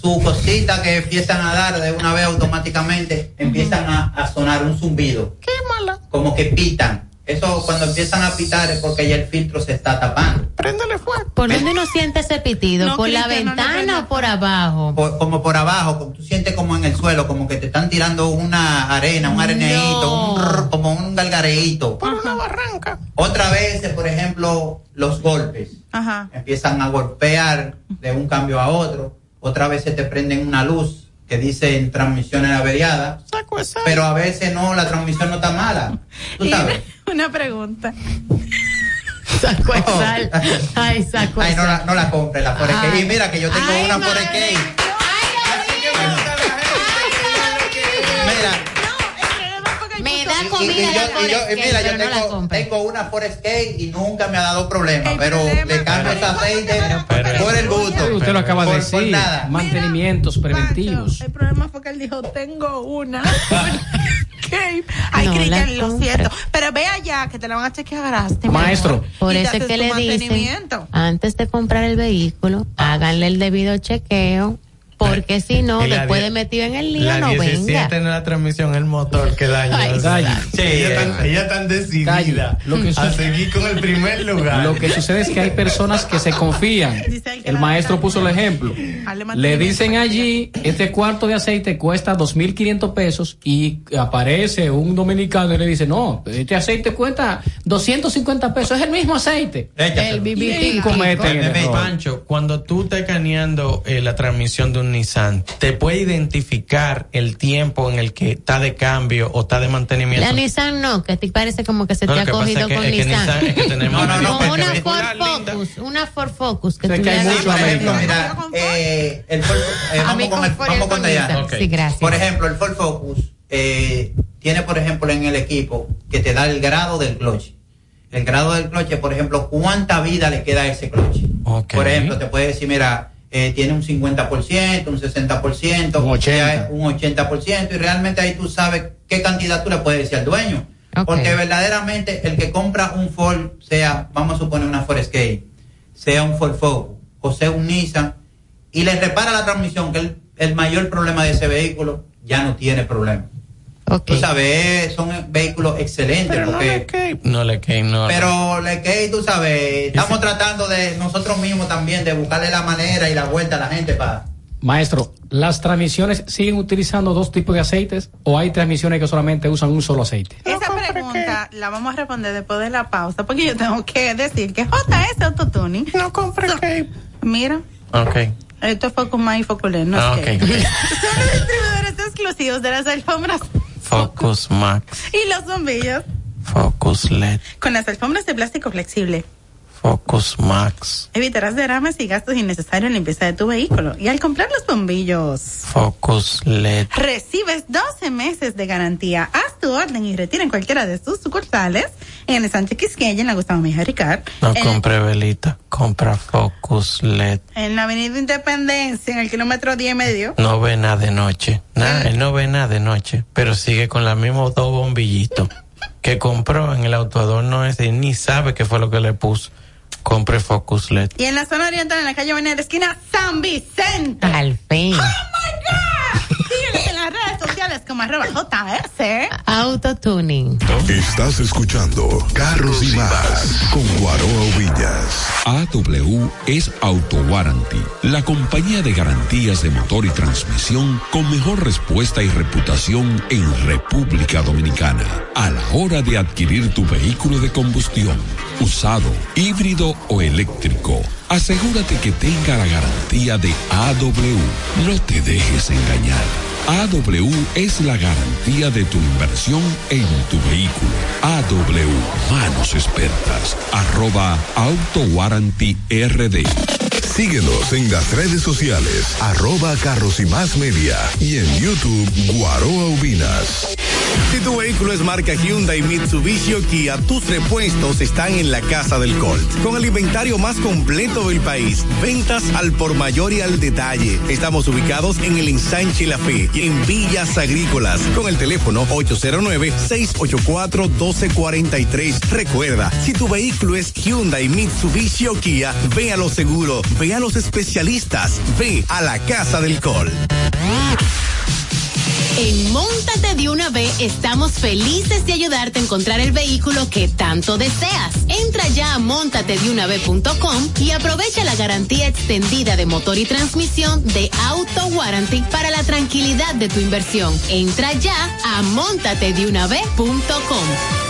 S35: su cosita que empiezan a dar de una vez automáticamente, empiezan a, a sonar un zumbido.
S29: Qué mala.
S35: Como que pitan. Eso cuando empiezan a pitar es porque ya el filtro se está tapando.
S29: Préndele fuego.
S28: ¿Por dónde uno siente ese pitido?
S35: No,
S28: ¿Por la
S35: Cristian, no, no,
S28: ventana o por abajo?
S35: Por- como por abajo, como tú sientes como en el suelo, como que te están tirando una arena, un rrr, como un galgareíto.
S29: Por una barranca.
S35: Otra vez, por ejemplo, los golpes.
S29: Ajá.
S35: Empiezan a golpear de un cambio a otro. Otra vez se te prenden una luz que dice en transmisiones averiadas. Pero a veces no, la transmisión no está mala. Tú sabes.
S29: Una pregunta.
S28: Saco de sal. Ay, saco de
S35: Ay, no la, no la compre, la Forex.
S28: Ay.
S35: Y mira que yo tengo
S28: Ay,
S35: una
S28: madre.
S35: Mira, yo
S28: no
S35: tengo, tengo una Forex y nunca me ha dado problema, pero le cambio ese aceite por el gusto.
S30: Usted lo acaba de
S35: Por- por
S30: decir.
S35: nada.
S30: Mantenimientos preventivos.
S29: El problema fue que él dijo, tengo una. Ay,
S28: No
S29: Cristian, lo siento. Pero ve allá que te la van a chequear.
S30: Maestro.
S28: Por
S29: Y
S28: eso es que le dicen, antes de comprar el vehículo, háganle el debido chequeo, porque si no, después de metido en el lío,
S27: La
S28: no
S27: 17
S28: venga.
S27: en la transmisión, el motor que daña.
S28: Ay,
S27: O sea,
S30: Daña.
S27: Sí, ella tan, ella tan decidida
S30: Lo que
S27: a seguir con el primer lugar.
S30: Lo que sucede es que hay personas que se confían. El maestro puso el ejemplo. Le dicen allí, este cuarto de aceite cuesta 2.500 pesos y aparece un dominicano y le dice, no, este aceite cuesta 250 pesos, es el mismo aceite.
S28: El
S30: Y cometen el error.
S27: Pancho, cuando tú estás escaneando eh, la transmisión de un Nissan, te puede identificar el tiempo en el que está de cambio o está de mantenimiento.
S28: La Nissan no, que te parece como que se
S27: No,
S28: te ha cogido con
S27: es que
S28: Nissan.
S27: Es que tenemos- No, no, no,
S28: Como
S27: porque
S28: una
S27: es
S28: Ford Focus, una Ford Focus que
S30: Sé
S28: tú
S30: que hay mucho
S35: ejemplo, mira, eh, el Ford, eh,
S28: A
S35: vamos
S28: mí
S35: con
S28: con
S35: el, vamos.
S28: Sí, gracias.
S35: Por ejemplo, el Ford Focus eh, tiene, por ejemplo, en el equipo que te da el grado del clutch. El grado del clutch, por ejemplo, cuánta vida le queda a ese clutch. Por ejemplo, te puede decir, mira, eh, tiene un 50%, un 60%,
S30: Un 80.
S35: ya es un 80%, y realmente ahí tú sabes qué cantidad tú le puedes decir al dueño. Porque verdaderamente el que compra un Ford, sea, vamos a suponer una Ford Escape, sea un Ford Focus o sea un Nissan, y le repara la transmisión, que es el, el mayor problema de ese vehículo, ya no tiene problema. Tú sabes, son vehículos excelentes. porque,
S27: No le que no.
S35: pero le que tú sabes, estamos tratando de nosotros mismos también de buscarle la manera y la vuelta a la gente para
S30: Maestro, ¿las transmisiones siguen utilizando dos tipos de aceites o hay transmisiones que solamente usan un solo aceite?
S29: Esa pregunta la vamos a responder después de la pausa, porque yo tengo que decir que JS Autotuning. No compre que. Mira,
S27: Ok.
S29: esto es Focus Más y Focus Lens, no
S27: Ah,
S29: es que.
S27: ok.
S29: Son los distribuidores exclusivos de las alfombras
S27: Focus Max,
S29: y los bombillos.
S27: Focus LED,
S29: con las alfombras de plástico flexible.
S27: Focus Max,
S29: Evitarás derrames y gastos innecesarios en limpieza de tu vehículo. Y al comprar los bombillos,
S27: Focus LED.
S29: recibes 12 meses de garantía. Haz tu orden y retira en cualquiera de sus sucursales. En el Sánchez Quisqueya, en la Gustavo Mejía Ricard.
S27: No
S29: en,
S27: compre velita, compra Focus LED.
S29: en la Avenida Independencia, en el kilómetro 10 y medio.
S27: No ve nada de noche. Nada, él no ve nada de noche, pero sigue con la misma dos bombillitos que compró en el autoadorno ese y ni sabe qué fue lo que le puso. Compre Focus LED.
S29: Y en la zona oriental, en la calle Venera, esquina San Vicente.
S28: Al fin.
S29: Síguenos en las arroba JS.
S28: Autotuning.
S34: Estás escuchando Carros y Más con Guaroa Villas.
S40: AW es Auto Warranty, la compañía de garantías de motor y transmisión con mejor respuesta y reputación en República Dominicana. A la hora de adquirir tu vehículo de combustión, usado, híbrido o eléctrico, asegúrate que tenga la garantía de AW. No te dejes engañar. AW es la garantía de tu inversión en tu vehículo. AW, manos expertas, arroba Auto Warranty RD.
S34: Síguenos en las redes sociales, arroba Carros y Más Media y en YouTube Guaroa Ubinas.
S41: Si tu vehículo es marca Hyundai, Mitsubishi o Kia, tus repuestos están en la Casa del Colt. Con el inventario más completo del país, ventas al por mayor y al detalle. Estamos ubicados en el Ensanche La Fe, en Villas Agrícolas, con el teléfono 809-684-1243. Recuerda, si tu vehículo es Hyundai, Mitsubishi o Kia, ve a lo seguro, ve a los especialistas, ve a la Casa del Colt.
S28: En Móntate de una vez estamos felices de ayudarte a encontrar el vehículo que tanto deseas. Entra ya a montatedunavez.com y aprovecha la garantía extendida de motor y transmisión de Auto Warranty para la tranquilidad de tu inversión. Entra ya a montatedunavez.com.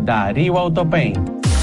S27: Darío Autopaint.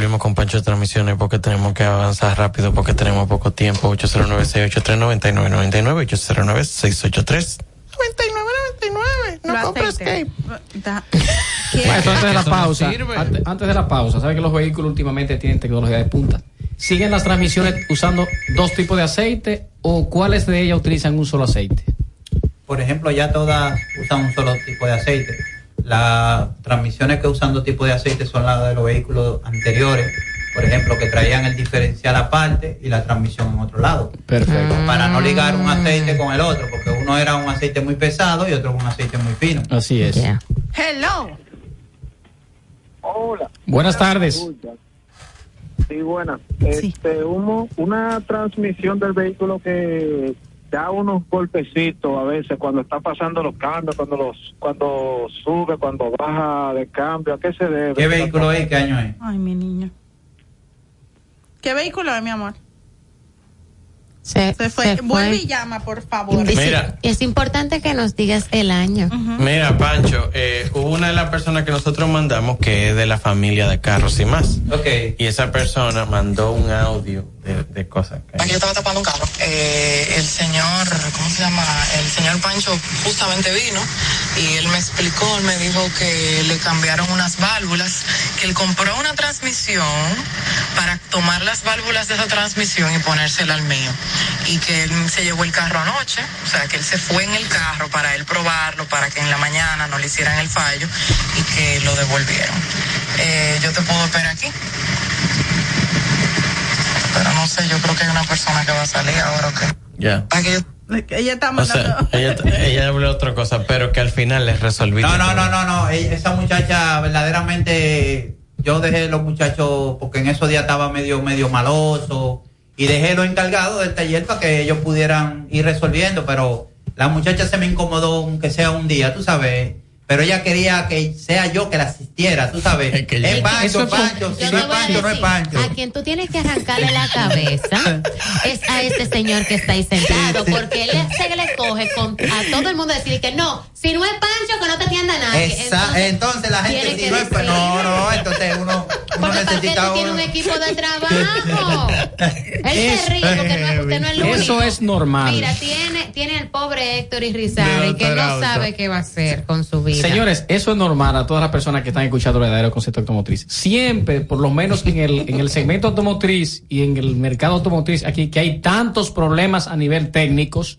S27: Volvimos con Pancho de Transmisiones porque tenemos que avanzar rápido porque tenemos poco tiempo. 809-683-9999, 809-683.
S29: No compres Escape.
S30: Maestro, antes de la pausa, antes, antes de la pausa, ¿sabe que los vehículos últimamente tienen tecnología de punta? ¿Siguen las transmisiones usando dos tipos de aceite o cuáles de ellas utilizan un solo aceite?
S35: Por ejemplo, ya todas usan un solo tipo de aceite. Las transmisiones que usan dos tipos de aceite son las de los vehículos anteriores, por ejemplo, que traían el diferencial aparte y la transmisión en otro lado.
S30: Perfecto.
S35: Para no ligar un aceite con el otro, porque uno era un aceite muy pesado y otro un aceite muy fino.
S30: Así es.
S29: Hello.
S36: Hola.
S30: Buenas tardes.
S36: Sí, buenas. Este, humo, una transmisión del vehículo que da unos golpecitos a veces cuando está pasando los cambios, cuando los cuando sube, cuando baja de cambio, ¿a qué se debe?
S35: ¿Qué vehículo es? ¿Qué año es?
S29: Ay, mi niño. ¿Qué vehículo es, mi amor?
S28: Se,
S29: Se fue.
S28: se fue.
S29: Vuelve y llama, por favor.
S27: Mira.
S28: Es importante que nos digas el año.
S27: Mira, Pancho, eh, hubo una de las personas que nosotros mandamos que es de la familia de carros y más.
S35: Ok.
S27: Y esa persona mandó un audio de cosas. que-
S42: Yo estaba tapando un carro. Eh, el señor, ¿cómo se llama? El señor Pancho justamente vino y él me explicó, él me dijo que le cambiaron unas válvulas, que él compró una transmisión para tomar las válvulas de esa transmisión y ponérsela al mío. Y que él se llevó el carro anoche, o sea, que él se fue en el carro para él probarlo, para que en la mañana no le hicieran el fallo y que lo devolvieron. Eh, yo te puedo esperar aquí. Pero no sé, yo creo que hay una persona que va a salir ahora o qué.
S27: Ya.
S29: Ella está
S27: O
S29: mandando.
S27: sea, ella, ella habló otra cosa, pero que al final les resolví.
S35: No, no, no, no, no. Ella- Esa muchacha verdaderamente, yo dejé los muchachos porque en esos días estaba medio, medio maloso y dejé los encargados del taller para que ellos pudieran ir resolviendo, pero la muchacha se me incomodó aunque sea un día, tú sabes. Pero ella quería que sea yo que la asistiera, tú sabes. Es, Pancho,
S28: Eso es
S35: Pancho, si no es Pancho, no es Pancho.
S28: A quien tú tienes que arrancarle la cabeza es a este señor que está ahí sentado, porque él se le coge con, a todo el mundo decir que no, si no es Pancho, que no te atienda nadie.
S35: Esa- entonces, la gente
S28: tiene
S35: si
S28: que
S35: no es no, no, entonces uno, uno
S28: Porque
S35: necesita uno-
S28: un equipo de trabajo. Él se ríe porque no, usted no es el único.
S30: Eso es normal.
S28: Mira, tiene, tiene el pobre Héctor Irizarry
S30: De
S28: que no sabe qué va a hacer con su vida.
S30: Señores, eso es normal a todas las personas que están escuchando el verdadero concepto automotriz. Siempre, por lo menos en el, en el segmento automotriz y en el mercado automotriz, aquí que hay tantos problemas a nivel técnicos,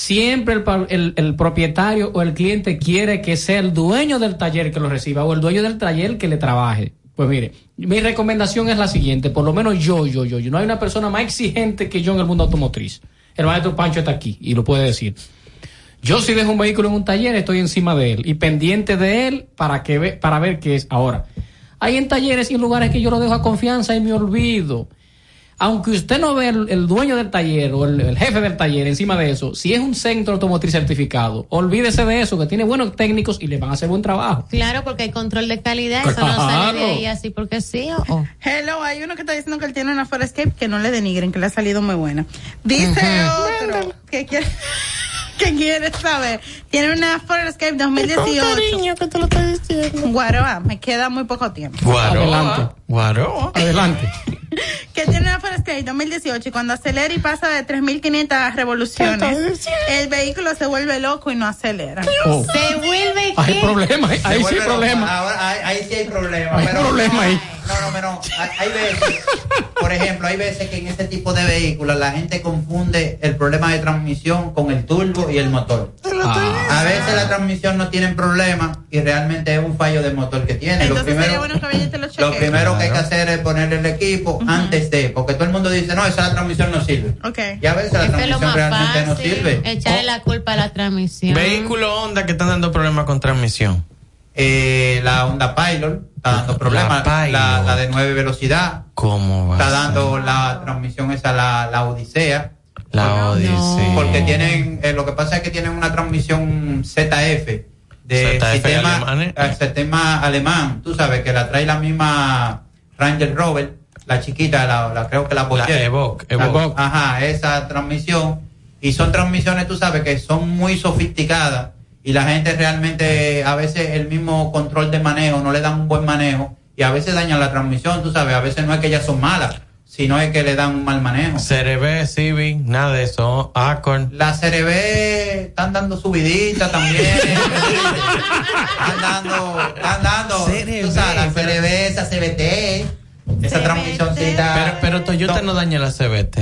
S30: siempre el, el- el propietario o el cliente quiere que sea el dueño del taller que lo reciba o el dueño del taller que le trabaje. Pues mire, mi recomendación es la siguiente, por lo menos yo, yo, yo, yo, no hay una persona más exigente que yo en el mundo automotriz. El maestro Pancho está aquí y lo puede decir. Yo si dejo un vehículo en un taller, estoy encima de él y pendiente de él para que ve, para ver qué es. Ahora, hay en talleres y en lugares que yo lo dejo a confianza y me olvido. Aunque usted no ve el, el dueño del taller o el, el jefe del taller encima de eso, si es un centro automotriz certificado, olvídese de eso, que tiene buenos técnicos y le van a hacer buen trabajo.
S28: Claro, porque hay control de calidad, eso no sale de
S30: Claro.
S28: ahí así porque sí o o.
S29: Hello, hay uno que está diciendo que él tiene una Forescape que no le denigren, que le ha salido muy buena. Dice otro que quiere, que quiere saber. Tiene una Forescape 2018.
S42: cariño
S29: que te lo estoy diciendo. Guaroa, me queda muy poco tiempo.
S27: Guaro. Guaro.
S30: Adelante.
S29: Que tiene una Forescape 2018 y cuando acelera y pasa de 3.500 revoluciones, el vehículo se vuelve loco y no acelera.
S30: Oh.
S28: Se vuelve
S30: Hay
S28: qué?
S30: problema, ahí-
S35: Se
S30: ahí sí hay
S35: vuelve loco.
S30: problema.
S35: Ahora, ahí, ahí sí hay problema.
S30: Hay
S35: pero,
S30: problema ahí.
S35: No, no, pero hay, veces, por ejemplo, hay veces que en ese tipo de vehículos la gente confunde el problema de transmisión con el turbo y el motor. A veces la transmisión no tiene problema y realmente es un fallo del motor que tiene. Lo
S29: Entonces sería
S35: primero,
S29: bueno que vaya y te
S35: que hay que hacer es ponerle el equipo antes de, porque todo el mundo dice, no, esa transmisión no sirve.
S29: Ok.
S35: Y a veces la transmisión realmente no sirve.
S28: echarle la culpa a la transmisión.
S27: Vehículo Honda que están dando problemas con transmisión.
S35: Eh, la Honda Pilot está dando problemas.
S27: La
S35: La, la de 9 velocidad.
S27: ¿Cómo va?
S35: Está dando la transmisión esa, la, la Odisea.
S27: La Odyssey.
S35: Porque tienen, eh, lo que pasa es que tienen una transmisión ZF de
S27: ZF
S35: sistema, eh, sistema alemán. Tú sabes que la trae la misma Ranger Rover, la chiquita, la, la- creo que la.
S27: Evoque,
S35: La-
S27: Evoque.
S35: Ajá, esa transmisión. Y son transmisiones, tú sabes, que son muy sofisticadas y la gente realmente a veces el mismo control de manejo no le dan un buen manejo y a veces dañan la transmisión, tú sabes, a veces no es que ellas son malas, sino es que le dan un mal manejo.
S27: CRB, Civic, nada de eso. Accord.
S35: La CRB están dando subidita también. están dando, están dando, esa CBT, esa transmisioncita.
S27: Pero, pero Toyota no daña la CBT.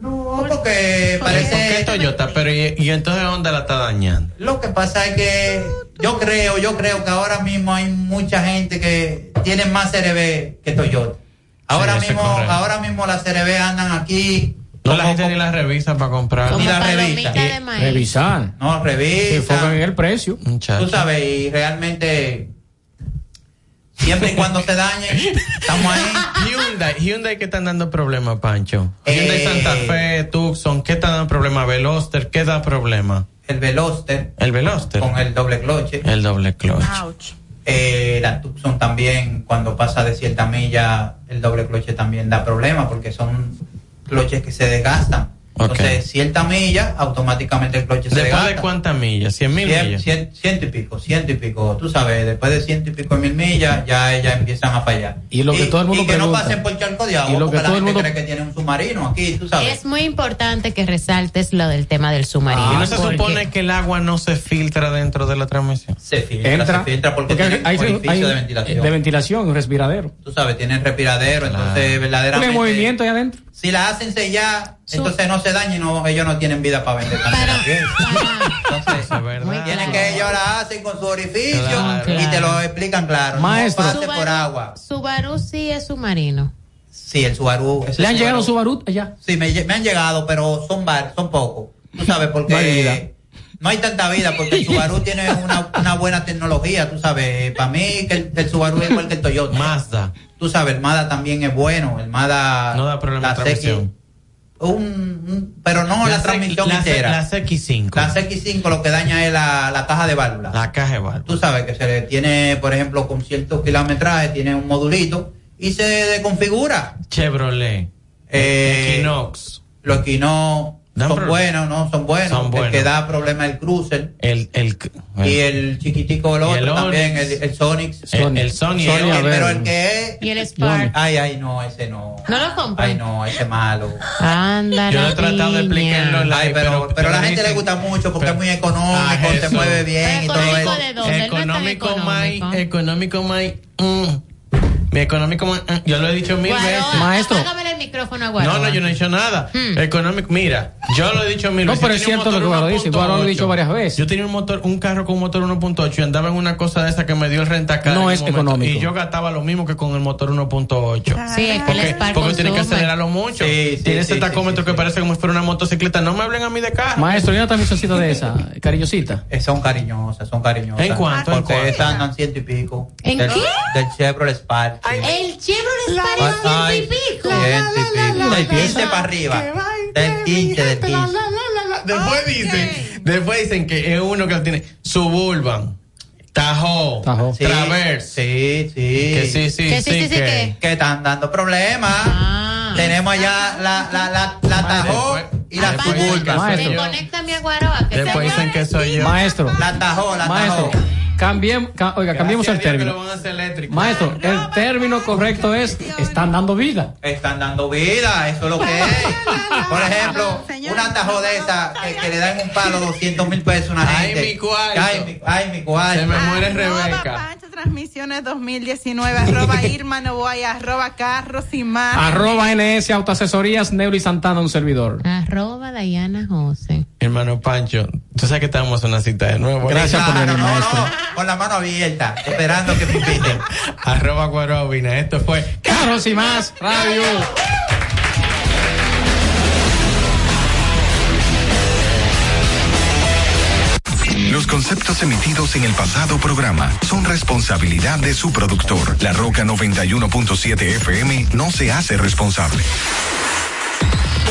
S35: No, porque parece
S27: ¿Por qué Toyota? Pero y, y entonces Honda la está dañando.
S35: Lo que pasa es que yo creo, yo creo que ahora mismo hay mucha gente que tiene más CRB que Toyota. Ahora
S27: Sí,
S35: mismo, ahora mismo las CRB andan aquí.
S27: No la gente ni la revisa para comprar.
S35: Ni la revisa.
S30: Revisar.
S35: No,
S30: Se
S35: revisa.
S30: enfocan en el precio.
S35: Tú sabes, y realmente siempre y cuando se dañen, estamos ahí.
S27: Hyundai, Hyundai que están dando problemas, Pancho. Hyundai
S35: Eh,
S27: Santa Fe, Tucson, ¿qué están dando problemas? Veloster, ¿qué da problema?
S35: El Veloster.
S27: El Veloster.
S35: Con el doble cloche.
S27: El doble clutch.
S35: Eh, la Tucson también, cuando pasa de cierta milla, el doble cloche también da problemas porque son cloches que se desgastan. Entonces, cierta milla, automáticamente el cloche se
S27: ¿Después de
S35: desgasta.
S27: cuántas millas? ¿Cien mil
S35: Cien-
S27: millas?
S35: cien- ciento y pico, ciento y pico. Tú sabes, después de ciento y pico mil millas, ya ellas empiezan a fallar.
S30: Y lo que todo el mundo
S35: y que no
S30: pregunta.
S35: pasen por charco de
S30: Y
S35: agua,
S30: lo
S35: porque
S30: que
S35: la
S30: todo el
S35: gente
S30: mundo-
S35: cree que tiene un submarino aquí, tú sabes.
S28: Es muy importante que resaltes lo del tema del submarino.
S27: ¿Y no se
S28: porque-
S27: supone que el agua no se filtra dentro de la transmisión?
S35: Se filtra,
S30: Entra.
S35: se filtra porque,
S30: Porque
S35: tiene
S30: hay,
S35: un orificio
S30: hay-
S35: de ventilación.
S30: de ventilación, un respiradero.
S35: tú sabes, tienen respiradero, entonces verdaderamente...
S30: Tiene movimiento ahí adentro.
S35: Si la hacen sellar, entonces no se daña y no, ellos no tienen vida para vender también. Entonces, tienen que ellos la hacen con su orificio
S28: Claro.
S35: y te lo explican claro.
S30: Maestro.
S35: No pase por agua.
S28: Subaru sí es submarino.
S35: Sí, el Subaru.
S30: ¿Le han llegado
S35: Subaru-
S30: allá?
S35: Sí, me, han llegado, pero son var, son pocos. Tú sabes, porque
S30: No hay
S35: no hay tanta vida, porque el Subaru tiene una, una buena tecnología, tú sabes. Para mí, que el, el Subaru es igual que el Toyota.
S27: Mazda.
S35: Tú sabes, el Mazda también es bueno. El Mazda.
S27: No da problema
S35: la
S27: transmisión.
S35: CX, un, un- pero no la, transmisión entera.
S27: La CX5.
S35: La CX5 lo que daña es la, la caja de válvula.
S27: La caja de válvula.
S35: Tú sabes que se le tiene, por ejemplo, con cierto kilometraje, tiene un modulito y se desconfigura.
S27: Chevrolet.
S35: Eh,
S27: Equinox.
S35: Los Equinox son buenos, ¿no? Son buenos.
S27: Son buenos.
S35: El que da problema el Cruiser.
S27: El, el,
S35: y el chiquitico, el otro
S27: el
S35: también,
S27: Onix.
S35: el, el Sonic.
S27: El- el Sony,
S35: Sony,
S27: el-
S35: el- pero
S27: el-
S35: el que es...
S28: Y el Spark.
S35: Ay, ay, no, ese no.
S28: ¿No lo compran?
S35: Ay, no, ese malo.
S28: Anda,
S27: Yo he tratado de explicarlo en
S35: Ay, pero, pero, a la gente le gusta mucho porque
S27: pero-
S35: es muy económico,
S27: Ah,
S35: se
S27: Jesús.
S35: mueve bien y todo
S28: ¿Económico
S35: eso.
S27: Económico,
S28: económico.
S27: May, económico, May. mm. Mi económico, mm. yo lo he dicho mil veces.
S28: Apágame el micrófono a.
S27: No, no, yo no he dicho nada. Económico, mira, yo lo he dicho mil
S30: No,
S27: veces.
S30: pero
S27: Yo
S30: es
S27: tenía un
S30: cierto lo que
S27: motor
S30: Guaro dice.
S27: 1.8.
S30: Guaro lo ha dicho varias veces.
S27: Yo tenía un motor, un carro con un motor 1.8 y andaba en una cosa de esa que me dio el rentacar.
S30: No es
S27: momento,
S30: económico.
S27: Y yo gastaba lo mismo que con el motor 1.8.
S28: Sí, es que el
S27: Porque, porque tiene que
S28: consume.
S27: acelerarlo mucho.
S35: Sí, sí,
S27: tiene ese
S35: sí,
S27: tacómetro que parece como si fuera una motocicleta. No me hablen a mí de carro.
S30: Maestro, ¿y una transmisioncita de esa? Cariñosita.
S35: Eh, Son cariñosas, son cariñosas.
S27: ¿En cuánto? ¿En
S35: Porque
S27: cuánto?
S35: esas andan ciento y pico.
S28: ¿En
S35: del,
S28: qué?
S35: Del Chevrolet Spark.
S28: El Chevrolet
S35: Ay,
S28: Spark
S35: ay,
S28: es ciento y pico.
S35: ciento y pico. Del 15 para arriba. Del 15, del 15.
S27: Después dicen, después dicen que es uno que lo tiene Suburban, Tahoe,
S30: Tahoe.
S35: Sí,
S27: Traverse.
S35: Sí, sí.
S27: Que sí, sí,
S28: Que sí,
S27: sí,
S28: sí, sí,
S27: que-
S28: que-
S35: Que están dando problemas.
S28: Ah.
S35: Tenemos allá la, la, la, la Tahoe y la Suburban.
S30: Maestro.
S28: Desconéctame a Guaroa. Que
S27: Después dicen que soy yo.
S30: Maestro.
S35: La Tahoe, la
S30: Maestro.
S35: Tahoe.
S30: Cambiem, ca- oiga, cambiemos el término. Maestro, el término correcto es están dando vida.
S35: Están dando vida, eso es lo que es. Por ejemplo, una Tahoe de esa que, que le dan un palo 200 mil pesos a una
S27: Ay,
S35: gente.
S27: mi cuarto.
S35: Ay, mi, ay, mi cuarto.
S27: Se me muere
S29: Arroba
S27: Rebeca.
S29: Pancho Transmisiones 2019, arroba Irma Novoa, arroba Carros y más.
S30: Arroba NS Autoasesorías, Neuro y Santana, un servidor.
S28: Arroba Diana José.
S27: Hermano Pancho, tú sabes que estamos en una cita de nuevo. ¿eh?
S30: Gracias por venir,
S35: no,
S30: maestro.
S35: no, con la mano abierta, esperando que me inviten.
S27: Arroba Guarobina. Esto fue
S30: Carros y más, radio.
S22: Los conceptos emitidos en el pasado programa son responsabilidad de su productor. La Roca 91.7 FM no se hace responsable.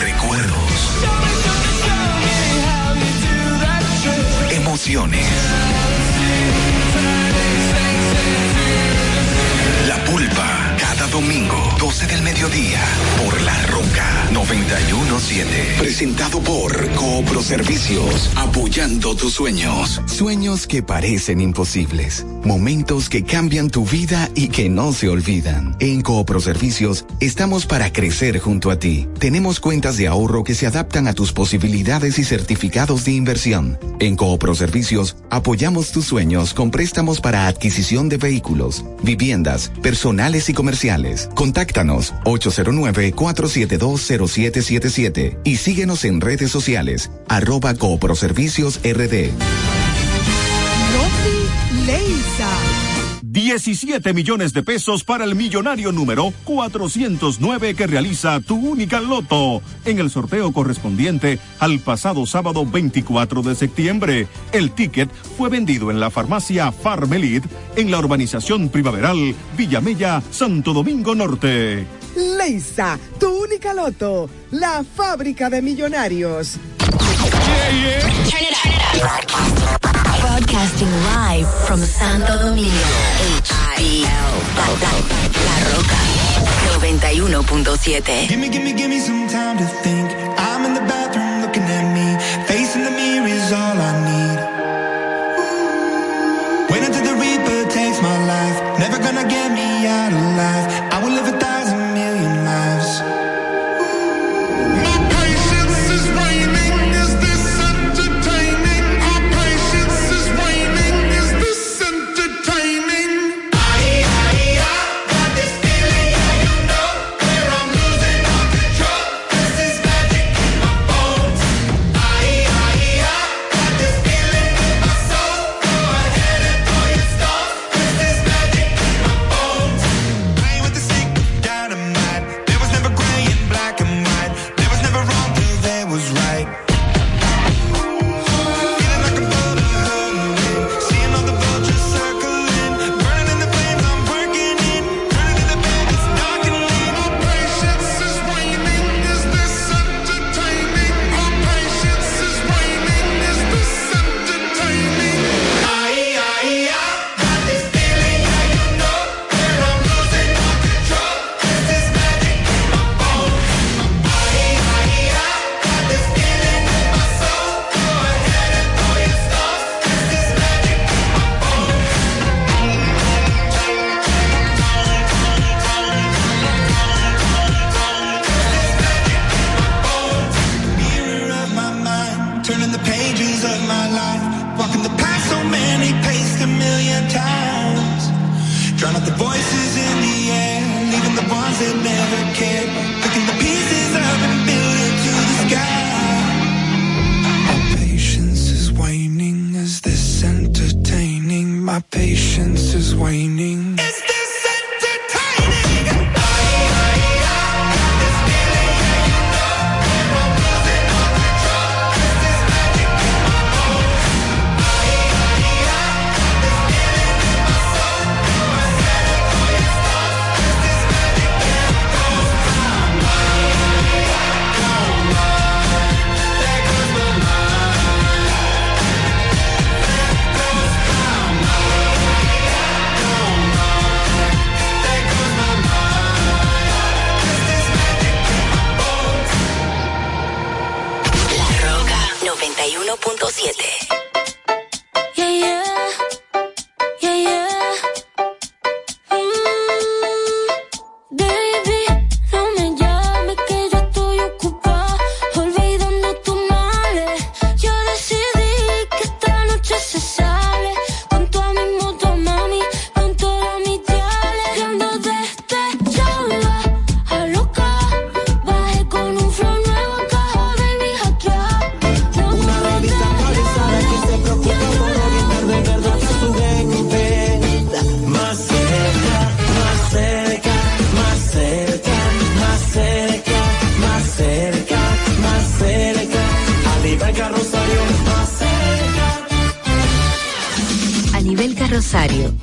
S22: Recuerdos. Emociones. Domingo, 12 del mediodía, por La Roca 917. Presentado por Coopro Servicios, apoyando tus sueños. Sueños que parecen imposibles. Momentos que cambian tu vida y que no se olvidan. En Coopro Servicios estamos para crecer junto a ti. Tenemos cuentas de ahorro que se adaptan a tus posibilidades y certificados de inversión. En Coopro Servicios apoyamos tus sueños con préstamos para adquisición de vehículos, viviendas, personales y comerciales. Contáctanos 809-472-0777 y síguenos en redes sociales arroba
S43: coproservicios
S44: 17 millones de pesos para el millonario número 409 que realiza tu única loto en el sorteo correspondiente al pasado sábado 24 de septiembre. El ticket fue vendido en la farmacia Farmelit en la urbanización primaveral Villamella, Santo Domingo Norte.
S43: Leisa, tu única loto. La fábrica de millonarios.
S45: Turn it up. Broadcasting live from Santo Domingo. HBL. La Roca. 91.7.
S46: Gimme, gimme, gimme some time to think. I'm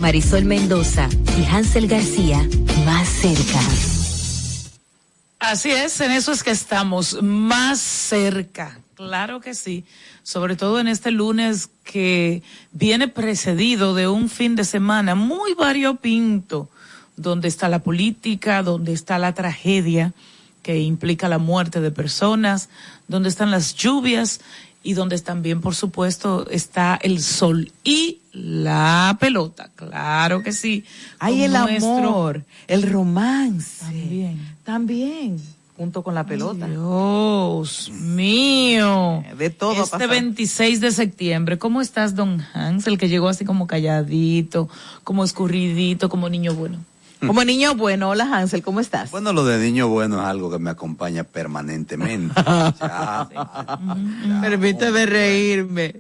S45: Marisol Mendoza y Hansel García, más cerca.
S47: Así es, en eso es que estamos más cerca, claro que sí, sobre todo en este lunes que viene precedido de un fin de semana muy variopinto, donde está la política, donde está la tragedia que implica la muerte de personas, donde están las lluvias y donde también, por supuesto, está el sol y la pelota, claro que sí.
S48: Ay, el
S47: Nuestro-
S48: amor, el romance.
S47: También.
S48: También, junto con la pelota.
S47: Dios mío.
S48: De todo
S47: Este
S48: pasado.
S47: 26 de septiembre, ¿cómo estás, don Hans? El que llegó así como calladito, como escurridito, como niño bueno.
S48: Como niño bueno, hola Hansel, ¿cómo estás?
S49: Bueno, lo de niño bueno es algo que me acompaña permanentemente. Ya,
S48: Permíteme reírme.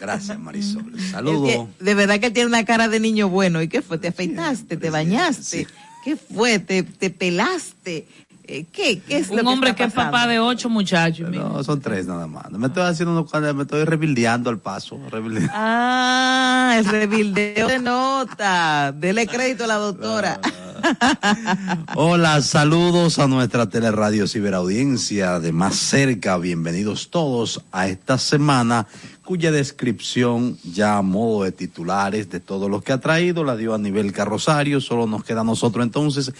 S46: Gracias, Marisol.
S48: Es
S46: Saludos.
S48: que, de verdad que él tiene una cara de niño bueno. ¿Y qué fue? ¿Te afeitaste? ¿Te bañaste? ¿Qué fue? ¿Te, te pelaste? Eh, ¿Qué? ¿Qué es lo
S47: Un
S48: que
S47: hombre
S48: está
S47: que es papá de ocho muchachos. mira.
S46: No, son tres nada más. Me estoy haciendo unos me estoy rebildeando al paso. rebildeando.
S48: Ah, el rebildeo de nota. Dele crédito a la doctora.
S46: Hola, saludos a nuestra teleradio ciberaudiencia de más cerca. Bienvenidos todos a esta semana cuya descripción ya a modo de titulares de todo lo que ha traído la dio a nivel carrosario. Solo nos queda a nosotros entonces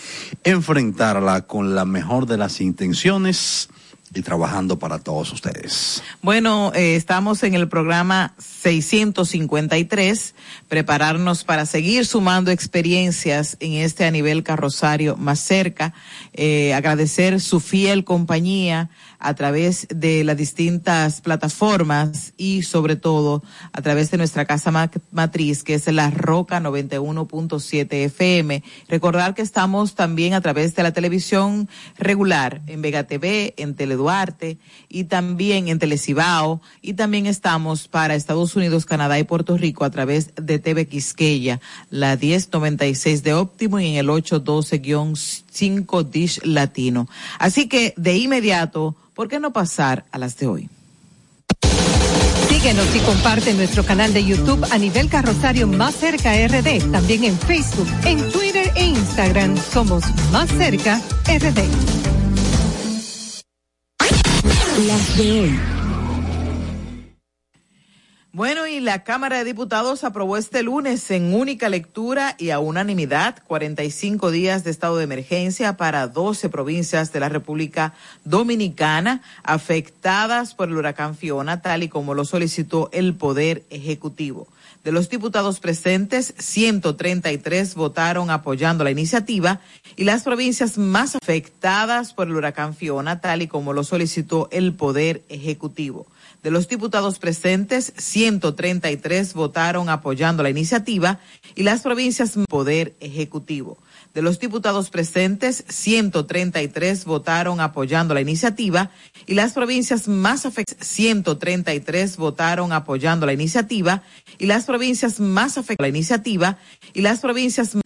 S46: enfrentarla con la mejor de las intenciones y trabajando para todos ustedes.
S48: Bueno, eh, estamos en el programa 653, prepararnos para seguir sumando experiencias en este a nivel carrosario más cerca, eh, agradecer su fiel compañía a través de las distintas plataformas y sobre todo a través de nuestra casa ma- matriz que es la Roca 91.7 FM. Recordar que estamos también a través de la televisión regular en Vega TV, en Teleduarte y también en Telecibao y también estamos para Estados Unidos, Canadá y Puerto Rico a través de TV Quisqueya, la 1096 de Óptimo y en el 812-5 Dish Latino. Así que de inmediato, ¿por qué no pasar a las de hoy?
S49: Síguenos y comparte nuestro canal de YouTube a nivel carrosario Más Cerca RD. También en Facebook, en Twitter e Instagram somos Más Cerca RD.
S50: Las de hoy.
S48: Bueno, y la Cámara de Diputados aprobó este lunes en única lectura y a unanimidad 45 días de estado de emergencia para 12 provincias de la República Dominicana afectadas por el huracán Fiona, tal y como lo solicitó el Poder Ejecutivo. De los diputados presentes, 133 votaron apoyando la iniciativa y las provincias más afectadas por el huracán Fiona, tal y como lo solicitó el Poder Ejecutivo. De los diputados presentes, 133 votaron apoyando la iniciativa y las provincias Poder Ejecutivo. De los diputados presentes, 133 votaron apoyando la iniciativa y las provincias más afectadas, 133 votaron apoyando la iniciativa y las provincias más afectadas la iniciativa y las provincias